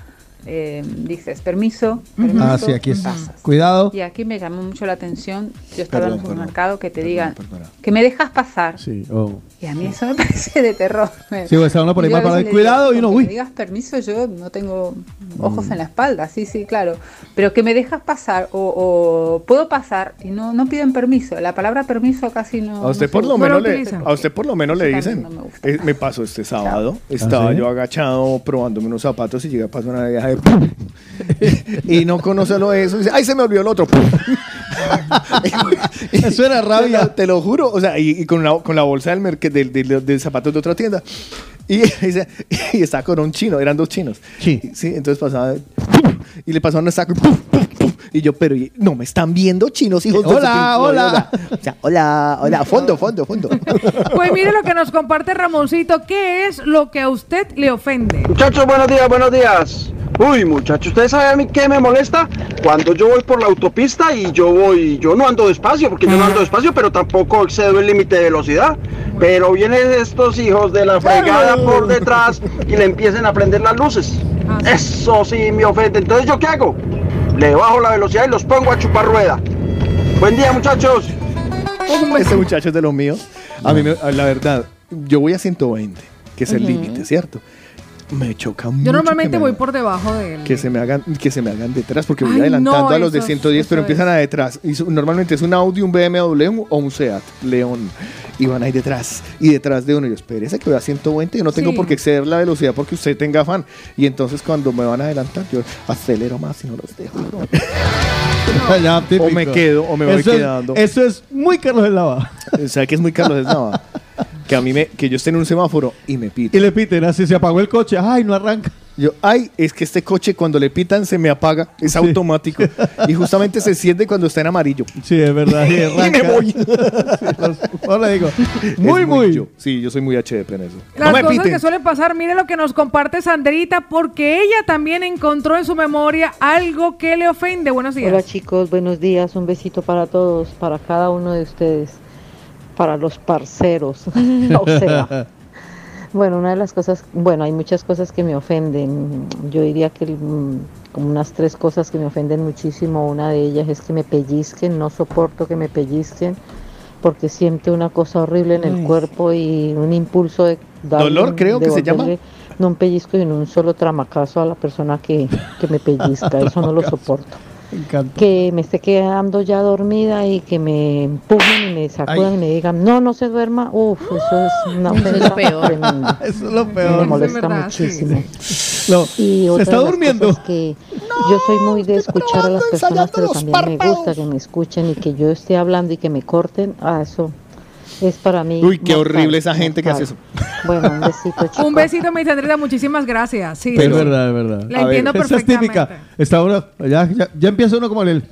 eh, dices permiso, permiso, Ah, sí, aquí es. pasas. Cuidado. Y aquí me llamó mucho la atención, yo estaba en Perdón, un supermercado, que te digan que me dejas pasar. Sí, oh. Y a mí eso me *laughs* parece de terror. Sí, pues, está uno por ahí a parado, le cuidado, digo, y uno, "Con que uy. me digas permiso, yo no tengo ojos en la espalda, sí, sí, claro. Pero que me dejas pasar o, o puedo pasar y no, no piden permiso. La palabra permiso casi no. A usted no por lo menos No le, a usted por lo menos le dicen. no me Eh, me pasó este sábado. Estaba ¿Ah, sí? yo agachado probándome unos zapatos y llega pasó una vieja de *laughs* y no conoce lo de eso. Y dice, ay, se me olvidó el otro. *laughs* Eso *laughs* era rabia. Te lo juro. O sea, y, y con, la, con la bolsa del, del, del- del zapatos de otra tienda. Y, y estaba con un chino, eran dos chinos. Sí. Sí, entonces pasaba y le pasaban un saco. Y yo, pero no me están viendo chinos, hijos de Hola, hola. O sea, hola, hola, *laughs* fondo, fondo, fondo. *laughs* Pues mire lo que nos comparte Ramoncito. ¿Qué es lo que a usted le ofende? Muchachos, buenos días, buenos días. Uy, muchachos, ¿ustedes saben a mí qué me molesta? Cuando yo voy por la autopista y yo voy, yo no ando despacio, porque yo no ando despacio, pero tampoco excedo el límite de velocidad. Pero vienen estos hijos de la fregada por detrás y le empiezan a prender las luces. Eso sí me ofende. Entonces, ¿yo qué hago? Le bajo la velocidad y los pongo a chupar rueda. Buen día, muchachos. Este muchacho es de los míos. A mí, me- la verdad, yo voy a 120, que es el límite, ¿cierto? Me choca mucho. Yo normalmente voy por debajo de él. que se me hagan que se me hagan detrás porque voy Ay, adelantando no, a los de eso- 110 pero empiezan a detrás y su- normalmente es un Audi un BMW o un Seat León y van ahí detrás y detrás de uno y yo espérese que voy a 120 yo no tengo Sí. por qué exceder la velocidad porque usted tenga afán y entonces cuando me van a adelantar yo acelero más y no los dejo típico. *laughs* o me quedo o me voy Eso es- quedando Eso es muy Carlos del Lava. o sea que es muy Carlos Esnava *laughs* que a mí me que yo esté en un semáforo y me pito Y le piten así, se apagó el coche. Ay, no arranca. Yo, ay, es que este coche cuando le pitan se me apaga, es automático. *laughs* y justamente se siente cuando está en amarillo. Sí, es verdad. Y, *laughs* Y me voy. *laughs* Ahora digo, Es muy, muy. yo. Sí, yo soy muy HDP en eso. Las no me cosas piten. que suelen pasar, mire lo que nos comparte Sandrita, porque ella también encontró en su memoria algo que le ofende. Buenos días. Hola chicos, buenos días. Un besito para todos, para cada uno de ustedes, para los parceros. *laughs* o sea, bueno, una de las cosas, bueno, hay muchas cosas que me ofenden. Yo diría que como unas tres cosas que me ofenden muchísimo. Una de ellas es que me pellizquen, no soporto que me pellizquen porque siento una cosa horrible en el Ay. cuerpo y un impulso de darle ¿Dolor, creo que se llama? No un pellizco y un solo tramacazo a la persona que, que me pellizca, *laughs* eso no lo soporto. Que me esté quedando ya dormida y que me empujen y me sacudan Ay. y me digan, no, no se duerma, uff, eso es una Eso es lo peor. tremenda. *laughs* Eso es lo Me peor. molesta verdad, sí, muchísimo. No, Y se está de las durmiendo. cosas que yo soy muy de escuchar a las personas, pero también me gusta que me escuchen y que yo esté hablando y que me corten. Ah, eso es para mí. Uy, qué mortal, horrible esa gente que hace eso. Bueno, un besito, *laughs* chicos. Un besito, mi Sandrita, muchísimas gracias. Sí, es sí. verdad, es verdad. La entiendo Esa es perfectamente. típica. Está uno, ya, ya, ya empieza uno como el...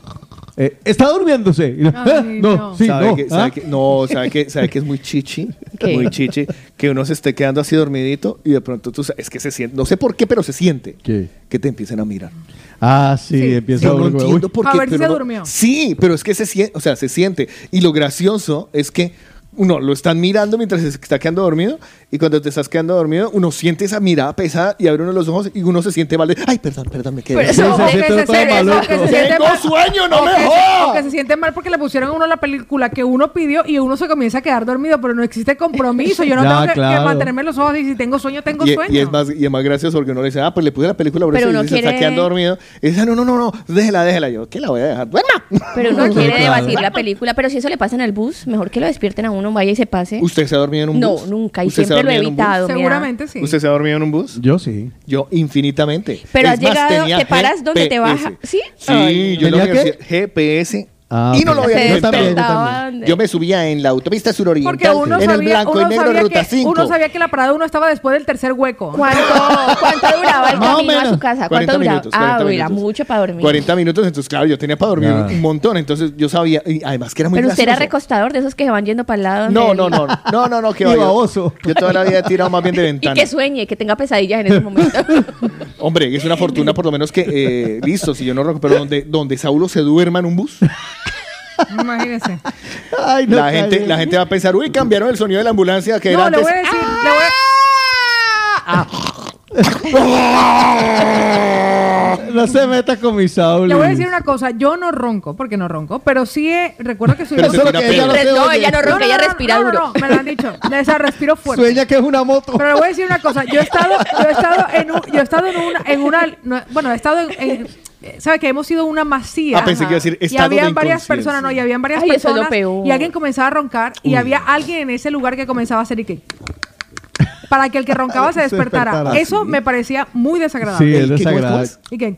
eh, está durmiéndose. Ay, "Ah, *laughs* no, no. sí, ¿Sabe no. que, ¿ah? sabe que- no, sabe que, sabe que es muy chichi, ¿Qué? muy chichi, que uno se esté quedando así dormidito y de pronto tú sabes, es que se siente, no sé por qué, pero se siente que te empiecen a mirar. Ah, sí, empieza Yo no entiendo A qué. ver si se no- durmió. Sí, pero es que se siente, o sea, se siente. Y lo gracioso es que uno lo están mirando mientras está quedando dormido y cuando te estás quedando dormido uno siente esa mirada pesada y abre uno los ojos y uno se siente mal. de, Ay, perdón, perdón, me quedé. Pero eso, se siente- eso, que se siente Tengo mal- sueño, no o me que se-. O que se siente mal porque le pusieron a uno la película que uno pidió y uno se comienza a quedar dormido, pero no existe compromiso. Yo no *laughs* Ya, tengo que, que claro. mantenerme los ojos y si tengo sueño, tengo Y, sueño. y es más, y es más gracioso porque uno le dice, ah, pues le puse la película por Pero eso y uno se está quiere- quedando dormido. Y dice, "Ah, no, no, no, no, déjela, déjela. Yo, ¿qué la voy a dejar? ¡Duerma! *laughs* Pero uno No, *laughs* quiere claro. debatir la película, pero si eso le pasa en el bus, mejor que lo despierten a uno, vaya y se pase. ¿Usted se ha dormido en un No, bus? nunca, y ¿Usted se ha siempre lo he dormido en un bus? evitado. Seguramente sí. ¿Usted se ha dormido en un bus? Yo sí. Yo infinitamente. Pero Es has más, llegado, tenía te paras donde te baja. ¿Sí? Sí, Ay, yo en la universidad GPS. Ah, y no lo había Se despertaba Yo me subía en la autopista Porque suroriental, uno en el sabía, blanco y uno negro sabía ruta que, 5. uno sabía que la parada uno estaba después del tercer hueco. ¿Cuánto, cuánto duraba el *laughs* Más camino a menos. su casa? 40 ¿Cuánto duraba? minutos, ah, 40 era minutos. mucho para dormir. 40 minutos, entonces claro, yo tenía para dormir un montón, entonces yo sabía, y además que era muy Pero usted era recostador de esos que van yendo para el lado. No, no, no, no, no, no, que *laughs* Y vaya. baboso. Yo toda la vida he tirado más bien de *laughs* Y ventana. que sueñe, que tenga pesadillas en ese momento. Hombre, es una fortuna por lo menos que, eh, listo, si yo no recupero donde, donde Saulo se duerma en un bus, Imagínese. Ay, no, la, gente, la gente va a pensar, uy, cambiaron el sonido de la ambulancia que No, era le antes. voy a decir, le voy a- No se meta con mi Saúl. Le voy a decir una cosa, yo no ronco, porque no ronco, pero sí he- recuerdo que soy Pero Solo que ella no No, ella no ronca, ella respira no, duro. No, no, me lo han dicho. Esa respiro fuerte. Sueña que es una moto. Pero le voy a decir una cosa, yo he estado, yo he estado en un, yo he estado en una, en una, no, bueno, he estado en, en- ¿sabe que hemos sido una masía? Ah, pensé que iba a decir y de habían varias personas, no, y habían varias Ay, eso es lo personas peor. y alguien comenzaba a roncar y había alguien en ese lugar que comenzaba a hacer y que para que el que roncaba *laughs* se Se despertara. Eso sí. me parecía muy desagradable. Sí, es desagradable. ¿Cómo ¿Y qué?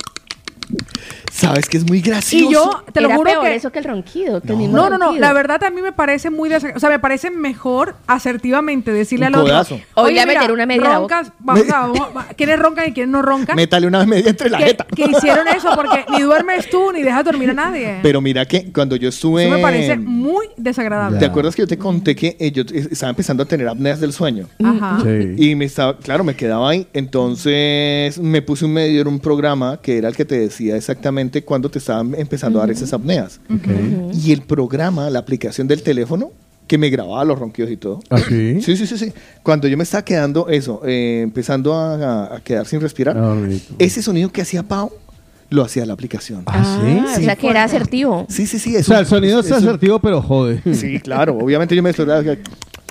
Sabes que es muy gracioso. Y yo te lo Era juro peor que eso que el ronquido. que el mismo no, no, no. La verdad a mí me parece muy desagradable. O sea, me parece mejor asertivamente decirle al otro. a mira, meter una media roncas, vamos *laughs* a- vamos a- ¿Quiénes roncan y quiénes no roncan? Métale una media entre la que, jeta. que hicieron eso porque ni *laughs* duermes tú ni dejas dormir a nadie. Pero mira que cuando yo estuve... eso me parece muy desagradable. ¿Te acuerdas que yo te conté que eh, yo estaba empezando a tener apneas del sueño? Ajá. Sí. Y me estaba, claro, me quedaba ahí. Entonces me puse un medio en un programa que era el que te decía exactamente cuándo te estaban empezando a dar esas apneas. Y el programa, la aplicación del teléfono, que me grababa los ronquidos y todo. ¿Ah, sí? Sí, sí, sí, sí. Cuando yo me estaba quedando eso, eh, empezando a, a- a quedar sin respirar, Ah, ese sonido que hacía Pau, lo hacía la aplicación. ¿Ah, sí? Ah, o sea que era asertivo. Sí, sí, sí. O sea, un- el sonido es es un- asertivo, pero jode. Sí, claro. Obviamente yo me despertaba.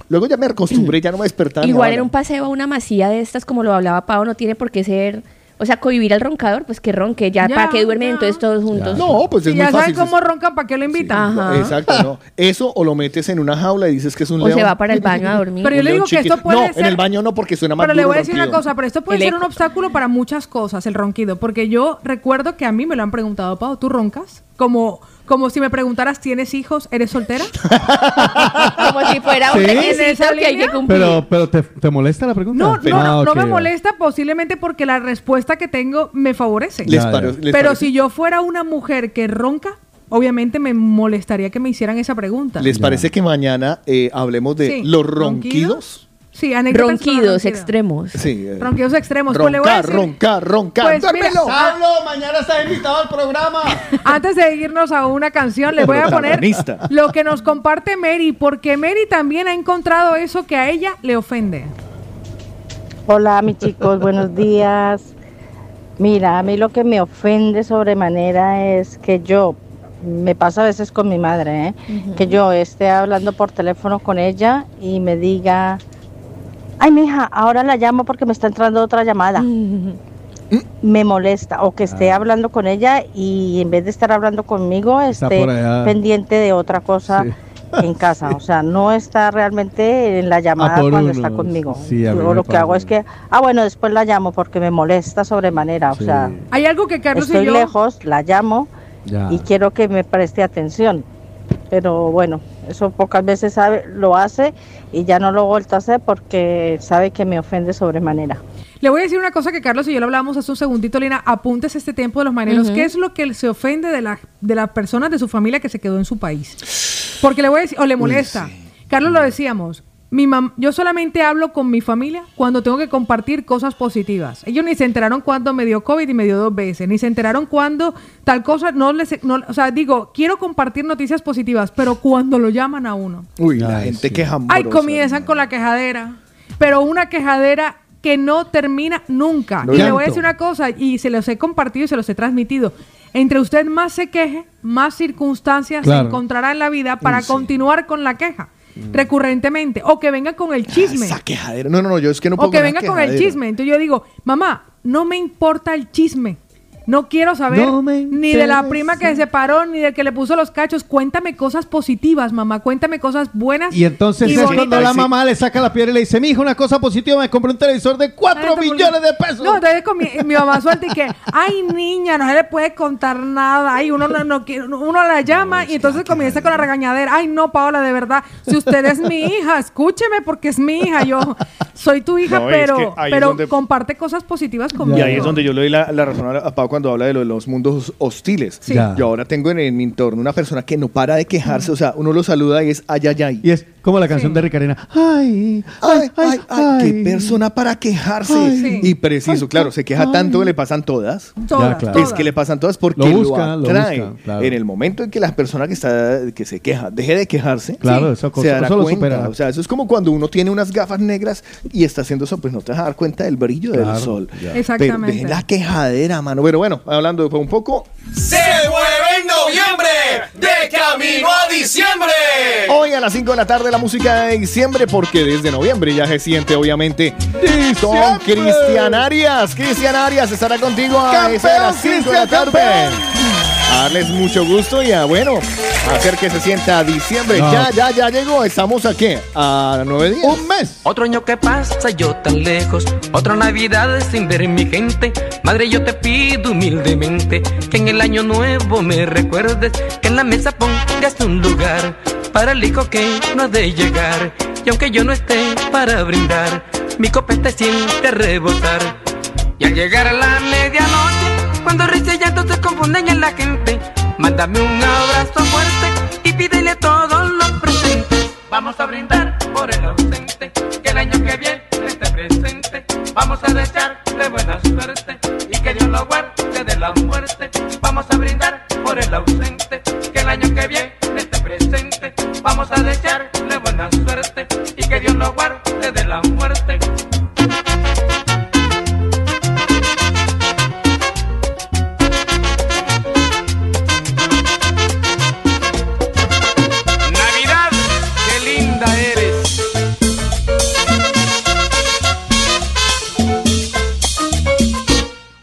Luego ya me acostumbré, ya no me despertaba. Igual en un paseo a una masía de estas, como lo hablaba Pau, no tiene por qué ser. O sea, cohibir al roncador, pues que ronque, ya, Ya, para que duermen ya. entonces todos juntos. No, pues es Si muy ya saben fácil. cómo roncan, ¿para qué lo invitan? Ajá. Exacto, no. Eso o lo metes en una jaula y dices que es un O león. se va para el baño a dormir. Pero yo le digo que esto puede no, ser- en el baño no porque suena más Pero le voy a decir una cosa, pero esto puede El ser un obstáculo para muchas cosas, el ronquido. Porque yo recuerdo que a mí me lo han preguntado, Pau, ¿tú roncas? Como, Como si me preguntaras, ¿tienes hijos? ¿Eres soltera? *laughs* Como si fuera un Sí. requisito ¿En esa que hay que cumplir. Pero, pero ¿te, te molesta la pregunta? No, no, Ah, no, no me molesta posiblemente porque la respuesta que tengo me favorece. ¿Les Ya, pare- ya. les Pero parece? si yo fuera una mujer que ronca, obviamente me molestaría que me hicieran esa pregunta. ¿Les parece que mañana eh, hablemos de Sí, los ronquidos. ronquidos? Sí, anécdotas Ronquidos ronquido. extremos. Sí. eh, Ronquidos extremos. Pues le voy a Roncar, decir- roncar, roncar. Pues mira. Pablo, mañana estás invitado al programa. *laughs* Antes de irnos a una canción, les voy a poner lo que nos comparte Mary, porque Mary también ha encontrado eso que a ella le ofende. Hola, mis chicos, buenos días. Mira, a mí lo que me ofende sobremanera es que yo, me pasa a veces con mi madre, ¿eh? que yo esté hablando por teléfono con ella y me diga, ay, mija, ahora la llamo porque me está entrando otra llamada. *laughs* Me molesta, o que esté Ah. hablando con ella y en vez de estar hablando conmigo, esté pendiente de otra cosa en *laughs* casa. O sea, no está realmente en la llamada por cuando uno. está conmigo. Sí, Yo lo que hago es que, ah, bueno, después la llamo porque me molesta sobremanera. Sí. O sea, Hay algo que Carlos estoy y yo... lejos, la llamo Ya. y quiero que me preste atención. Pero bueno, eso pocas veces sabe, lo hace y ya no lo he vuelto a hacer porque sabe que me ofende sobremanera. Le voy a decir una cosa que Carlos y yo lo hablábamos hace un segundito, Lina. Apuntes este tiempo de los maneros. ¿Qué es lo que se ofende de, la, de las personas de su familia que se quedó en su país? Porque le voy a decir, o le molesta. Carlos lo decíamos. Mi mam yo solamente hablo con mi familia cuando tengo que compartir cosas positivas. Ellos ni se enteraron cuando me dio COVID y me dio dos veces, ni se enteraron cuando tal cosa, no les, no, o sea, digo, quiero compartir noticias positivas, pero cuando lo llaman a uno. Uy, la gente que Ay, comienzan con la quejadera. Pero una quejadera que no termina nunca. No y le voy a decir una cosa, y se los he compartido y se los he transmitido. Entre usted más se queje, más circunstancias Claro. se encontrará en la vida para Uy, sí. continuar con la queja. Recurrentemente. O que venga con el chisme. Esa quejadera. No, no, no, yo es que no puedo o que venga con el chisme. Entonces yo digo, mamá, no me importa el chisme. No quiero saber No ni de la prima que se separó, ni del que le puso los cachos. Cuéntame cosas positivas, mamá. Cuéntame cosas buenas. Y entonces es bonitas. cuando la mamá le saca la piedra y le dice, mi hijo, una cosa positiva, me compré un televisor de 4 millones de pesos. No, entonces con mi, mi mamá suelta y que, ay niña, no se le puede contar nada. Ay, uno no, no quiere- uno la llama y entonces comienza con la regañadera. Ay, no, Paola, de verdad, si usted es mi hija, escúcheme porque es mi hija. Yo soy tu hija, No, es pero, que pero donde- comparte cosas positivas conmigo. Y ahí es donde yo le doy la, la razón a, a Pau cuando habla de lo de los mundos hostiles. Sí. Yo ahora tengo en, en mi entorno una persona que no para de quejarse, o sea, uno lo saluda y es ay, ay, ay. Y es como la canción de Ricarena. Ay, ay, ay, ay, qué persona para quejarse. Ay. Sí. Y preciso, claro, se queja tanto que le pasan todas. Todas, Ya, claro. Es que le pasan todas porque Lo busca, lo atrae. busca, claro. En el momento en que la persona que está que se queja deje de quejarse, Claro, eso se dará eso lo cuenta. supera. O sea, eso es como cuando uno tiene unas gafas negras y está haciendo eso, pues no te vas a dar cuenta del brillo Claro, del sol. ya. Exactamente. Pero dejen la quejadera, mano. Pero bueno, hablando de un poco, Se mueve en noviembre, de camino a diciembre. Hoy a las 5 de la tarde la música de diciembre, porque desde noviembre ya se siente obviamente con Cristian Arias. Cristian Arias estará contigo a de las 5 de la tarde. A darles mucho gusto y a, bueno, hacer que se sienta diciembre. No. Ya, ya, ya llegó. ¿Estamos aquí? ¿A nueve días? Un mes. Otro año que pasa yo tan lejos, otra Navidad sin ver mi gente. Madre, yo te pido humildemente que en el año nuevo me recuerdes, que en la mesa pongas un lugar para el hijo que no ha de llegar. Y aunque yo no esté para brindar, mi copete siente a rebotar. Y al llegar a la medianoche, cuando risa y se confunden en la gente, mándame un abrazo fuerte y pídele todos los presentes. Vamos a brindar por el ausente, que el año que viene esté presente. Vamos a desearle buena suerte y que Dios lo guarde de la muerte. Vamos a brindar por el ausente, que el año que viene esté presente. Vamos a desearle buena suerte y que Dios lo guarde de la muerte.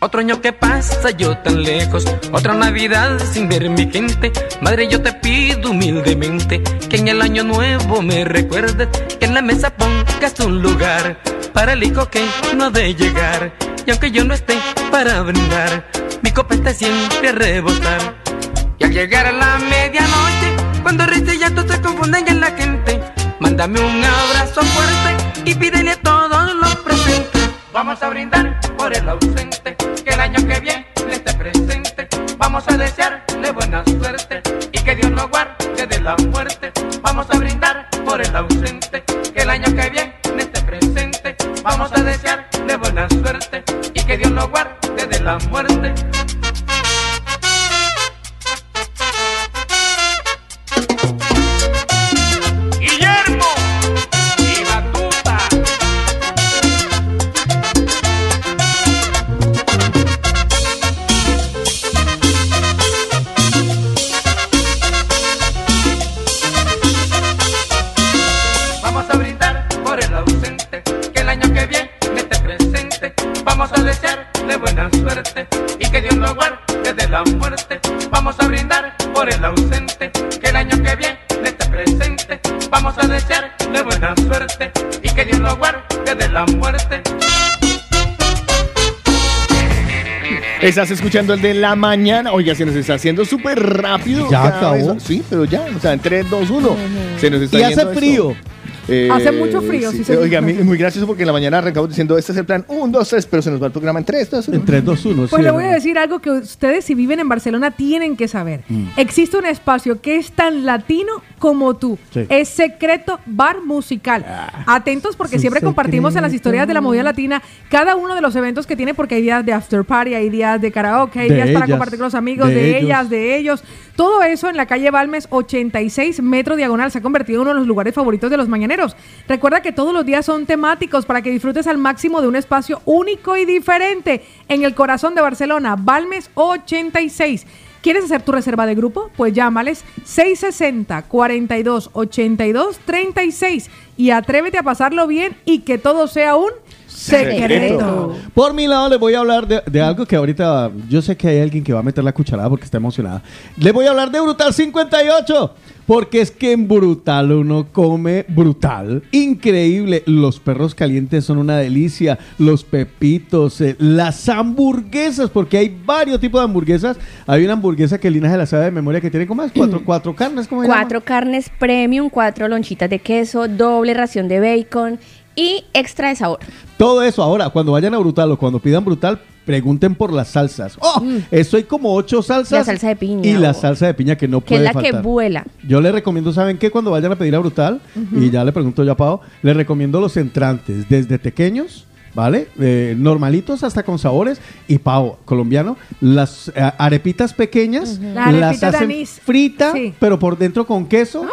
Otro año que pasa yo tan lejos, otra Navidad sin ver mi gente. Madre, yo te pido humildemente que en el año nuevo me recuerdes, que en la mesa pongas un lugar para el hijo que no ha de llegar. Y aunque yo no esté para brindar, mi copete siempre a rebotar. Y al llegar a la medianoche, cuando risa y llanto se confunden en la gente, mándame un abrazo fuerte y pídele a todos los presentes. Vamos a brindar por el ausente, que el año que viene esté presente. Vamos a desearle buena suerte y que Dios lo guarde de la muerte. Vamos a brindar por el ausente, que el año que viene esté presente. Vamos a desearle buena suerte y que Dios lo guarde de la muerte. Vamos a desearle buena suerte y que Dios lo guarde de la muerte. Vamos a brindar por el ausente, que el año que viene esté presente. Vamos a desearle buena suerte y que Dios lo guarde de la muerte. Estás escuchando el de la mañana. Oiga, se nos está haciendo súper rápido. Ya acabó. vez- Sí, pero ya, o sea, en 3, 2, 1. Se nos está Y hace esto. Eh, Hace mucho frío, sí, sí. Oiga, mi- muy gracioso porque en la mañana arrancamos diciendo, este es el plan 1, 2, 3, pero se nos va el programa en 3, 2, 1. En 3, 2, 1. Pues le voy a decir algo que ustedes si viven en Barcelona tienen que saber. Mm. Existe un espacio que es tan latino como tú. Sí. Es Secreto Bar Musical. Atentos porque siempre compartimos en las historias de la movida latina cada uno de los eventos que tiene porque hay días de after party, hay días de karaoke, hay De días para compartir con los amigos, de de, ellos. ellas, de ellos. Todo eso en la calle Balmes 86 metro diagonal se ha convertido en uno de los lugares favoritos de los mañaneros. Recuerda que todos los días son temáticos para que disfrutes al máximo de un espacio único y diferente en el corazón de Barcelona, Balmes 86. ¿Quieres hacer tu reserva de grupo? Pues llámales 660 42 82 36 y atrévete a pasarlo bien y que todo sea un secreto. Por mi lado, les voy a hablar de, de algo que ahorita yo sé que hay alguien que va a meter la cucharada porque está emocionada. Les voy a hablar de Brutal 58. Porque es que en Brutal uno come brutal. Increíble. Los perros calientes son una delicia. Los pepitos, eh, las hamburguesas, porque hay varios tipos de hamburguesas. Hay una hamburguesa que Lina se la sabe de memoria que tiene como más cuatro, *clears throat* cuatro carnes. ¿cómo se llama? Cuatro carnes premium, cuatro lonchitas de queso, doble ración de bacon y extra de sabor. Todo eso ahora, cuando vayan a Brutal o cuando pidan Brutal, pregunten por las salsas. ¡Oh! Eso hay como ocho salsas. Mm. La salsa de piña, Y la oh. salsa de piña que no Que es puede la que faltar. vuela. Yo les recomiendo, ¿saben qué? Cuando vayan a pedir a Brutal, y ya le pregunto yo a Pau, les recomiendo los entrantes, desde pequeños, ¿vale? Eh, normalitos hasta con sabores. Y Pau, colombiano, las eh, arepitas pequeñas, La las hacen frita, Sí. pero por dentro con queso.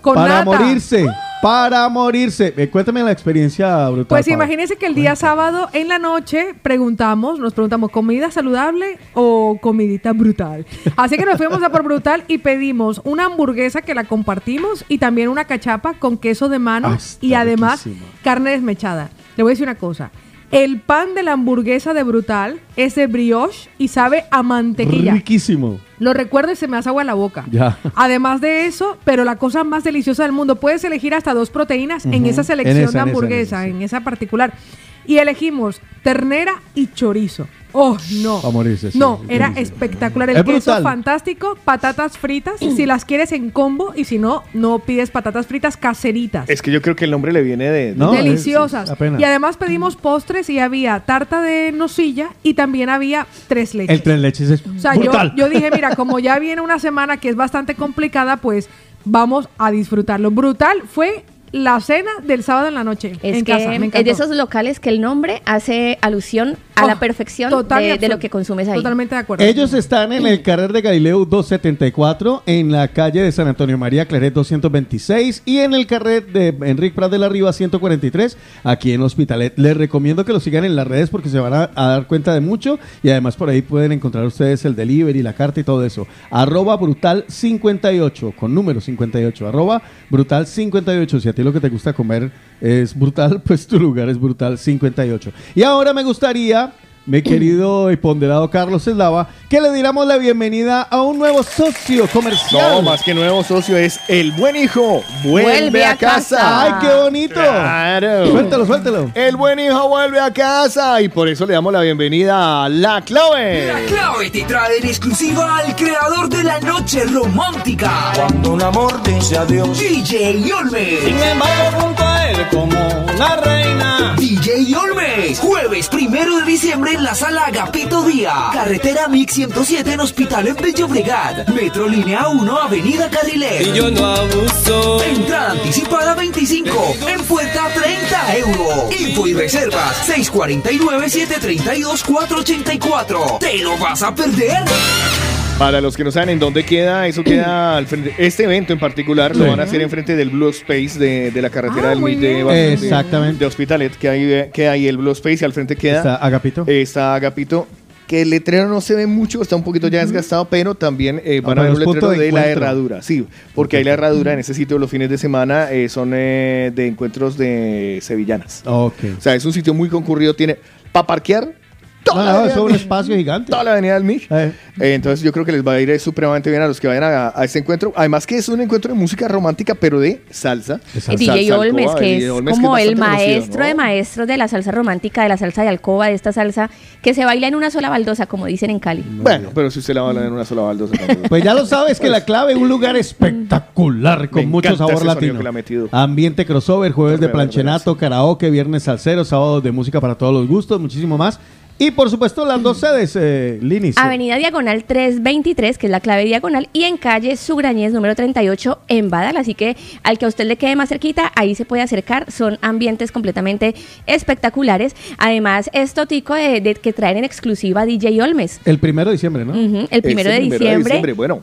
Con para nata. morirse, para morirse. Eh, cuéntame la experiencia brutal. Pues imagínense que el día sábado en la noche preguntamos, nos preguntamos, ¿comida saludable o comidita brutal? Así que nos fuimos a por brutal y pedimos una hamburguesa que la compartimos y también una cachapa con queso de mano Ah, y además riquísimo. carne desmechada. Le voy a decir una cosa. El pan de la hamburguesa de brutal es de brioche y sabe a mantequilla. Riquísimo. Lo recuerdo y se me hace agua en la boca. Ya. Además de eso, pero la cosa más deliciosa del mundo, puedes elegir hasta dos proteínas en esa selección En esa, de en esa, en hamburguesa, en esa, particular. Y elegimos ternera y chorizo. Oh, no. A morirse, sí, no, era espectacular. El Es queso brutal. fantástico, patatas fritas, si las quieres en combo y si no, no pides patatas fritas caseritas. Es que yo creo que el nombre le viene de... No, Deliciosas. es-. Y además pedimos postres y había tarta de nocilla y también había tres leches. El tres leches es O sea, yo, brutal. yo dije, mira, como ya viene una semana que es bastante complicada, pues vamos a disfrutarlo. Brutal fue la cena del sábado en la noche Es en que casa. Me es de esos locales que el nombre hace alusión a Oh, la perfección total y de, lo que consumes ahí. Totalmente de acuerdo. Ellos están en el carrer de Galileo 274, en la calle de San Antonio María Claret 226 y en el carrer de Enrique Prat de la Riva 143, aquí en Hospitalet. Les recomiendo que lo sigan en las redes porque se van a, a dar cuenta de mucho y además por ahí pueden encontrar ustedes el delivery, la carta y todo eso. Arroba brutal 58, con número 58, arroba brutal 58. Si a ti lo que te gusta comer es brutal, *laughs* pues tu lugar es brutal 58. Y ahora me gustaría mi querido y ponderado Carlos Eslava, que le diéramos la bienvenida a un nuevo socio comercial. No, más que nuevo socio es el buen hijo. Vuelve, a, casa. ¡Ay, qué bonito! Claro. Suéltalo, suéltalo. El buen hijo vuelve a casa y por eso le damos la bienvenida a La Clave. La clave te trae en exclusiva al creador de la noche romántica. Cuando un amor dice adiós. DJ Olmes. Sin embargo, junto a él como una reina. DJ Olmes. Jueves primero de diciembre en la sala Agapito Día. Carretera Mix 107 en Hospital en Bello Bregat. Metro Línea 1, Avenida Carrilet. Y yo no abuso. Entrada anticipada 25. En puerta 30 euros. Info y reservas 649-732-484. ¿Te lo vas a perder? Para los que no saben en dónde queda, eso queda *clears throat* al frente. Este evento en particular lo van a hacer enfrente del Blue Space de, de la carretera Ah, del muy de, bien. Exactamente. de Hospitalet, que hay, que hay el Blue Space y al frente queda. Está Agapito. Está Agapito. Que el letrero no se ve mucho, está un poquito ya desgastado, pero también eh, van Ah, a ver pero un es punto letrero de de, la encuentro. herradura. Sí, porque hay la herradura en ese sitio los fines de semana eh, son eh, de encuentros de sevillanas. Ok. O sea, es un sitio muy concurrido, tiene para parquear No, no, es un espacio gigante. toda la avenida del Mich. Eh. Eh, entonces yo creo que les va a ir eh, supremamente bien a los que vayan a, a este encuentro. Además que es un encuentro de música romántica, pero de salsa. DJ Olmes, alcoba, que es Olmes, como es el conocido, maestro ¿no? de maestros de la salsa romántica, de la salsa de alcoba, de esta salsa que se baila en una sola baldosa, como dicen en Cali. Bueno, pero si usted la va a en una sola baldosa. *laughs* Pues ya lo sabes que la clave es un lugar espectacular con Me mucho sabor latino. que le ha metido. Ambiente crossover, jueves de planchenato, karaoke, viernes salsero, sábados de música para todos los gustos, muchísimo más. Y por supuesto las dos sedes, eh, Linis. Avenida Diagonal 323, que es la clave diagonal, y en calle Sugrañez número 38 en Badal. Así que al que a usted le quede más cerquita, ahí se puede acercar. Son ambientes completamente espectaculares. Además, es Totico de, de- que traen en exclusiva DJ Olmes. El primero de diciembre, ¿no? Ujú, el primero, Este de, diciembre. Bueno,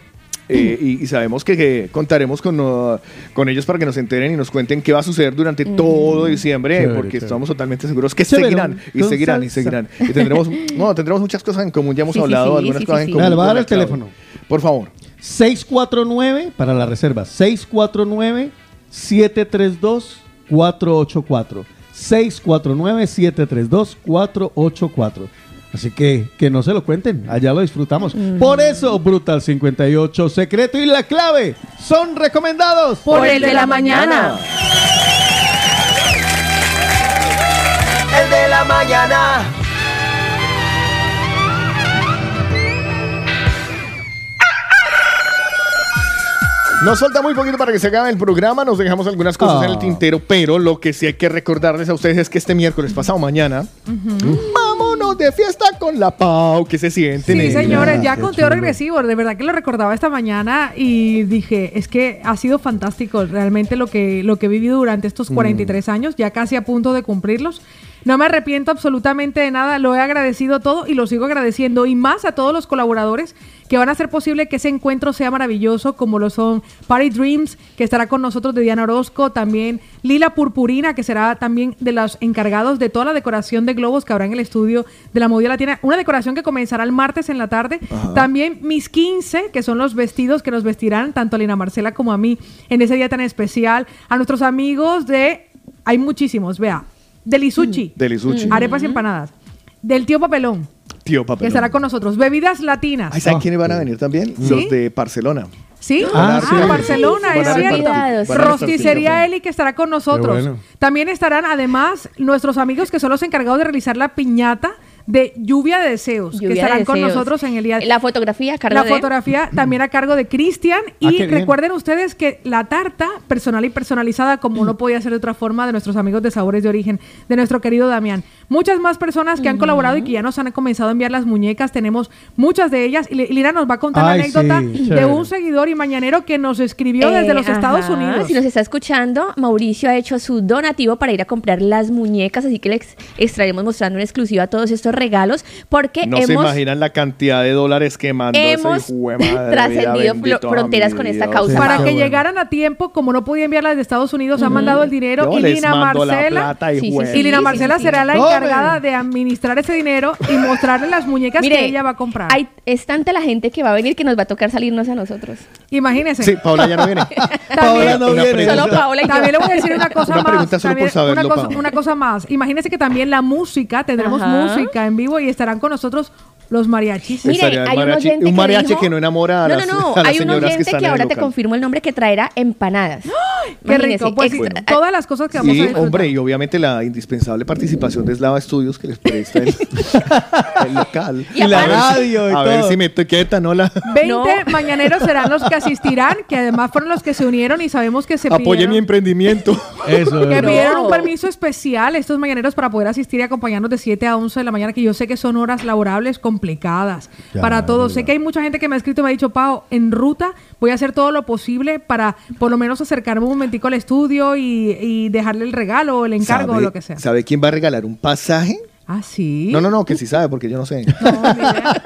eh, y, y sabemos que, que contaremos con, uh, con ellos para que nos enteren y nos cuenten qué va a suceder durante todo diciembre, Chévere, porque chévere. estamos totalmente seguros que Chévere, seguirán y seguirán y seguirán. Y tendremos, *laughs* no, tendremos muchas cosas en común, ya hemos Sí, sí, hablado sí, algunas sí, cosas sí, en sí. común. Dale, va a dar el teléfono. Por favor. 649 para la reserva. 649 732 484. 649 732 484. Así que que no se lo cuenten, allá lo disfrutamos. Por eso Brutal 58 Secreto y la clave son recomendados Por el de la mañana. El de la mañana. Nos falta muy poquito para que se acabe el programa, nos dejamos algunas cosas Ah. en el tintero, pero lo que sí hay que recordarles a ustedes es que este miércoles pasado mañana, vámonos de fiesta con la Pau, que se sienten. Sí, señores, ya conteo regresivo. De verdad que lo recordaba esta mañana y dije, es que ha sido fantástico realmente lo que, lo que he vivido durante Mm. estos 43 años, ya casi a punto de cumplirlos. No me arrepiento absolutamente de nada, lo he agradecido todo y lo sigo agradeciendo. Y más a todos los colaboradores que van a hacer posible que ese encuentro sea maravilloso, como lo son Party Dreams, que estará con nosotros de Diana Orozco, también Lila Purpurina, que será también de los encargados de toda la decoración de globos que habrá en el estudio de la Movida Latina, una decoración que comenzará el martes en la tarde. También mis 15, que son los vestidos que nos vestirán tanto a Lina Marcela como a mí en ese día tan especial, a nuestros amigos de, hay muchísimos, vea, del Isuchi, Del Isuchi. arepas y empanadas, del tío Papelón, Tío que Papelón. estará con nosotros, bebidas latinas. Ay, ¿Saben quiénes van a venir también? ¿Sí? Los de Barcelona. ¿Sí? Ah, Ah, sí. Barcelona, es cierto. Rosticería. Eli que estará con nosotros. Bueno. También estarán además nuestros amigos que son los encargados de realizar la piñata de Lluvia de Deseos, que de estarán con nosotros en el día La fotografía, a cargo la de- fotografía también a cargo de Cristian. Ah, Y recuerden ustedes que la tarta personal y personalizada, como no podía ser de otra forma, de nuestros amigos de Sabores de Origen, de nuestro querido Damián. Muchas más personas que han colaborado y que ya nos han comenzado a enviar las muñecas. Tenemos muchas de ellas. Y Li- Lina nos va a contar Ay, la anécdota sí, de un seguidor y mañanero que nos escribió desde Eh, los Estados ajá, Unidos. Si nos está escuchando, Mauricio ha hecho su donativo para ir a comprar las muñecas, así que les estaremos mostrando en exclusiva todos estos regalos porque no se imaginan la cantidad de dólares que mandó Hemos *laughs* trascendido fronteras con esta causa. Para que llegaran a tiempo, como no podía enviarla desde Estados Unidos, mm. han mandado el dinero y Lina, Marcela, y, Lina Marcela... será la encargada de administrar ese dinero y mostrarle las muñecas que ella va a comprar. Hay, es tanta la gente que va a venir que nos va a tocar salirnos a nosotros. Imagínense. Sí, Paola ya no viene. *laughs* Paola no viene. También le voy a decir una cosa una más. Una, cosa, más. Imagínense que también la música, tendremos Ajá. música en vivo y estarán con nosotros los mariachis. Mire, hay mariachi, un, un mariachi que, dijo, que, no enamora a No, no, no, *laughs* hay un oyente que, ahora te confirmo el nombre que traerá empanadas. *gasps* Qué rico, pues todas las cosas que vamos a disfrutar. hombre, y obviamente la indispensable participación de Slava Studios que les presta el, *laughs* el local. Y, la radio y A todo. ver si me etiquetan, hola. 20 no. mañaneros serán los que asistirán, que además fueron los que se unieron y sabemos que se Apoye mi emprendimiento. *laughs* Eso. Que pidieron un permiso especial estos mañaneros para poder asistir y acompañarnos de 7 a 11 de la mañana, que yo sé que son horas laborables con complicadas para todos. Sé que hay mucha gente que me ha escrito y me ha dicho, Pau, en ruta voy a hacer todo lo posible para por lo menos acercarme un momentico al estudio y, y dejarle el regalo o el encargo o lo que sea. ¿Sabe quién va a regalar un pasaje? Ah, sí. No, no, no, que sí sabe, porque yo no sé. No, ni idea.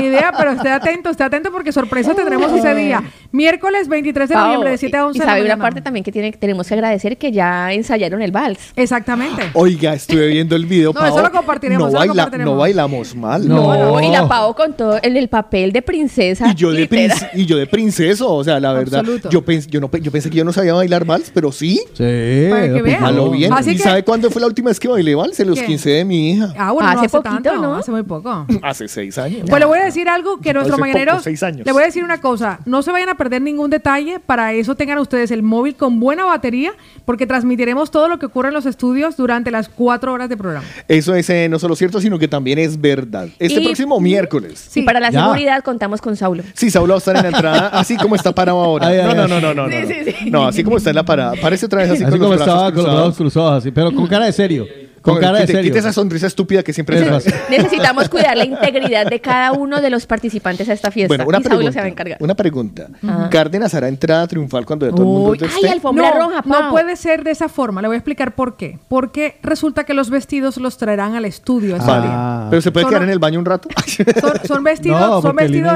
ni idea, pero esté atento, esté atento porque sorpresa tendremos ese día. Miércoles 23 de noviembre, de 7 a 11 y, sabe una parte también que tiene, tenemos que agradecer que ya ensayaron el vals. Exactamente. Oiga, estuve viendo el video. *laughs* no, eso lo compartiremos. No, eso baila, no bailamos mal. No. no, no. Y la Pau con todo el, el papel de princesa. Y yo de, princ y yo de princeso, o sea, la verdad. Yo, pens yo, no, yo pensé que yo no sabía bailar vals, pero sí. Sí. Para que vean. A bien. ¿Y sabe cuándo fue la última vez que bailé vals? En los ¿Qué? 15 de mi hija. Ah, bueno, hace, no hace ¿no? Hace muy poco. *laughs* hace seis años. Pues le voy a decir algo que nuestro hace mañanero. Poco, seis años. Le voy a decir una cosa. No se vayan a perder ningún detalle. Para eso tengan ustedes el móvil con buena batería, porque transmitiremos todo lo que ocurre en los estudios durante las cuatro horas de programa. Eso es eh, no solo cierto, sino que también es verdad. Este próximo miércoles. Sí, y para la seguridad contamos con Saulo. Sí, Saulo va a estar en la entrada, así como está parado ahora. No, no, no, no, no, así como está en la parada. Parece otra vez así, como los estaba cruzados. con los brazos cruzados, así, pero con cara de serio. Con, cara de esa sonrisa estúpida que siempre es *laughs* Necesitamos cuidar la integridad de cada uno de los participantes a esta fiesta. Bueno, una pregunta, se. Una pregunta. Cárdenas hará entrada triunfal cuando ya todo el mundo esté. Ay, alfombra no, roja. No puede ser de esa forma. Le voy a explicar por qué. Porque resulta que los vestidos los traerán al estudio. Ah. Pero se puede quedar en el baño un rato. *laughs* son, vestidos,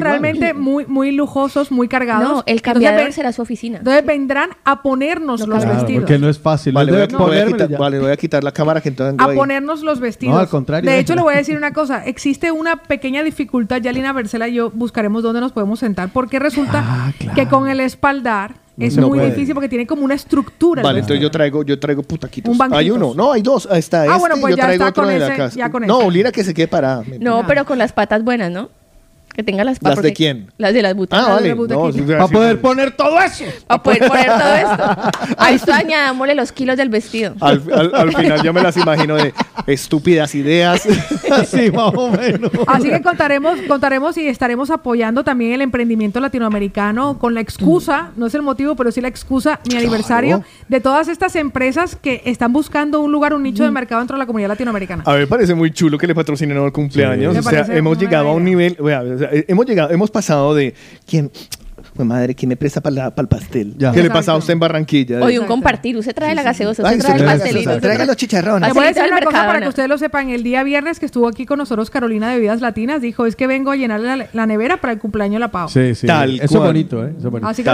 realmente muy, lujosos, muy cargados. No, el cambiador entonces, será su oficina. Entonces vendrán a ponernos los vestidos. Porque no es fácil. Vale, voy a, quitar, vale, voy a quitar la cámara que entonces a ponernos los vestidos. No, al contrario. De hecho, le voy a decir una cosa. Existe una pequeña dificultad. Ya Lina Bercela y yo buscaremos dónde nos podemos sentar. Porque resulta ah, que con el espaldar es muy difícil porque tiene como una estructura. Vale, entonces yo traigo, yo traigo putaquitos. Un hay uno, no, hay dos. Está ah, bueno, este pues ya está otro con ese. Ya con no. Lina que se quede parada. No, pero con las patas buenas, ¿no? Que tenga las ¿Las de quién? Las de las butacas. Ah, vale. Para poder poner todo eso. *laughs* Para poder poner todo esto. A esto añadámosle los kilos del vestido. Al, final yo me las imagino de estúpidas ideas. *laughs* Así más o menos. Así que contaremos, contaremos y estaremos apoyando también el emprendimiento latinoamericano con la excusa, mm. no es el motivo, pero sí la excusa, mi claro. aniversario, de todas estas empresas que están buscando un lugar, un nicho de mm. mercado dentro de la comunidad latinoamericana. A mí parece muy chulo que le patrocinen el cumpleaños. O sea, hemos llegado a un nivel... Vea, eh, hemos llegado, hemos pasado de quién, pues, madre, ¿quién me presta para el pastel? ¿Qué le pasa a usted en Barranquilla? Oye, un compartir. Usted trae la gaseosa, usted trae el pastelito. Traiga los chicharrones. Voy a decir una cosa para que ustedes lo sepan. El día viernes que estuvo aquí con nosotros Carolina de Vidas Latinas, dijo, es que vengo a llenar la, nevera para el cumpleaños de la Pau. Sí, sí. ¿eh? Eso es bonito, ¿eh?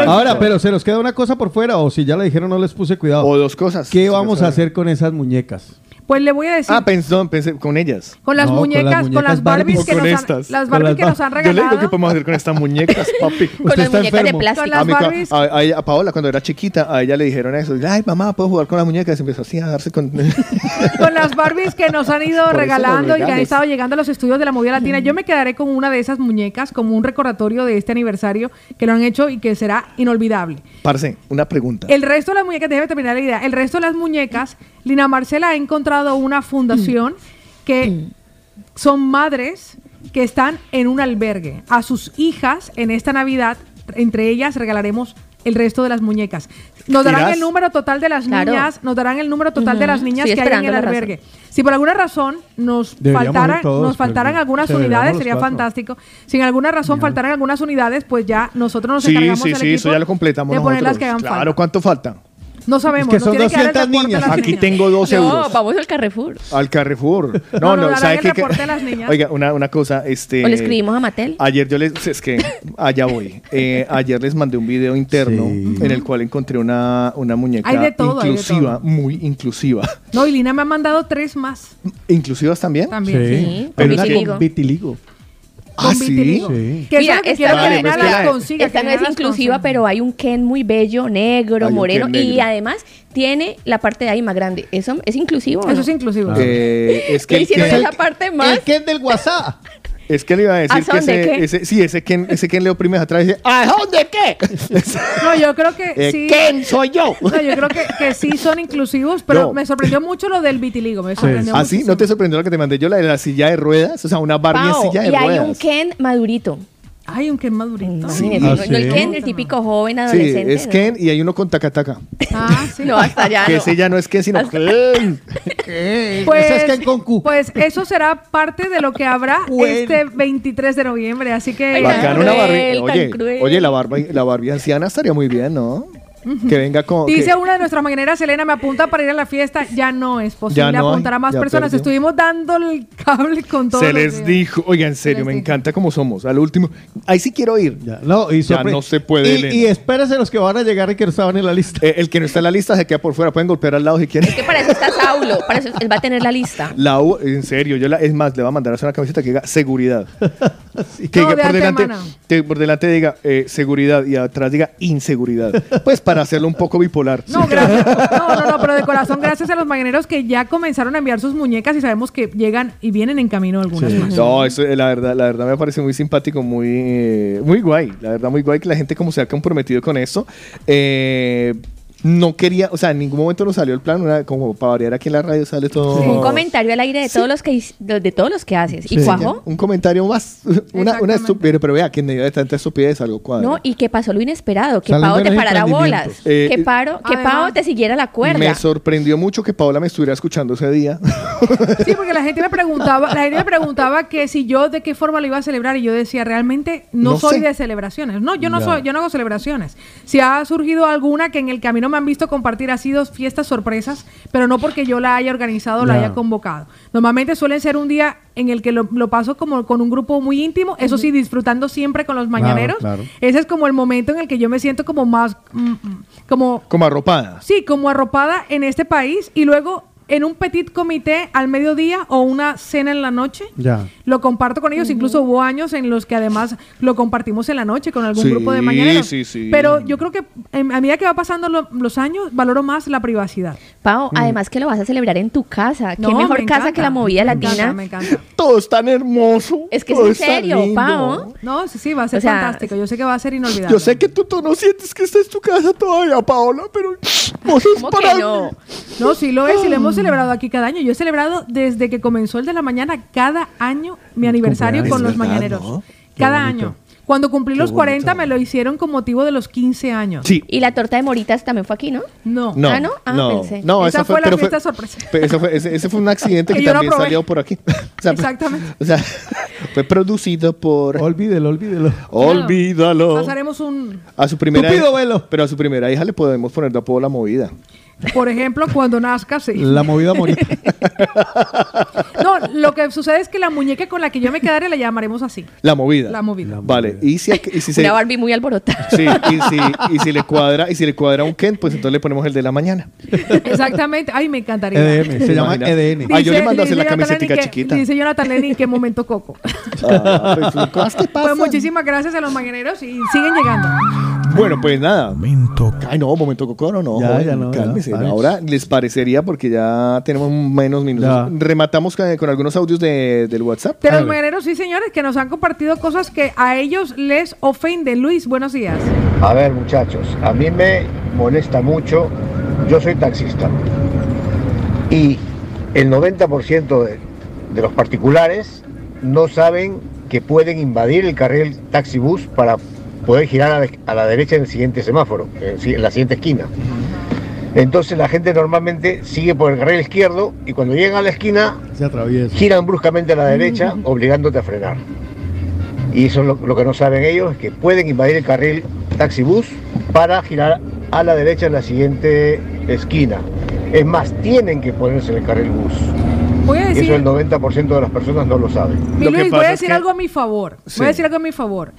Ahora, pero ¿se nos queda una cosa por fuera? O si ya la dijeron, no les puse cuidado. O dos cosas. ¿Qué vamos a hacer con esas muñecas? Pues le voy a decir. Ah, pensó, pensé, con ellas. Con las, muñecas, con las Barbies, que, nos, han, las Barbies que nos han regalado. Yo le digo que podemos hacer con estas muñecas, *laughs* papi. con las muñecas de plástico. Ah, a, Paola, cuando era chiquita, a ella le dijeron eso. Ay, mamá, ¿puedo jugar con las muñecas? Y empezó así a darse con... *laughs* con las Barbies que nos han ido regalando y que han estado llegando a los estudios de la movida latina. Yo me quedaré con una de esas muñecas como un recordatorio de este aniversario que lo han hecho y que será inolvidable. Parce, una pregunta. El resto de las muñecas, déjeme terminar la idea. El resto de las muñecas Lina Marcela ha encontrado una fundación que son madres que están en un albergue. A sus hijas en esta Navidad, entre ellas regalaremos el resto de las muñecas. Nos darán el número total de las niñas, nos darán el número total de las niñas que hay en el albergue. Si por alguna razón nos faltaran, nos faltaran algunas unidades, sería fantástico. Si en alguna razón faltaran algunas unidades, pues ya nosotros nos encargamos sí, sí, sí, ya lo de poner las que Claro, ¿cuánto faltan? No sabemos. Que son no 200 niñas. Aquí tengo 12 no, euros. vamos al Carrefour. Al Carrefour. No, no, no ¿sabe que, Oiga, una, una, cosa. Este, o le escribimos a Matel. Ayer yo les. Es que allá voy. Eh, ayer les mandé un video interno en el cual encontré una, una muñeca todo, inclusiva, muy inclusiva. No, y Lina me ha mandado tres más. ¿Inclusivas también? También. Sí. Pero vitiligo. Con vitiligo con vitiligo. Que Mira, es quiero que esta- consiga. no es inclusiva, pero hay un Ken muy bello, negro, moreno, y además tiene la parte de ahí más grande. ¿Eso es inclusivo? Eso no? es inclusivo. Eh, es que ¿Qué el hicieron Ken- esa parte más? El Ken del WhatsApp. Es que le iba a decir ¿A que de ese, qué? ese- sí, ese Ken, ese Ken le oprimes atrás y dice, ¿a dónde qué? *laughs* No, yo creo que Eh, sí. ¿Quién soy yo? No, yo creo que, que sí son inclusivos, pero No. me sorprendió mucho lo del vitiligo. Me sorprendió ¿Ah, sí? ¿No te sorprendió lo que te mandé yo, la de la silla de ruedas? O sea, una Barbie en silla de y hay ruedas. un Ken madurito. Hay un Ken madurito. Imagínese, Ah, no, no el sí. Ken, el típico joven Sí, adolescente. es ¿no? Ken y hay uno con taca-taca. Ah, sí. No, hasta allá que no. ese ya no es Ken, sino Ken. *laughs* Pues, Ese es Ken con Q. pues eso será parte de lo que habrá Bueno. este 23 de noviembre. Así que. Bacano una tan Oye, cruel. oye, la Barbie, la Barbie anciana estaría muy bien, ¿no? Que venga con... Dice que- una de nuestras mañaneras, Elena, me apunta para ir a la fiesta. Ya no es posible Ya no hay, apuntar a más personas. perdió. Estuvimos dando el cable con todo. Se les dijo, oiga, en serio, me encanta cómo somos. Al último, ahí sí quiero ir. Ya, no, y Ya no se puede, Y, y espérese los que van a llegar y que no estaban en la lista. Eh, el que no está en la lista se queda por fuera. Pueden golpear al lado si quieren. Es que para eso está Saulo, para eso él va a tener la lista. La U, en serio, yo la, es más, le voy a mandar a hacer una camiseta que diga seguridad. *laughs* Que No, diga de por, delante, que por delante diga eh, seguridad y atrás diga inseguridad. Pues *laughs* para hacerlo un poco bipolar. No, gracias. No, no, no, pero de corazón, gracias a los mañaneros que ya comenzaron a enviar sus muñecas y sabemos que llegan y vienen en camino algunas más. No, eso eh, la verdad, la verdad me parece muy simpático, muy, eh, muy guay. La verdad, muy guay que la gente como se ha comprometido con eso. Eh, no quería, o sea, en ningún momento nos salió el plan, una- como para variar aquí en la radio sale todo. Un comentario al aire de todos los que de, todos los que haces. ¿Y cuajo? Un comentario más, *laughs* una, una estupidez, pero vea que en medio de tanta estupidez algo cuadra. No, y que pasó lo inesperado, que Pau te parara bolas. Eh, que, eh, Paro, que Pau te siguiera la cuerda. Me sorprendió mucho que Paola me estuviera escuchando ese día. *laughs* Sí, porque la gente me preguntaba, la gente me *laughs* preguntaba que si yo de qué forma lo iba a celebrar y yo decía, realmente no, No soy sé. de celebraciones. No, yo no Ya. soy, yo no hago celebraciones. Si ha surgido alguna que en el camino me han visto compartir ha sido fiestas sorpresas, pero no porque yo la haya organizado o la Ya. haya convocado. Normalmente suelen ser un día en el que lo, lo paso como con un grupo muy íntimo, eso sí, disfrutando siempre con los mañaneros. claro. Ese es como el momento en el que yo me siento como más, mm, mm, como Como arropada. Sí, como arropada en este país y luego en un petit comité al mediodía o una cena en la noche. Ya. Lo comparto con ellos, incluso hubo años en los que además lo compartimos en la noche con algún Sí, grupo de mañaneros. sí, sí. Pero yo creo que em, a medida que va pasando lo- los años, valoro más la privacidad. Pau, además que lo vas a celebrar en tu casa. Qué No, mejor me casa encanta, que la movida me latina. encanta, me encanta. Todo es tan hermoso. Es que es en serio. Pau. No, sí, sí, va a ser O sea, fantástico. Yo sé que va a ser inolvidable. Yo sé que tú, tú no sientes que esta es tu casa todavía, Paola, pero *sniffs* vos es ¿Cómo para que no? No, sí lo es y lo hemos celebrado aquí cada año. Yo he celebrado desde que comenzó el de la mañana cada año mi aniversario con los mañaneros. ¿no? Cada año. Cuando cumplí Qué los bonito. 40 me lo hicieron con motivo de los 15 años. Sí. Y la torta de moritas también fue aquí, ¿no? No. No, Ah, ¿no? Ah, no, pensé. no, Esa esa fue la pero fiesta sorpresa. *laughs* pero ese, fue, ese, ese fue un accidente *laughs* que también salió por aquí. *laughs* O sea, Exactamente. O sea, fue producido por. Olvídelo, olvídelo. Olvídalo. Pasaremos un, A su primera Tupido velo. Pero a su primera hija le podemos poner de apodo la movida. Por ejemplo, cuando nazca, sí. La movida morita. *laughs* No, lo que sucede es que la muñeca con la que yo me quedare la llamaremos así. La movida. La movida. Vale. Y si, y si se- Una Barbie muy alborotada. Sí, y si, y si le cuadra, y si le cuadra un Ken, pues entonces le ponemos el de la mañana. Exactamente. Ay, me encantaría. EDM, se llama Imagina. EDN. Ah, yo le mando a dice hacer la que- chiquita. Dice Jonathan Lenny, ¿en qué momento Coco? Ah, pues, Pues muchísimas gracias a los mañaneros y siguen llegando. Bueno, pues nada. Momento. Ay, no, momento coco, no. Ya, joven, ya no, cálmese. Ahora les parecería porque ya tenemos menos minutos. Ya. Rematamos con, con algunos audios de, del WhatsApp. De los mañaneros, sí, señores, que nos han compartido cosas que a ellos les ofenden. Luis, buenos días. A ver, muchachos, a mí me molesta mucho. Yo soy taxista. Y el 90% de, de los particulares no saben que pueden invadir el carril taxi-bus para poder girar a la, a la derecha en el siguiente semáforo, en, la siguiente esquina. Entonces la gente normalmente sigue por el carril izquierdo y cuando llegan a la esquina Se atraviesa. giran bruscamente a la derecha, obligándote a frenar. Y eso es lo, lo que no saben ellos, es que pueden invadir el carril taxi-bus para girar a la derecha en la siguiente esquina. Es más, tienen que ponerse en el carril bus. Voy a Y decir, eso el 90% de las personas no lo saben. mi Lo que Luis, voy a es decir que- algo a mi favor. Sí. Voy a decir algo a mi favor.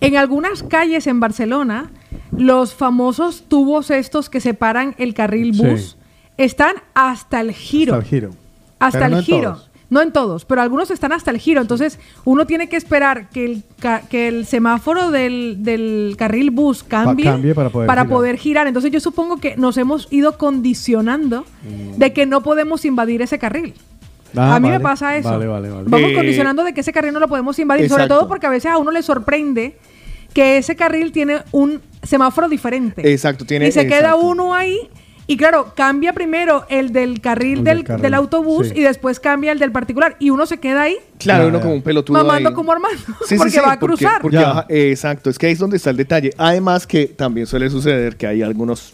En algunas calles en Barcelona, los famosos tubos estos que separan el carril Sí. bus están hasta el giro. Hasta el giro. Hasta Pero el no en giro. todos. No en todos, pero algunos están hasta el giro. Entonces, uno tiene que esperar que el, ca- que el semáforo del, del carril bus cambie, cambie para poder girar. poder girar. Entonces, yo supongo que nos hemos ido condicionando de que no podemos invadir ese carril. Ah, a mí me pasa eso. Vale, vale, vale. Vamos Eh, condicionando de que ese carril no lo podemos invadir, sobre todo porque a veces a uno le sorprende que ese carril tiene un semáforo diferente. Exacto, tiene- Y se queda uno ahí. Y claro, cambia primero el del carril El del, del carril, del autobús sí. y después cambia el del particular. Y uno se queda ahí Claro, uno como un pelotudo mamando ahí. como. Sí, sí, porque sí, va a porque- cruzar. porque exacto, es que ahí es donde está el detalle. Además que también suele suceder que hay algunos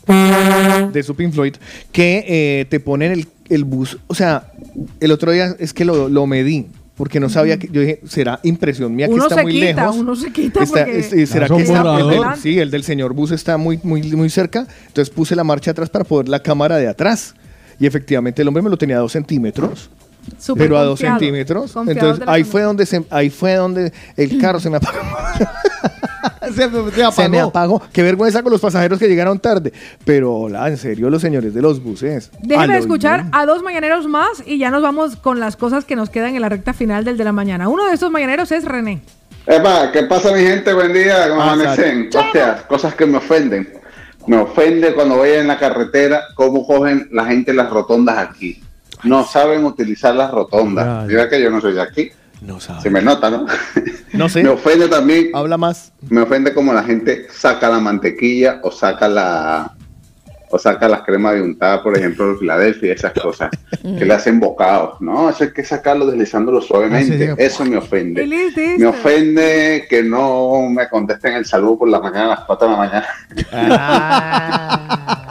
de su Pink Floyd que eh, te ponen el, el bus. O sea, el otro día es que lo, lo medí. Porque no sabía que yo dije, será impresión mía que Uno está se muy quita, lejos. uno se quita Está- porque- es- eh, será que está- el del- sí, el del señor bus está muy, muy, muy cerca. Entonces puse la marcha atrás para poder la cámara de atrás. Y efectivamente el hombre me lo tenía a dos centímetros. Pero a dos centímetros. confiado Entonces ahí fue donde se, ahí fue donde el carro se me apagó. *laughs* se, me, se Se me apagó. Qué vergüenza con los pasajeros que llegaron tarde. Pero hola, en serio, los señores de los buses. Déjenme escuchar bien. a dos mañaneros más y ya nos vamos con las cosas que nos quedan en la recta final del de la mañana. Uno de estos mañaneros es René. Epa, ¿qué pasa mi gente? Buen día, ¿cómo amanecen? Hostias, cosas que me ofenden. Me ofende cuando voy en la carretera cómo cogen la gente las rotondas aquí. No saben utilizar las rotondas. Mira que yo no soy de aquí. No saben. Se me nota, ¿no? No sé. *laughs* Me ofende también. Habla más. Me ofende como la gente saca la mantequilla o saca la o saca las cremas de untada, por ejemplo, de Filadelfia esas cosas *laughs* que le hacen bocados. No, eso hay que sacarlo deslizándolo suavemente. Ah, sí. Eso me ofende. Me ofende que no me contesten el saludo por la mañana a las 4 de la mañana. *laughs*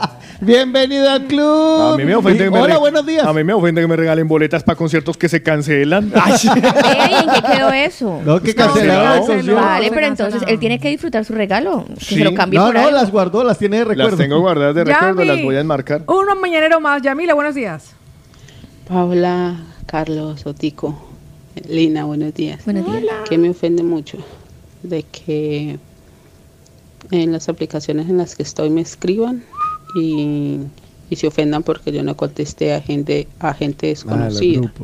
Bienvenido al club. A mí me ofende que me Hola, re- buenos días. A mí me ofende que me regalen boletas para conciertos que se cancelan. Ey, ¿En qué quedó eso? No, que cancelaron el concierto. Vale, pero entonces él tiene que disfrutar su regalo. Que Sí. se lo cambie No, por no, algo. las guardó, las tiene de recuerdo. Las tengo guardadas de Yami. recuerdo, las voy a enmarcar. Uno mañanero más. Yamila, buenos días. Paula, Carlos, Otico, Lina, buenos días. Buenos días. Que me ofende mucho de que en las aplicaciones en las que estoy me escriban y, y se ofendan porque yo no contesté a gente, a gente Ah, desconocida.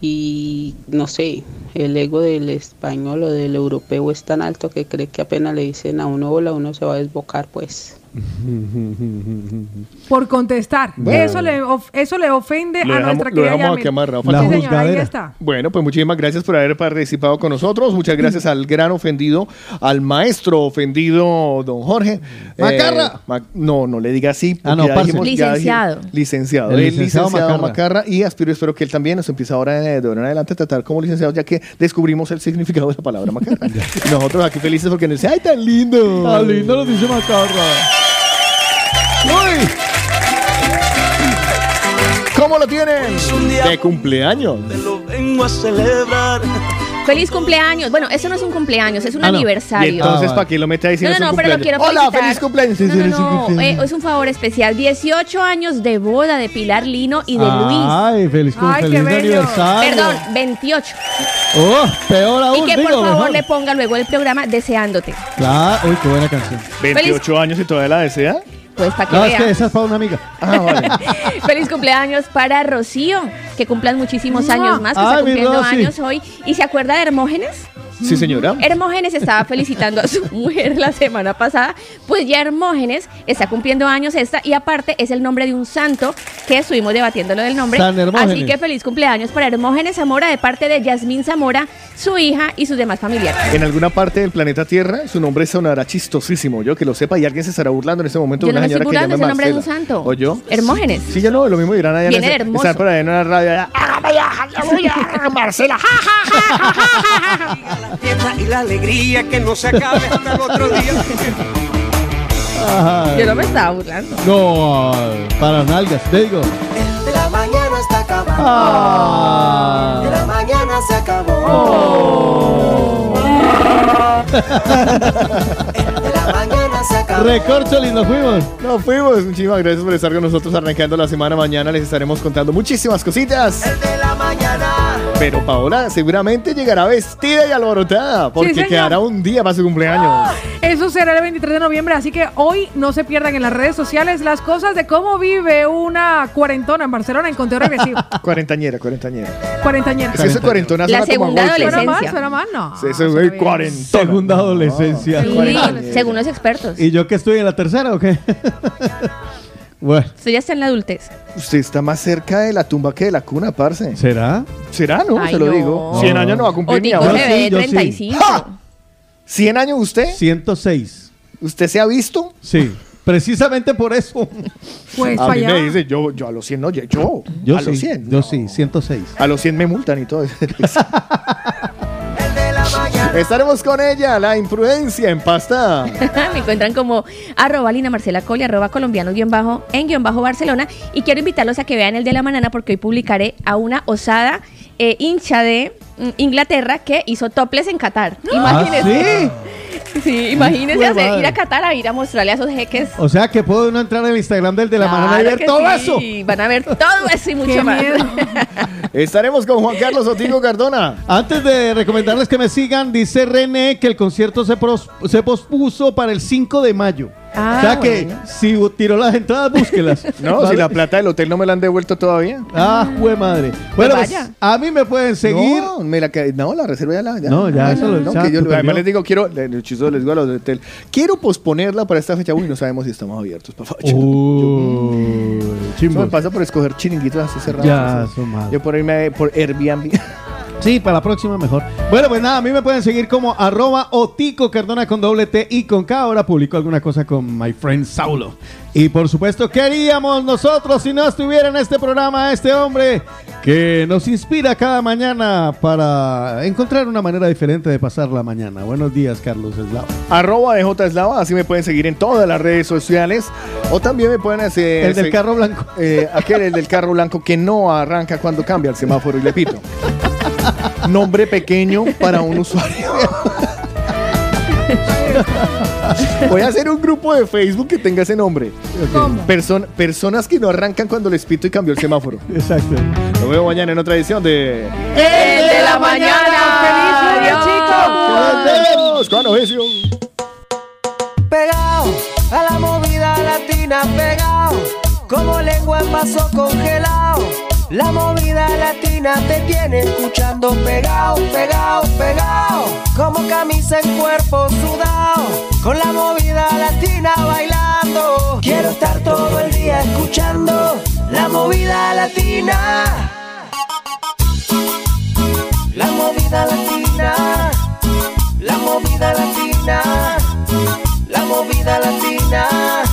y no sé, el ego del español o del europeo es tan alto que cree que apenas le dicen a uno hola, uno se va a desbocar, pues. *laughs* Por contestar. Bueno. Eso, le of- eso le ofende Lo a dejamos, nuestra lo querida Yamil. aquí amarrado. Sí, Falta- señor, ahí está. Bueno, pues muchísimas gracias por haber participado con nosotros. Muchas gracias al gran ofendido, al maestro ofendido, don Jorge. Macarra. Eh, Ma- no, no le diga así. Ah, no, dijimos- Licenciado. licenciado. El El, licenciado licenciado, Macarra. Macarra. Y aspiro, espero que él también nos empiece ahora de ahora en adelante a tratar como licenciado, ya que descubrimos el significado de la palabra Macarra. *laughs* nosotros aquí felices porque nos dice, ¡ay, tan lindo! Tan lindo lo dice Macarra. ¡Uy! ¿Cómo lo tienen? De cumpleaños. Vengo a celebrar. Feliz cumpleaños. Bueno, eso no es un cumpleaños, es un Ah, no. aniversario. Y entonces, ¿para qué lo mete ahí si No, no, no, pero lo quiero cumpleaños? Hola, felicitar. feliz cumpleaños. No, no, cumpleaños. eh, es un favor especial. 18 años de boda de Pilar Lino y de Luis. Ay, feliz, cum- Ay, qué feliz bello. aniversario. Perdón, 28. Oh, peor aún. y que por digo, favor mejor. le ponga luego el programa Deseándote. Claro, uy, qué buena canción. 28 años y todavía la desea. Pues para que No, es que esa es para una amiga. Ah, vale. *laughs* Feliz cumpleaños para Rocío, que cumplan muchísimos años más, que Ay, está mi cumpliendo Rosy. años hoy. ¿Y se acuerda de Hermógenes? Sí, señora. Hermógenes estaba felicitando a su *laughs* mujer la semana pasada, pues ya Hermógenes está cumpliendo años esta y aparte es el nombre de un santo que estuvimos debatiendo lo del nombre. San Hermógenes. Así que feliz cumpleaños para Hermógenes Zamora de parte de Yasmín Zamora, su hija y sus demás familiares. En alguna parte del planeta Tierra, su nombre sonará chistosísimo. Yo que lo sepa y alguien se estará burlando en este momento Yo de una señora que llama es el nombre de un santo. ¿O yo? Hermógenes. Sí, yo no, lo mismo dirán allá. en Viene de hermoso. Por ahí en una radio allá. Marcela, *laughs* la fiesta y la alegría que no se acabe hasta el otro día. Ay. Yo no me estaba burlando. No, para nalgas, te digo. De la mañana está acabando. Ah. De la mañana se acabó. De la mañana se acabó. Recorcholis, nos fuimos. Nos fuimos. Muchísimas gracias por estar con nosotros arrancando la semana. Mañana les estaremos contando muchísimas cositas. De la mañana. Pero Paola seguramente llegará vestida y alborotada porque quedará un día para su cumpleaños. Eso será el 23 de noviembre, así que hoy no se pierdan en las redes sociales las cosas de cómo vive una cuarentona en Barcelona en conteo regresivo. Cuarentañera, cuarentañera. Cuarentañera. Es cuarentona La segunda golpe. ¿Suena adolescencia. ¿Suena más? No. Sí, Ese güey cuarentona. Segunda adolescencia. Sí, según los expertos. ¿Y yo que estoy en la tercera o qué? *laughs* bueno, Usted ya está en la adultez. Usted está más cerca de la tumba que de la cuna, parce. ¿será? ¿Será, no? Ay, Se lo no. digo. 100 años no va a cumplir ni Otico ahora. se ve yo sí. 35. ¿100 años usted? 106. ¿Usted se ha visto? Sí, precisamente por eso. Pues a mí allá. me dice, yo, yo a los 100 no, yo, yo, a sí, los 100. yo sí, 106. A los 100 me multan y todo. *laughs* Estaremos con ella, la imprudencia en pasta. *laughs* Me encuentran como arroba Lina Marcela Coli, arroba colombianos guion bajo en guion bajo Barcelona. Y quiero invitarlos a que vean el de la mañana porque hoy publicaré a una osada eh, hincha de Inglaterra que hizo toples en Qatar. Imagínense. Sí, imagínense Hijo de hacer- ir a Qatar a ir a mostrarle a esos jeques. O sea que puedo no entrar en el Instagram del de la mañana y Claro ver todo sí, eso. Van a ver todo eso y *laughs* mucho Qué más. miedo. *laughs* Estaremos con Juan Carlos Otigo Cardona. Antes de recomendarles que me sigan, dice René que el concierto se, pros- se pospuso para el 5 de mayo. Ah, o sea que bueno. si tiró las entradas, búsquelas. *laughs* No, ¿Vale? si la plata del hotel no me la han devuelto todavía. Ah, jue madre. Bueno, pues, vaya. a mí me pueden seguir. No, me la, no, la reserva ya la. No, ya, eso lo- no, ya yo además les digo, quiero, chistoso, les digo a los del hotel, quiero posponerla para esta fecha. Uy, no sabemos si estamos abiertos, por favor. Uy, Eso me pasa por escoger chiringuitos así cerrados. Ya, así. Yo por irme por Airbnb. *laughs* Sí, para la próxima mejor. Bueno, pues nada, a mí me pueden seguir como arroba otico cardona con doble T y con K. Ahora publico alguna cosa con my friend Saulo. Y por supuesto, queríamos nosotros, si no estuviera en este programa, este hombre que nos inspira cada mañana para encontrar una manera diferente de pasar la mañana. Buenos días, Carlos Eslao. Arroba de J Eslava, así me pueden seguir en todas las redes sociales. O también me pueden hacer. El del se- carro blanco. eh, aquel, el del carro blanco que no arranca cuando cambia el semáforo y le pito. *laughs* Nombre pequeño para un usuario. Voy a hacer un grupo de Facebook que tenga ese nombre. ¿Cómo? Person- personas que no arrancan cuando les pito y cambió el semáforo. Exacto. Nos vemos mañana en otra edición de. El de la mañana. ¡Feliz lunes, chicos! ¡Con oficio! Pegado a la movida latina, pegado como lengua en vaso congelado. La movida latina te tiene escuchando pegado, pegado, pegado. Como camisa en cuerpo sudado. Con la movida latina bailando. Quiero estar todo el día escuchando la movida latina. La movida latina. La movida latina. La movida latina.